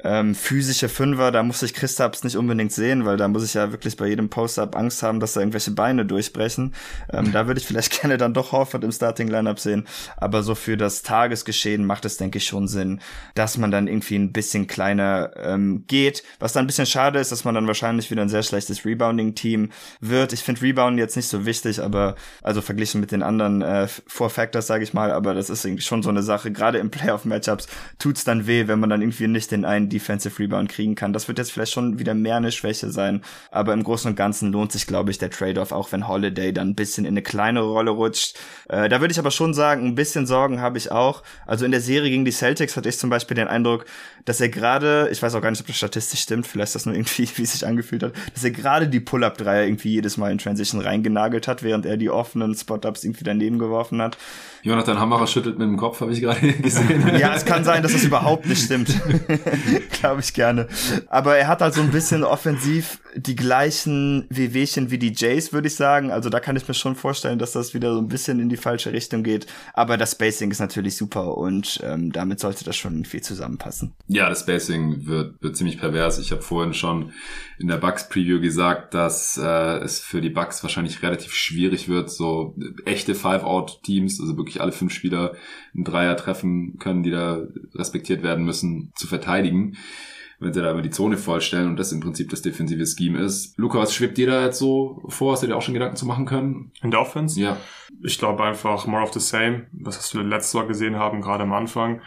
ähm, physische Fünfer, da muss ich Christaps nicht unbedingt sehen, weil da muss ich ja wirklich bei jedem Post-Up Angst haben, dass da irgendwelche Beine durchbrechen. Ähm, da würde ich vielleicht gerne dann doch Horford im Starting-Lineup sehen. Aber so für das Tagesgeschehen macht es, denke ich, schon Sinn, dass man dann irgendwie ein bisschen kleiner ähm, geht. Was dann ein bisschen schade ist, dass man dann wahrscheinlich wieder ein sehr schlechtes Rebounding-Team wird. Ich finde Rebound jetzt nicht so wichtig, aber also verglichen mit den anderen äh, Four Factors, sage ich mal, aber das ist irgendwie schon so eine Sache. Gerade im Playoff-Matchups tut's dann weh, wenn man dann irgendwie nicht den einen Defensive Rebound kriegen kann. Das wird jetzt vielleicht schon wieder mehr eine Schwäche sein, aber im Großen und Ganzen lohnt sich, glaube ich, der Trade-off, auch wenn Holiday dann ein bisschen in eine kleinere Rolle rutscht. Äh, da würde ich aber schon sagen, ein bisschen Sorgen habe ich auch. Also in der Serie gegen die Celtics hatte ich zum Beispiel den Eindruck, dass er gerade, ich weiß auch gar nicht, ob das statistisch stimmt, vielleicht ist das nur irgendwie, wie es sich angefühlt hat, dass er gerade die Pull-Up-Dreier irgendwie jedes Mal in Transition reingenagelt hat, während er die offenen Spot-Ups irgendwie daneben geworfen hat. Jonathan Hammerer schüttelt mit dem Kopf, habe ich gerade gesehen. ja, es kann sein, dass das überhaupt nicht stimmt. Glaube ich gerne. Aber er hat halt so ein bisschen offensiv die gleichen Wehwehchen wie die Jays, würde ich sagen. Also da kann ich mir schon vorstellen, dass das wieder so ein bisschen in die falsche Richtung geht. Aber das Spacing ist natürlich super und ähm, damit sollte das schon viel zusammenpassen. Ja, das Spacing wird, wird ziemlich pervers. Ich habe vorhin schon in der Bucks-Preview gesagt, dass äh, es für die Bucks wahrscheinlich relativ schwierig wird, so echte Five-Out-Teams, also wirklich alle fünf Spieler einen Dreier treffen können, die da respektiert werden müssen, zu verteidigen wenn sie da immer die Zone vollstellen und das im Prinzip das defensive Scheme ist. Lukas, schwebt dir da jetzt so vor? Hast du dir auch schon Gedanken zu machen können? In der Offense? Ja. Ich glaube einfach more of the same, was wir letztes Jahr gesehen haben, gerade am Anfang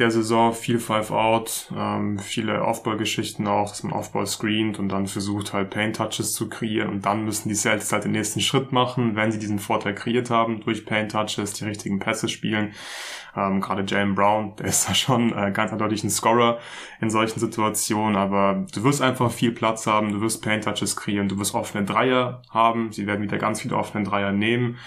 der Saison viel Five-Out, ähm, viele Aufbaugeschichten auch, dass man Aufbau screent und dann versucht halt Paint-Touches zu kreieren und dann müssen die Celtics halt den nächsten Schritt machen, wenn sie diesen Vorteil kreiert haben, durch Paint-Touches, die richtigen Pässe spielen. Ähm, Gerade Jalen Brown, der ist da schon äh, ganz eindeutig ein Scorer in solchen Situationen, aber du wirst einfach viel Platz haben, du wirst Paint-Touches kreieren, du wirst offene Dreier haben, sie werden wieder ganz viele offene Dreier nehmen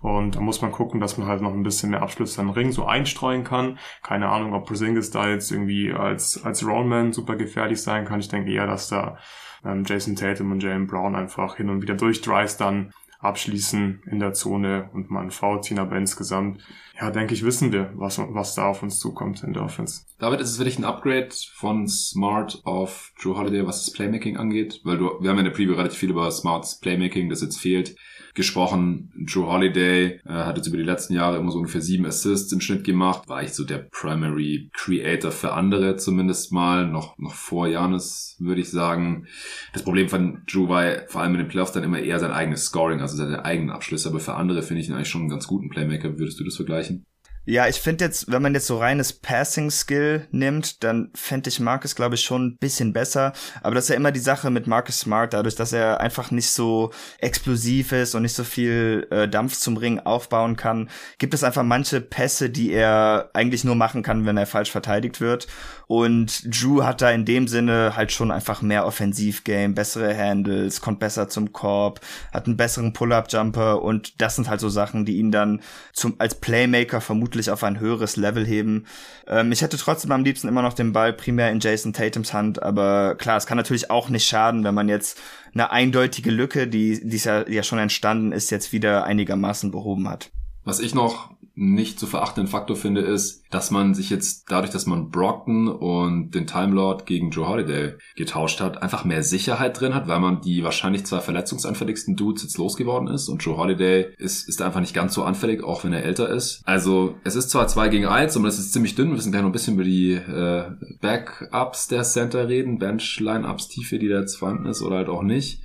und da muss man gucken, dass man halt noch ein bisschen mehr Abschlüsse am Ring so einstreuen kann. Keine Ahnung, ob Porzingis da jetzt irgendwie als, als Rollman super gefährlich sein kann. Ich denke eher, dass da ähm, Jason Tatum und Jalen Brown einfach hin und wieder durch Drives dann abschließen in der Zone und mal einen Foul ziehen, aber insgesamt, ja, denke ich, wissen wir, was, was da auf uns zukommt in der Offense. David, ist es wirklich ein Upgrade von Smart auf Drew Holiday, was das Playmaking angeht? Weil du, wir haben in der Preview relativ viel über Smarts Playmaking, das jetzt fehlt gesprochen. Drew Holiday äh, hat jetzt über die letzten Jahre immer so ungefähr sieben Assists im Schnitt gemacht. War ich so der Primary Creator für andere zumindest mal. Noch, noch vor Janis, würde ich sagen. Das Problem von Drew war vor allem in den Playoffs dann immer eher sein eigenes Scoring, also seine eigenen Abschlüsse. Aber für andere finde ich ihn eigentlich schon einen ganz guten Playmaker. Würdest du das vergleichen? Ja, ich finde jetzt, wenn man jetzt so reines Passing-Skill nimmt, dann fände ich Marcus, glaube ich, schon ein bisschen besser. Aber das ist ja immer die Sache mit Marcus Smart, dadurch, dass er einfach nicht so explosiv ist und nicht so viel äh, Dampf zum Ring aufbauen kann, gibt es einfach manche Pässe, die er eigentlich nur machen kann, wenn er falsch verteidigt wird. Und Drew hat da in dem Sinne halt schon einfach mehr Offensivgame, bessere Handles, kommt besser zum Korb, hat einen besseren Pull-Up-Jumper und das sind halt so Sachen, die ihn dann zum, als Playmaker vermutlich wirklich auf ein höheres Level heben. Ähm, ich hätte trotzdem am liebsten immer noch den Ball primär in Jason Tatums Hand, aber klar, es kann natürlich auch nicht schaden, wenn man jetzt eine eindeutige Lücke, die, die ja, ja schon entstanden ist, jetzt wieder einigermaßen behoben hat. Was ich noch nicht zu verachtenden Faktor finde, ist, dass man sich jetzt dadurch, dass man Brockton und den Time Lord gegen Joe Holiday getauscht hat, einfach mehr Sicherheit drin hat, weil man die wahrscheinlich zwei verletzungsanfälligsten Dudes jetzt losgeworden ist und Joe Holiday ist, ist einfach nicht ganz so anfällig, auch wenn er älter ist. Also es ist zwar zwei gegen eins, aber es ist ziemlich dünn. Wir müssen gleich noch ein bisschen über die äh, Backups der Center reden, Bench-Line-Ups Tiefe, die da jetzt vorhanden ist oder halt auch nicht.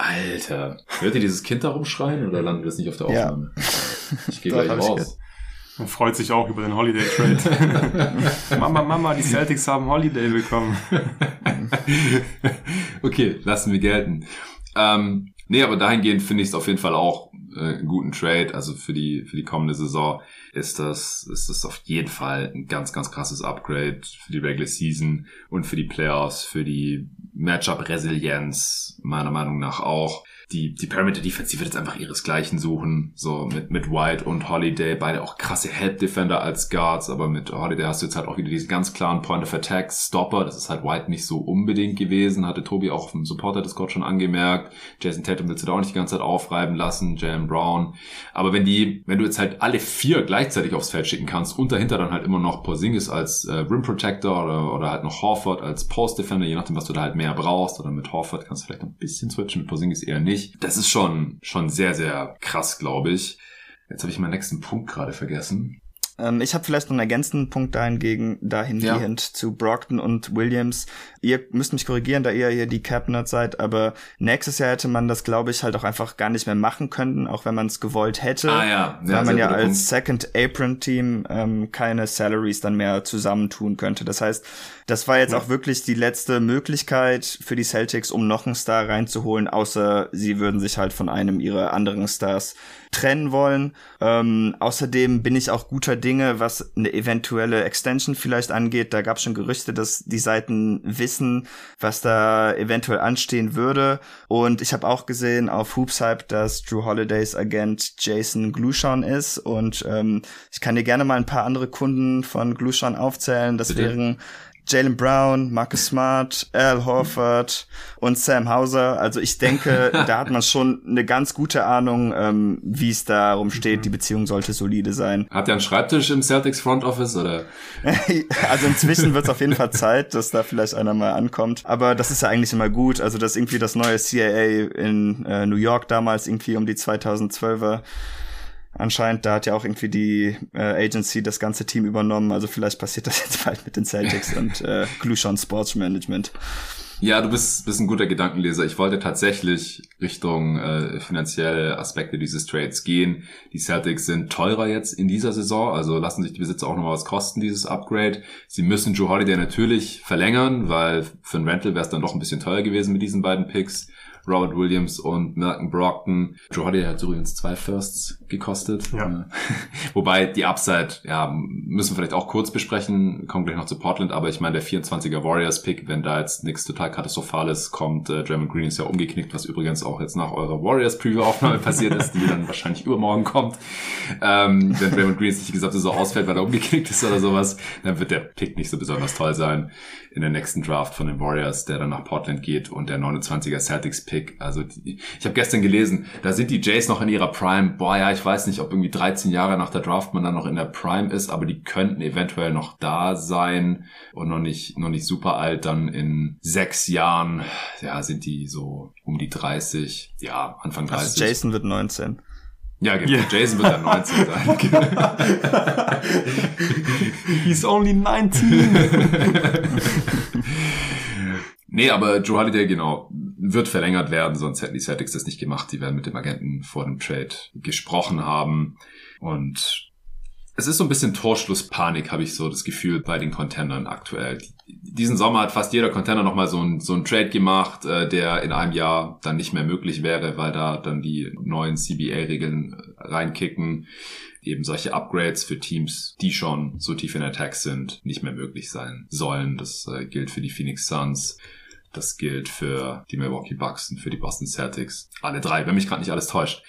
Alter, hört ihr dieses Kind da rumschreien oder landet das nicht auf der Aufnahme? Ja. Ich gehe gleich raus. Man freut sich auch über den Holiday Trade. Mama, Mama, die Celtics haben Holiday bekommen. okay, lassen wir gelten. Ähm, nee, aber dahingehend finde ich es auf jeden Fall auch äh, einen guten Trade. Also für die, für die kommende Saison ist das, ist das auf jeden Fall ein ganz, ganz krasses Upgrade für die Regular Season und für die Playoffs, für die Matchup-Resilienz meiner Meinung nach auch die, die Perimeter Defense, die wird jetzt einfach ihresgleichen suchen. So mit, mit White und Holiday, beide auch krasse Help Defender als Guards, aber mit Holiday hast du jetzt halt auch wieder diesen ganz klaren Point of Attack Stopper. Das ist halt White nicht so unbedingt gewesen. Hatte Tobi auch vom Supporter Discord schon angemerkt. Jason Tatum willst du da auch nicht die ganze Zeit aufreiben lassen. Jalen Brown. Aber wenn die, wenn du jetzt halt alle vier gleichzeitig aufs Feld schicken kannst und dahinter dann halt immer noch Porzingis als äh, Rim Protector oder, oder halt noch Horford als Post Defender, je nachdem, was du da halt mehr brauchst. Oder mit Horford kannst du vielleicht ein bisschen switchen, mit Porzingis eher nicht nicht. Das ist schon, schon sehr, sehr krass, glaube ich. Jetzt habe ich meinen nächsten Punkt gerade vergessen. Ähm, ich habe vielleicht noch einen ergänzenden Punkt dahingegen, dahingehend ja. zu Brockton und Williams. Ihr müsst mich korrigieren, da ihr hier die Capnet seid, aber nächstes Jahr hätte man das, glaube ich, halt auch einfach gar nicht mehr machen können, auch wenn man es gewollt hätte. Ah, ja. ja weil man ja als Punkt. Second Apron Team ähm, keine Salaries dann mehr zusammentun könnte. Das heißt, das war jetzt ja. auch wirklich die letzte Möglichkeit für die Celtics, um noch einen Star reinzuholen, außer sie würden sich halt von einem ihrer anderen Stars trennen wollen. Ähm, außerdem bin ich auch guter Dinge, was eine eventuelle Extension vielleicht angeht. Da gab es schon Gerüchte, dass die Seiten wissen, was da eventuell anstehen würde. Und ich habe auch gesehen auf Hoopshype, dass Drew Holidays Agent Jason Glushon ist. Und ähm, ich kann dir gerne mal ein paar andere Kunden von Glushon aufzählen. Das Bitte? wären Jalen Brown, Marcus Smart, Al Horford und Sam Hauser. Also ich denke, da hat man schon eine ganz gute Ahnung, ähm, wie es darum steht. Mhm. Die Beziehung sollte solide sein. Hat er einen Schreibtisch im Celtics Front Office oder? also inzwischen wird es auf jeden Fall Zeit, dass da vielleicht einer mal ankommt. Aber das ist ja eigentlich immer gut. Also dass irgendwie das neue CIA in äh, New York damals irgendwie um die 2012er anscheinend, da hat ja auch irgendwie die äh, Agency das ganze Team übernommen. Also vielleicht passiert das jetzt bald mit den Celtics und äh, Glushon Sports Management. Ja, du bist, bist ein guter Gedankenleser. Ich wollte tatsächlich Richtung äh, finanzielle Aspekte dieses Trades gehen. Die Celtics sind teurer jetzt in dieser Saison, also lassen sich die Besitzer auch noch was kosten, dieses Upgrade. Sie müssen Joe Holiday natürlich verlängern, weil für ein Rental wäre es dann doch ein bisschen teuer gewesen mit diesen beiden Picks. Robert Williams und Malcolm Brockton. Joe Holiday hat übrigens zwei Firsts gekostet. Ja. Wobei die Upside, ja, müssen wir vielleicht auch kurz besprechen, kommen gleich noch zu Portland, aber ich meine, der 24er Warriors Pick, wenn da jetzt nichts total katastrophales kommt, äh, Draymond Green ist ja umgeknickt, was übrigens auch jetzt nach eurer Warriors Preview Aufnahme passiert ist, die dann wahrscheinlich übermorgen kommt. Ähm, wenn Draymond Green jetzt nicht gesagt so ausfällt, weil er umgeknickt ist oder sowas, dann wird der Pick nicht so besonders toll sein in der nächsten Draft von den Warriors, der dann nach Portland geht und der 29er Celtics Pick. Also die, ich habe gestern gelesen, da sind die Jays noch in ihrer Prime. Boah, ja, ich weiß nicht, ob irgendwie 13 Jahre nach der Draft man dann noch in der Prime ist, aber die könnten eventuell noch da sein und noch nicht noch nicht super alt. Dann in sechs Jahren, ja, sind die so um die 30, ja, Anfang 30. Also Jason wird 19. Ja, genau. Yeah. Jason wird dann 19 sein. He's only 19. nee, aber Joe Holiday, genau, wird verlängert werden, sonst hätten die Celtics das nicht gemacht. Die werden mit dem Agenten vor dem Trade gesprochen haben. Und es ist so ein bisschen Torschlusspanik, habe ich so das Gefühl bei den Contendern aktuell. Diesen Sommer hat fast jeder Contender nochmal so ein, so Trade gemacht, äh, der in einem Jahr dann nicht mehr möglich wäre, weil da dann die neuen CBA-Regeln äh, reinkicken. Eben solche Upgrades für Teams, die schon so tief in Attack sind, nicht mehr möglich sein sollen. Das äh, gilt für die Phoenix Suns. Das gilt für die Milwaukee Bucks und für die Boston Celtics. Alle drei, wenn mich gerade nicht alles täuscht.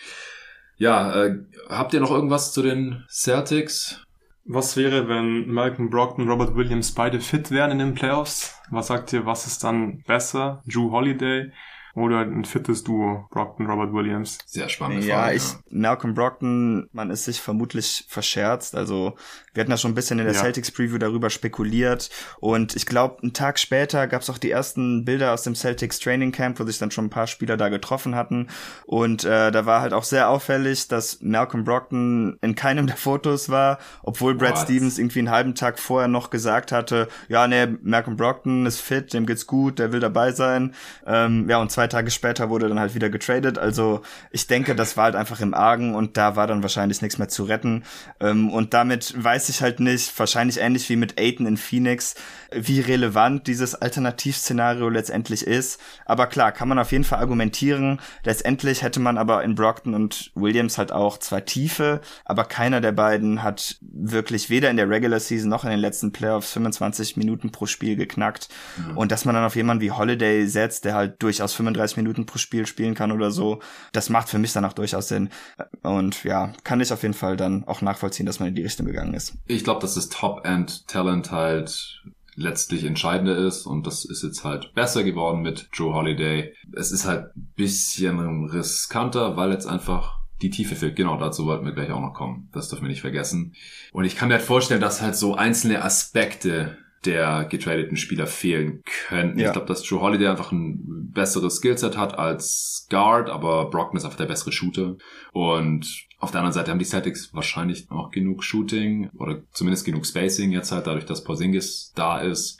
Ja, äh, habt ihr noch irgendwas zu den Celtics? Was wäre, wenn Malcolm Brockton, Robert Williams beide fit wären in den Playoffs? Was sagt ihr, was ist dann besser? Drew Holiday oder ein fittes Duo, Brockton, Robert Williams. Sehr spannend. Ja, Frage, ich, ja. Malcolm Brockton, man ist sich vermutlich verscherzt. Also wir hatten ja schon ein bisschen in der ja. Celtics Preview darüber spekuliert. Und ich glaube, einen Tag später gab es auch die ersten Bilder aus dem Celtics Training Camp, wo sich dann schon ein paar Spieler da getroffen hatten. Und äh, da war halt auch sehr auffällig, dass Malcolm Brockton in keinem der Fotos war, obwohl Brad What? Stevens irgendwie einen halben Tag vorher noch gesagt hatte, ja, nee, Malcolm Brockton ist fit, dem geht's gut, der will dabei sein. Ähm, ja, und zwei Tage später wurde dann halt wieder getradet. Also ich denke, das war halt einfach im Argen und da war dann wahrscheinlich nichts mehr zu retten. Ähm, und damit weiß ich halt nicht, wahrscheinlich ähnlich wie mit Aiden in Phoenix, wie relevant dieses Alternativszenario letztendlich ist. Aber klar, kann man auf jeden Fall argumentieren. Letztendlich hätte man aber in Brockton und Williams halt auch zwar Tiefe, aber keiner der beiden hat wirklich weder in der Regular Season noch in den letzten Playoffs 25 Minuten pro Spiel geknackt. Mhm. Und dass man dann auf jemanden wie Holiday setzt, der halt durchaus 35 Minuten pro Spiel spielen kann oder so, das macht für mich dann auch durchaus Sinn. Und ja, kann ich auf jeden Fall dann auch nachvollziehen, dass man in die Richtung gegangen ist. Ich glaube, dass das Top-End-Talent halt letztlich entscheidende ist und das ist jetzt halt besser geworden mit Joe Holiday. Es ist halt ein bisschen riskanter, weil jetzt einfach die Tiefe fehlt. Genau, dazu wollten wir gleich auch noch kommen. Das dürfen wir nicht vergessen. Und ich kann mir halt vorstellen, dass halt so einzelne Aspekte der getradeten Spieler fehlen könnten. Ja. Ich glaube, dass Joe Holiday einfach ein besseres Skillset hat als Guard, aber Brockton ist einfach der bessere Shooter. Und auf der anderen Seite haben die Celtics wahrscheinlich auch genug Shooting oder zumindest genug Spacing jetzt halt, dadurch, dass Porzingis da ist.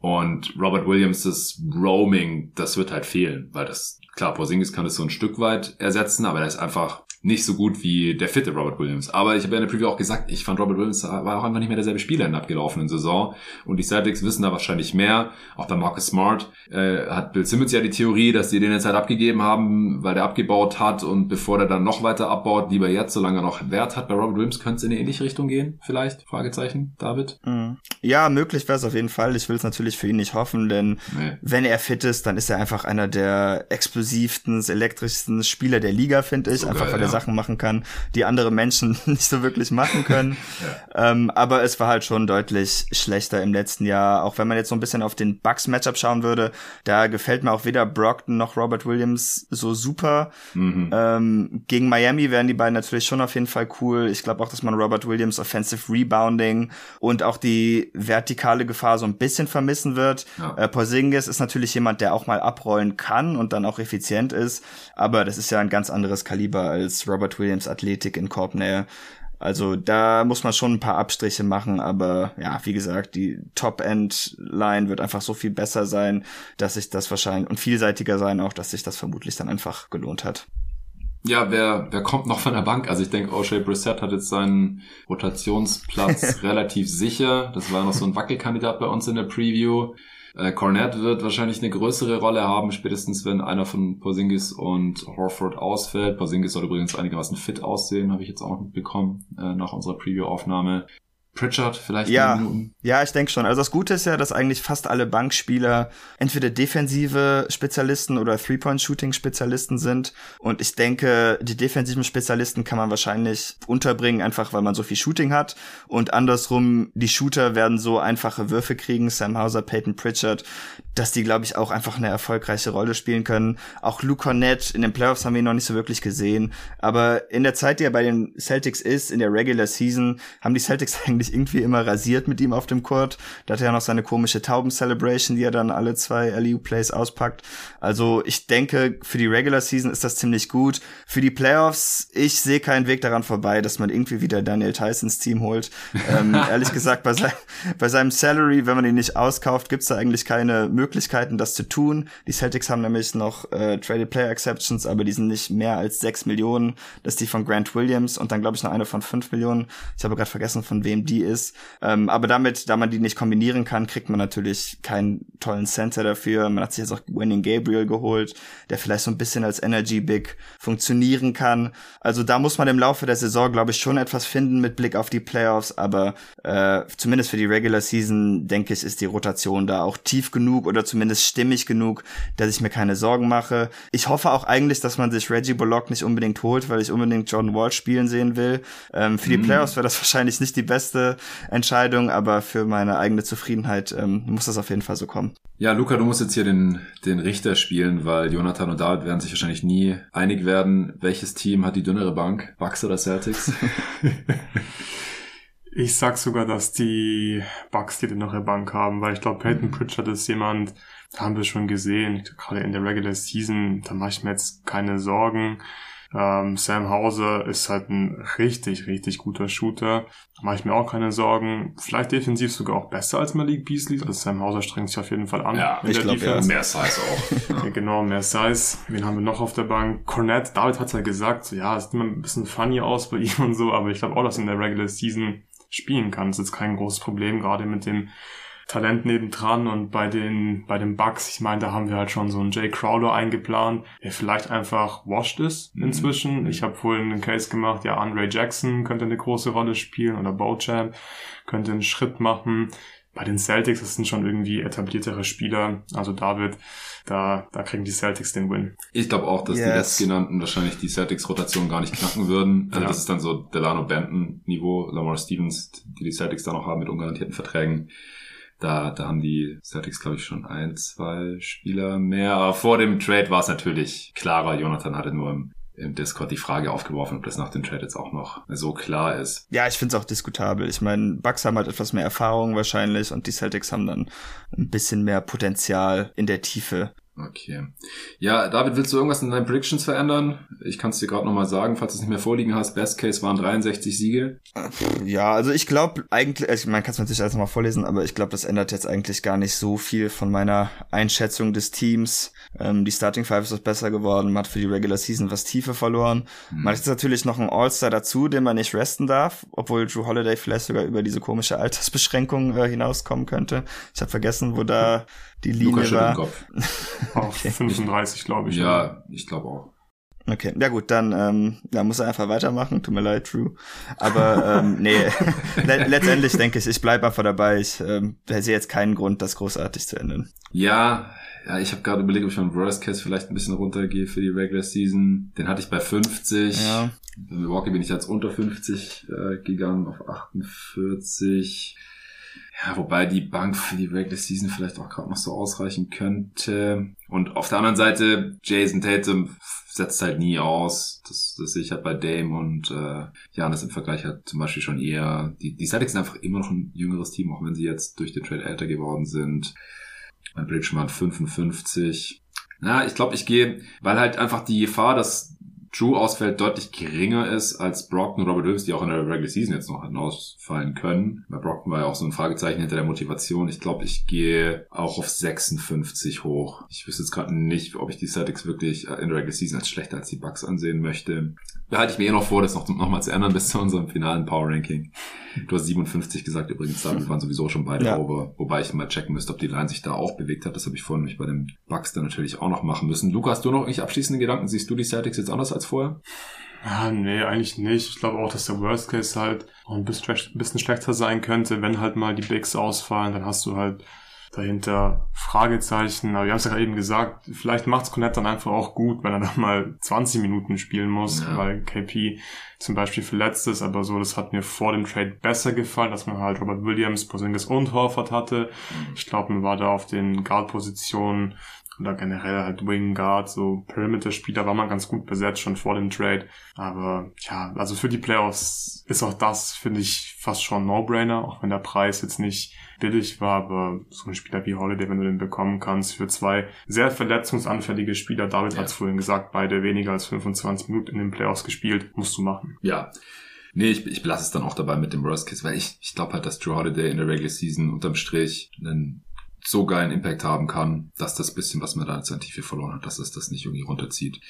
Und Robert Williams, das Roaming, das wird halt fehlen, weil das, klar, Porzingis kann es so ein Stück weit ersetzen, aber er ist einfach nicht so gut wie der fitte Robert Williams. Aber ich habe ja in der Preview auch gesagt, ich fand Robert Williams war auch einfach nicht mehr derselbe Spieler in der abgelaufenen Saison. Und die Celtics wissen da wahrscheinlich mehr. Auch bei Marcus Smart äh, hat Bill Simmons ja die Theorie, dass die den jetzt halt abgegeben haben, weil der abgebaut hat und bevor der dann noch weiter abbaut, lieber jetzt, solange er noch Wert hat. Bei Robert Williams könnte es in eine ähnliche Richtung gehen, vielleicht? Fragezeichen, David? Mhm. Ja, möglich wäre es auf jeden Fall. Ich will es natürlich für ihn nicht hoffen, denn nee. wenn er fit ist, dann ist er einfach einer der explosivsten, elektrischsten Spieler der Liga, finde ich. So einfach geil, weil er ja. Sachen machen kann, die andere Menschen nicht so wirklich machen können. ja. ähm, aber es war halt schon deutlich schlechter im letzten Jahr. Auch wenn man jetzt so ein bisschen auf den Bucks-Matchup schauen würde, da gefällt mir auch weder Brockton noch Robert Williams so super. Mhm. Ähm, gegen Miami wären die beiden natürlich schon auf jeden Fall cool. Ich glaube auch, dass man Robert Williams Offensive Rebounding und auch die vertikale Gefahr so ein bisschen vermissen wird. Ja. Äh, Porzingis ist natürlich jemand, der auch mal abrollen kann und dann auch effizient ist. Aber das ist ja ein ganz anderes Kaliber als Robert Williams Athletik in Korbnähe. Also da muss man schon ein paar Abstriche machen, aber ja, wie gesagt, die Top-End-Line wird einfach so viel besser sein, dass sich das wahrscheinlich und vielseitiger sein auch, dass sich das vermutlich dann einfach gelohnt hat. Ja, wer, wer kommt noch von der Bank? Also ich denke, O'Shea Brissett hat jetzt seinen Rotationsplatz relativ sicher. Das war noch so ein Wackelkandidat bei uns in der Preview. Äh, Cornett wird wahrscheinlich eine größere Rolle haben, spätestens wenn einer von Porzingis und Horford ausfällt. Porzingis soll übrigens einigermaßen fit aussehen, habe ich jetzt auch mitbekommen äh, nach unserer Preview-Aufnahme. Pritchard vielleicht ja, Ja, ich denke schon. Also das Gute ist ja, dass eigentlich fast alle Bankspieler entweder defensive Spezialisten oder Three-Point-Shooting-Spezialisten sind. Und ich denke, die defensiven Spezialisten kann man wahrscheinlich unterbringen, einfach weil man so viel Shooting hat. Und andersrum, die Shooter werden so einfache Würfe kriegen, Sam Hauser, Peyton Pritchard, dass die, glaube ich, auch einfach eine erfolgreiche Rolle spielen können. Auch Luke Cornett, in den Playoffs haben wir ihn noch nicht so wirklich gesehen. Aber in der Zeit, die er bei den Celtics ist, in der Regular Season, haben die Celtics eigentlich irgendwie immer rasiert mit ihm auf dem Court. Da hat er ja noch seine komische Tauben-Celebration, die er dann alle zwei LU-Plays auspackt. Also ich denke, für die Regular Season ist das ziemlich gut. Für die Playoffs, ich sehe keinen Weg daran vorbei, dass man irgendwie wieder Daniel Tysons Team holt. ähm, ehrlich gesagt, bei, sein, bei seinem Salary, wenn man ihn nicht auskauft, gibt's da eigentlich keine Möglichkeiten, das zu tun. Die Celtics haben nämlich noch äh, Traded Player Exceptions, aber die sind nicht mehr als sechs Millionen. Das ist die von Grant Williams und dann glaube ich noch eine von fünf Millionen. Ich habe gerade vergessen, von wem die ist. Ähm, aber damit, da man die nicht kombinieren kann, kriegt man natürlich keinen tollen Center dafür. Man hat sich jetzt auch Winning Gabriel geholt, der vielleicht so ein bisschen als Energy Big funktionieren kann. Also da muss man im Laufe der Saison, glaube ich, schon etwas finden mit Blick auf die Playoffs. Aber äh, zumindest für die Regular Season, denke ich, ist die Rotation da auch tief genug oder zumindest stimmig genug, dass ich mir keine Sorgen mache. Ich hoffe auch eigentlich, dass man sich Reggie Bullock nicht unbedingt holt, weil ich unbedingt Jordan Wall spielen sehen will. Ähm, für die mm. Playoffs wäre das wahrscheinlich nicht die beste Entscheidung, aber für meine eigene Zufriedenheit ähm, muss das auf jeden Fall so kommen. Ja, Luca, du musst jetzt hier den, den Richter spielen, weil Jonathan und David werden sich wahrscheinlich nie einig werden. Welches Team hat die dünnere Bank? Bucks oder Celtics? ich sag sogar, dass die Bucks die dünnere Bank haben, weil ich glaube, Peyton mhm. Pritchard ist jemand, haben wir schon gesehen, gerade in der Regular Season, da mache ich mir jetzt keine Sorgen. Ähm, Sam Hauser ist halt ein richtig, richtig guter Shooter. Da mache ich mir auch keine Sorgen. Vielleicht defensiv sogar auch besser als Malik Beasley. Also Sam Hauser strengt sich auf jeden Fall an. Ja, ich glaube, ja. mehr Size auch. ja, genau, mehr Size. Wen haben wir noch auf der Bank? Cornette, David hat ja gesagt, so, ja, es sieht immer ein bisschen funny aus bei ihm und so, aber ich glaube auch, dass in der Regular Season spielen kann. Das ist jetzt kein großes Problem, gerade mit dem Talent nebendran und bei den, bei den Bugs, ich meine, da haben wir halt schon so einen Jay Crowder eingeplant, der vielleicht einfach washed ist mhm. inzwischen. Mhm. Ich habe vorhin einen Case gemacht, ja, Andre Jackson könnte eine große Rolle spielen oder Bochamp könnte einen Schritt machen. Bei den Celtics, das sind schon irgendwie etabliertere Spieler. Also David, da, da kriegen die Celtics den Win. Ich glaube auch, dass yes. die letztgenannten wahrscheinlich die Celtics-Rotation gar nicht knacken würden. Also ja. das ist dann so Delano Benton-Niveau, Lamar Stevens, die die Celtics da noch haben mit ungarantierten Verträgen. Da, da haben die Celtics, glaube ich, schon ein, zwei Spieler mehr. Aber vor dem Trade war es natürlich klarer. Jonathan hatte nur im, im Discord die Frage aufgeworfen, ob das nach dem Trade jetzt auch noch so klar ist. Ja, ich finde es auch diskutabel. Ich meine, Bucks haben halt etwas mehr Erfahrung wahrscheinlich und die Celtics haben dann ein bisschen mehr Potenzial in der Tiefe. Okay. Ja, David, willst du irgendwas in deinen Predictions verändern? Ich kann es dir gerade nochmal sagen, falls du es nicht mehr vorliegen hast. Best Case waren 63 Siege. Ja, also ich glaube eigentlich, also man kann es natürlich alles nochmal vorlesen, aber ich glaube, das ändert jetzt eigentlich gar nicht so viel von meiner Einschätzung des Teams. Ähm, die Starting Five ist was besser geworden, man hat für die Regular Season was Tiefe verloren. Hm. Man hat jetzt natürlich noch einen All-Star dazu, den man nicht resten darf, obwohl Drew Holiday vielleicht sogar über diese komische Altersbeschränkung äh, hinauskommen könnte. Ich habe vergessen, wo da die Linie war. Kopf. okay. 35, glaube ich. Ja, ich glaube auch. Okay, ja gut, dann ähm, ja, muss er einfach weitermachen. Tut mir leid, True. Aber ähm, nee, letztendlich denke ich, ich bleibe einfach dabei. Ich ähm, sehe jetzt keinen Grund, das großartig zu ändern. Ja, ja, ich habe gerade überlegt, ob ich von Worst Case vielleicht ein bisschen runtergehe für die Regular Season. Den hatte ich bei 50. Ja. Bei Milwaukee bin ich jetzt unter 50 äh, gegangen auf 48. Ja, wobei die Bank für die Regular Season vielleicht auch gerade noch so ausreichen könnte. Und auf der anderen Seite, Jason Tatum setzt halt nie aus. Das, das sehe ich halt bei Dame und äh, Janis im Vergleich halt zum Beispiel schon eher. Die, die Celtics sind einfach immer noch ein jüngeres Team, auch wenn sie jetzt durch den Trade älter geworden sind. Mein Bridgman 55. Na, ich glaube, ich gehe, weil halt einfach die Gefahr, dass Drew ausfällt, deutlich geringer ist als Brockton und Robert Williams, die auch in der Regular Season jetzt noch hätten ausfallen können. Bei Brockton war ja auch so ein Fragezeichen hinter der Motivation. Ich glaube, ich gehe auch auf 56 hoch. Ich wüsste jetzt gerade nicht, ob ich die Celtics wirklich in der Regular Season als schlechter als die Bucks ansehen möchte. Behalte ich mir eh noch vor, das noch, noch mal zu ändern bis zu unserem finalen Power Ranking. Du hast 57 gesagt übrigens, da waren sowieso schon beide ja. over, wobei ich mal checken müsste, ob die Line sich da auch bewegt hat. Das habe ich vorhin nämlich bei den Bucks dann natürlich auch noch machen müssen. Luca, hast du noch irgendwelche abschließende Gedanken? Siehst du die Celtics jetzt anders als vorher? Ja, nee, eigentlich nicht. Ich glaube auch, dass der Worst Case halt auch ein bisschen schlechter sein könnte, wenn halt mal die Bigs ausfallen, dann hast du halt dahinter Fragezeichen. Aber wir haben es ja eben gesagt, vielleicht macht's Connect dann einfach auch gut, wenn er dann mal 20 Minuten spielen muss, ja. weil KP zum Beispiel verletzt ist. Aber so, das hat mir vor dem Trade besser gefallen, dass man halt Robert Williams, Porzingis und Horford hatte. Mhm. Ich glaube, man war da auf den Guard-Positionen oder generell halt Wing Guard, so Perimeter-Spieler war man ganz gut besetzt schon vor dem Trade. Aber ja, also für die Playoffs ist auch das, finde ich, fast schon No-Brainer, auch wenn der Preis jetzt nicht billig war, aber so ein Spieler wie Holiday, wenn du den bekommen kannst, für zwei sehr verletzungsanfällige Spieler, David ja. hat es vorhin gesagt, beide weniger als 25 Minuten in den Playoffs gespielt, musst du machen. Ja. Nee, ich, ich belasse es dann auch dabei mit dem Worst Case, weil ich, ich glaube halt, dass Drew Holiday in der Regular Season unterm Strich einen so geilen Impact haben kann, dass das bisschen, was man da als Tiefe verloren hat, dass es das nicht irgendwie runterzieht.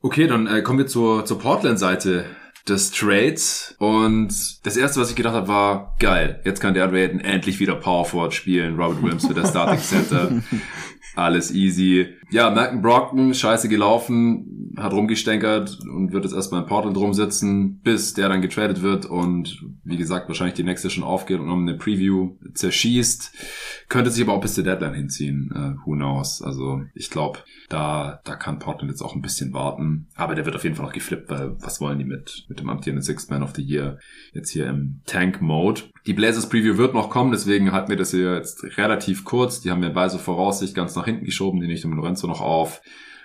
Okay, dann äh, kommen wir zur, zur Portland-Seite des Trades. Und das erste, was ich gedacht habe, war geil. Jetzt kann der Ayton endlich wieder Power Forward spielen. Robert Williams für der Starting Center. Alles easy. Ja, Malcolm Brockton, scheiße gelaufen, hat rumgestänkert und wird jetzt erstmal in Portland rumsitzen, bis der dann getradet wird und wie gesagt, wahrscheinlich die nächste schon aufgeht und um eine Preview zerschießt. Könnte sich aber auch bis zur Deadline hinziehen, uh, who knows. Also ich glaube, da, da kann Portland jetzt auch ein bisschen warten. Aber der wird auf jeden Fall noch geflippt, weil was wollen die mit, mit dem amtierenden Sixth Man of the Year jetzt hier im Tank-Mode? Die Blazers Preview wird noch kommen, deswegen halten wir das hier jetzt relativ kurz. Die haben wir bei so Voraussicht ganz nach hinten geschoben, die nicht um Lorenzo noch auf.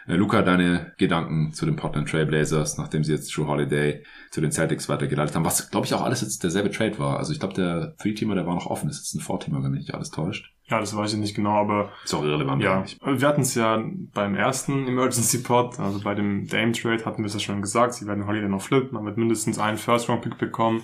Äh, Luca, deine Gedanken zu den Portland Trail Blazers, nachdem sie jetzt True Holiday zu den Celtics weitergeleitet haben, was glaube ich auch alles jetzt derselbe Trade war. Also ich glaube, der Three-Teamer, der war noch offen, das ist jetzt ein Four-Teamer, wenn mich nicht alles täuscht. Ja, das weiß ich nicht genau, aber ist auch irrelevant. Ja, eigentlich. wir hatten es ja beim ersten Emergency Pod, also bei dem Dame Trade hatten wir es ja schon gesagt, sie werden Holiday noch flippen, man wird mindestens einen First-Round-Pick bekommen.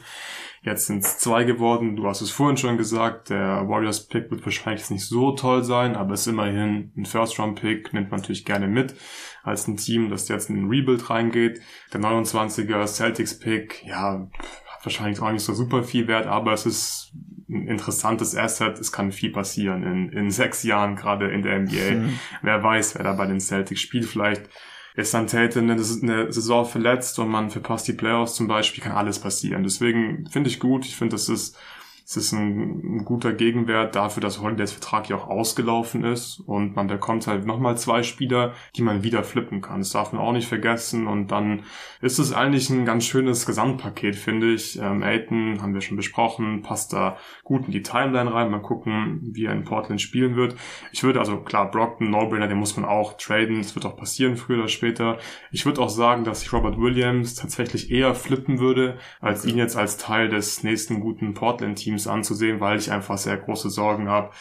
Jetzt sind es zwei geworden. Du hast es vorhin schon gesagt, der Warriors-Pick wird wahrscheinlich nicht so toll sein, aber es ist immerhin ein First-Round-Pick, nimmt man natürlich gerne mit als ein Team, das jetzt in ein Rebuild reingeht. Der 29er Celtics-Pick, ja, hat wahrscheinlich auch nicht so super viel Wert, aber es ist ein interessantes Asset. Es kann viel passieren in, in sechs Jahren, gerade in der NBA. Mhm. Wer weiß, wer da bei den Celtics spielt. Vielleicht ist dann Tate eine, eine Saison verletzt und man verpasst die Playoffs zum Beispiel, kann alles passieren. Deswegen finde ich gut. Ich finde, das ist es ist ein, ein, guter Gegenwert dafür, dass Holidays Vertrag ja auch ausgelaufen ist und man bekommt halt nochmal zwei Spieler, die man wieder flippen kann. Das darf man auch nicht vergessen und dann ist es eigentlich ein ganz schönes Gesamtpaket, finde ich. Ähm, Aiton haben wir schon besprochen, passt da gut in die Timeline rein. Mal gucken, wie er in Portland spielen wird. Ich würde also, klar, Brockton, No-Brainer, den muss man auch traden. Das wird auch passieren, früher oder später. Ich würde auch sagen, dass ich Robert Williams tatsächlich eher flippen würde, als ihn jetzt als Teil des nächsten guten Portland-Teams Teams anzusehen, weil ich einfach sehr große Sorgen habe,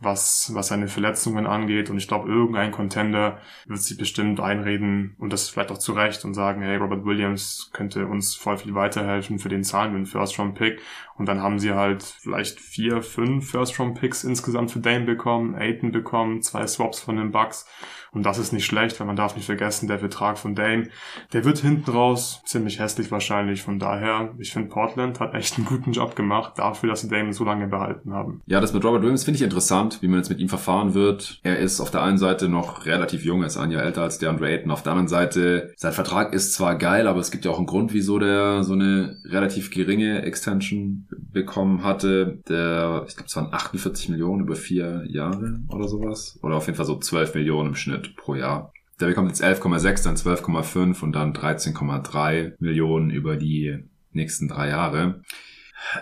was, was seine Verletzungen angeht. Und ich glaube, irgendein Contender wird sich bestimmt einreden und das vielleicht auch zurecht und sagen, hey, Robert Williams könnte uns voll viel weiterhelfen für den Zahlen mit First-Round-Pick. Und dann haben sie halt vielleicht vier, fünf First-Round-Picks insgesamt für Dame bekommen, Aiton bekommen, zwei Swaps von den Bucks. Und das ist nicht schlecht, weil man darf nicht vergessen, der Vertrag von Dame, der wird hinten raus ziemlich hässlich wahrscheinlich. Von daher, ich finde, Portland hat echt einen guten Job gemacht dafür, dass sie Dame so lange behalten haben. Ja, das mit Robert Williams finde ich interessant, wie man jetzt mit ihm verfahren wird. Er ist auf der einen Seite noch relativ jung, er ist ein Jahr älter als DeAndre Ayton. Auf der anderen Seite, sein Vertrag ist zwar geil, aber es gibt ja auch einen Grund, wieso der so eine relativ geringe Extension bekommen hatte. Der, ich glaube, es waren 48 Millionen über vier Jahre oder sowas. Oder auf jeden Fall so 12 Millionen im Schnitt pro Jahr. Der bekommt jetzt 11,6, dann 12,5 und dann 13,3 Millionen über die nächsten drei Jahre.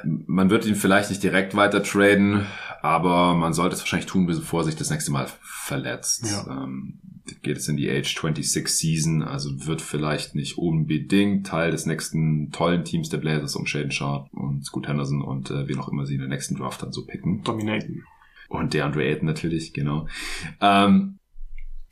Man wird ihn vielleicht nicht direkt weiter traden, aber man sollte es wahrscheinlich tun, bevor sich das nächste Mal verletzt. Ja. Ähm, geht es in die Age 26 Season, also wird vielleicht nicht unbedingt Teil des nächsten tollen Teams der Blazers um Shaden Sharp und Scoot Henderson und äh, wen auch immer sie in der nächsten Draft dann so picken. Dominaten. Und der Andre Ayton natürlich, genau. Ähm,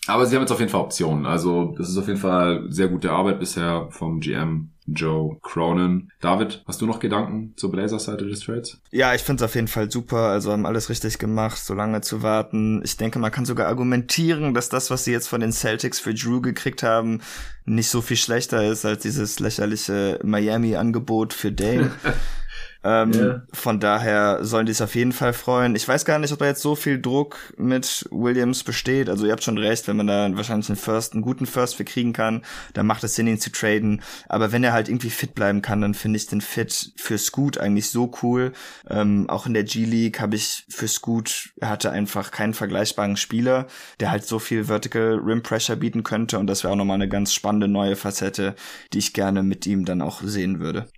aber sie haben jetzt auf jeden Fall Optionen. Also das ist auf jeden Fall sehr gute Arbeit bisher vom GM Joe Cronin. David, hast du noch Gedanken zur Blazers-Seite des Trades? Ja, ich finde es auf jeden Fall super. Also haben alles richtig gemacht, so lange zu warten. Ich denke, man kann sogar argumentieren, dass das, was sie jetzt von den Celtics für Drew gekriegt haben, nicht so viel schlechter ist als dieses lächerliche Miami-Angebot für Dame. Ähm, yeah. Von daher sollen die sich auf jeden Fall freuen. Ich weiß gar nicht, ob da jetzt so viel Druck mit Williams besteht. Also ihr habt schon recht, wenn man da wahrscheinlich einen First, einen guten First für kriegen kann, dann macht es Sinn, ihn zu traden. Aber wenn er halt irgendwie fit bleiben kann, dann finde ich den Fit für Scoot eigentlich so cool. Ähm, auch in der G-League habe ich für Scoot, er hatte einfach keinen vergleichbaren Spieler, der halt so viel Vertical Rim Pressure bieten könnte. Und das wäre auch nochmal eine ganz spannende neue Facette, die ich gerne mit ihm dann auch sehen würde.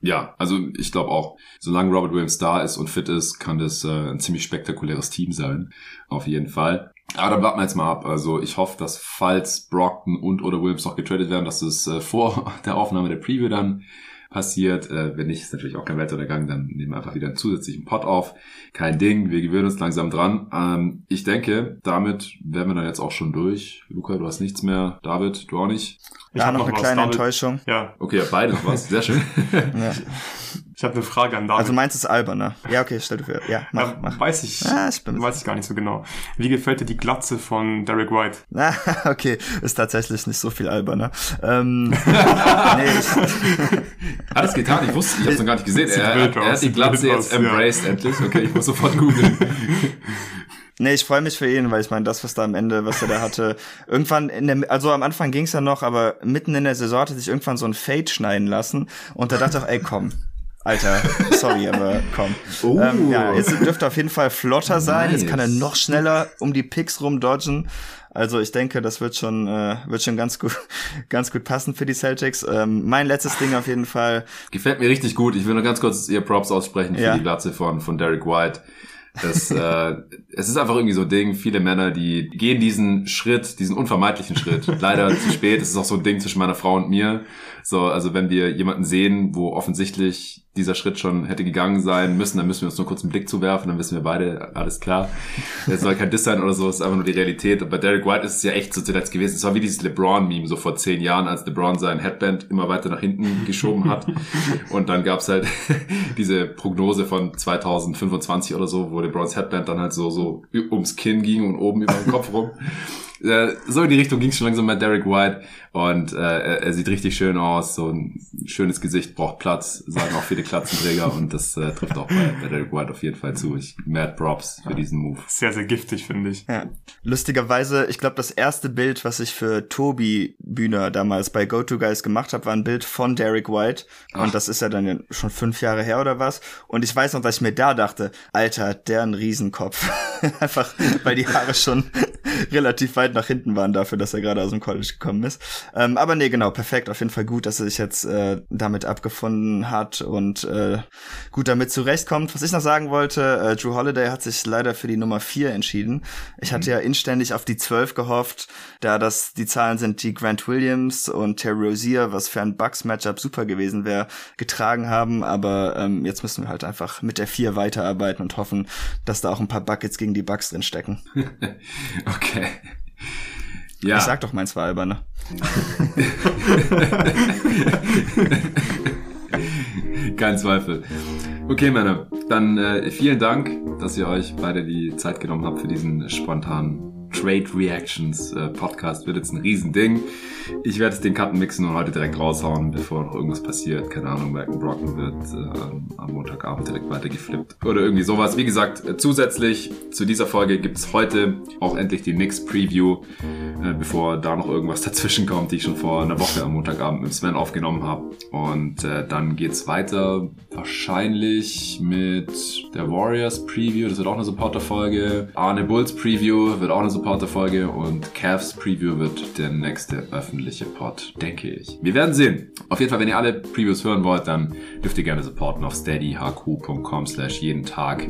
Ja, also ich glaube auch, solange Robert Williams da ist und fit ist, kann das äh, ein ziemlich spektakuläres Team sein. Auf jeden Fall. Aber dann warten wir jetzt mal ab. Also ich hoffe, dass falls Brockton und oder Williams noch getradet werden, dass es äh, vor der Aufnahme der Preview dann passiert. Äh, wenn nicht, ist natürlich auch kein Weltuntergang, dann nehmen wir einfach wieder einen zusätzlichen Pot auf. Kein Ding, wir gewöhnen uns langsam dran. Ähm, ich denke, damit wären wir dann jetzt auch schon durch. Luca, du hast nichts mehr. David, du auch nicht. Ich ja, noch, noch eine kleine David. Enttäuschung. Ja. Okay, beide noch was. Sehr schön. ja. Ich habe eine Frage an David. Also meinst du es alberner? Ja, okay, stell dir vor. Ja, mach, ja, mach. Weiß ich, ah, ich bin weiß ich gar nicht so genau. Wie gefällt dir die Glatze von Derek White? Ah, okay, ist tatsächlich nicht so viel alberner. Ähm, nee, ich, hat es getan? Ich wusste, ich habe es noch gar nicht gesehen. Er, er, er hat die Glatze jetzt embraced ja. endlich. Okay, ich muss sofort googeln. Nee, ich freue mich für ihn, weil ich meine, das, was da am Ende, was er da hatte, irgendwann in der, also am Anfang ging's ja noch, aber mitten in der Saison hatte sich irgendwann so ein Fade schneiden lassen und da dachte ich auch, ey, komm, Alter, sorry, aber komm. Oh. Ähm, ja, jetzt dürfte auf jeden Fall flotter sein. Nice. Jetzt kann er noch schneller um die Picks rumdodgen. Also ich denke, das wird schon, äh, wird schon ganz gut, ganz gut passen für die Celtics. Ähm, mein letztes Ding auf jeden Fall. Gefällt mir richtig gut. Ich will nur ganz kurz ihr Props aussprechen für ja. die Glatze von, von Derek White. Das, äh, es ist einfach irgendwie so ein Ding. Viele Männer, die gehen diesen Schritt, diesen unvermeidlichen Schritt. Leider zu spät. Es ist auch so ein Ding zwischen meiner Frau und mir. So, also wenn wir jemanden sehen, wo offensichtlich dieser Schritt schon hätte gegangen sein müssen, dann müssen wir uns nur kurz einen Blick zuwerfen, dann wissen wir beide, alles klar. Es soll kein Diss sein oder so, es ist einfach nur die Realität. Und bei Derek White ist es ja echt so zuletzt gewesen. Es war wie dieses LeBron-Meme, so vor zehn Jahren, als LeBron sein Headband immer weiter nach hinten geschoben hat. Und dann gab's halt diese Prognose von 2025 oder so, wo LeBrons Headband dann halt so, so ums Kinn ging und oben über den Kopf rum. Äh, so in die Richtung ging es schon langsam bei Derek White und äh, er, er, sieht richtig schön aus, so ein schönes Gesicht, braucht Platz, sagen auch viele Klatzenträger und das äh, trifft auch bei, bei Derek White auf jeden Fall zu. Ich mad props für diesen Move. Sehr, sehr giftig, finde ich. Ja. Lustigerweise, ich glaube, das erste Bild, was ich für Tobi Bühner damals bei GoToGuys gemacht habe, war ein Bild von Derek White Ach. und das ist ja dann schon fünf Jahre her oder was und ich weiß noch, dass ich mir da dachte, Alter, der ein Riesenkopf. Einfach, weil die Haare schon relativ weit nach hinten waren dafür, dass er gerade aus dem College gekommen ist. Ähm, aber nee, genau, perfekt. Auf jeden Fall gut, dass er sich jetzt äh, damit abgefunden hat und äh, gut damit zurechtkommt. Was ich noch sagen wollte, äh, Drew Holiday hat sich leider für die Nummer 4 entschieden. Ich hatte mhm. ja inständig auf die 12 gehofft, da das die Zahlen sind, die Grant Williams und Terry Rozier, was für ein Bucks-Matchup super gewesen wäre, getragen haben. Aber ähm, jetzt müssen wir halt einfach mit der 4 weiterarbeiten und hoffen, dass da auch ein paar Buckets gegen die Bucks drin stecken. okay. Ja. Ich sag doch meins war albern, ne? Kein Zweifel. Okay, Männer, dann äh, vielen Dank, dass ihr euch beide die Zeit genommen habt für diesen spontanen Trade Reactions äh, Podcast wird jetzt ein Riesending. Ich werde jetzt den Karten mixen und heute direkt raushauen, bevor noch irgendwas passiert. Keine Ahnung, Malcolm Brocken wird äh, am Montagabend direkt weitergeflippt oder irgendwie sowas. Wie gesagt, äh, zusätzlich zu dieser Folge gibt es heute auch endlich die Knicks Preview, äh, bevor da noch irgendwas dazwischen kommt, die ich schon vor einer Woche am Montagabend mit Sven aufgenommen habe. Und äh, dann geht's weiter wahrscheinlich mit der Warriors Preview. Das wird auch eine Supporter-Folge. Arne Bulls Preview wird auch eine Supporter-Folge und Cavs Preview wird der nächste öffentliche Pod, denke ich. Wir werden sehen. Auf jeden Fall, wenn ihr alle Previews hören wollt, dann dürft ihr gerne supporten auf steadyhq.com slash jeden Tag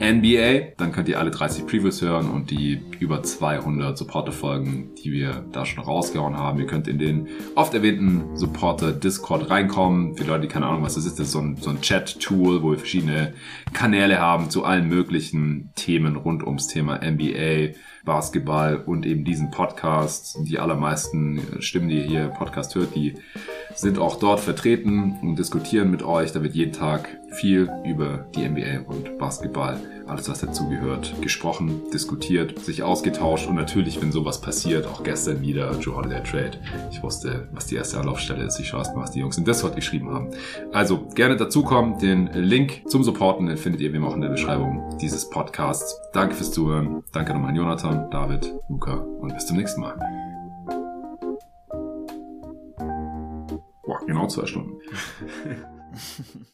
NBA. Dann könnt ihr alle 30 Previews hören und die über 200 Supporter-Folgen, die wir da schon rausgehauen haben. Ihr könnt in den oft erwähnten Supporter-Discord reinkommen. Für Leute, die keine Ahnung, was das ist, das ist so ein, so ein Chat-Tool, wo wir verschiedene Kanäle haben zu allen möglichen Themen rund ums Thema NBA, Basketball und eben diesen Podcast. Die allermeisten Stimmen, die ihr hier Podcast hört, die sind auch dort vertreten und diskutieren mit euch. Da wird jeden Tag viel über die NBA und Basketball, alles was dazugehört, gesprochen, diskutiert, sich ausgetauscht und natürlich, wenn sowas passiert, auch gestern wieder Joe Holiday Trade. Ich wusste, was die erste Anlaufstelle ist. Ich schaue erst mal, was die Jungs in Discord geschrieben haben. Also gerne dazukommen. Den Link zum Supporten, den findet ihr wie immer auch in der Beschreibung dieses Podcasts. Danke fürs Zuhören. Danke nochmal an Jonathan, David, Luca und bis zum nächsten Mal. Boah, genau zwei Stunden.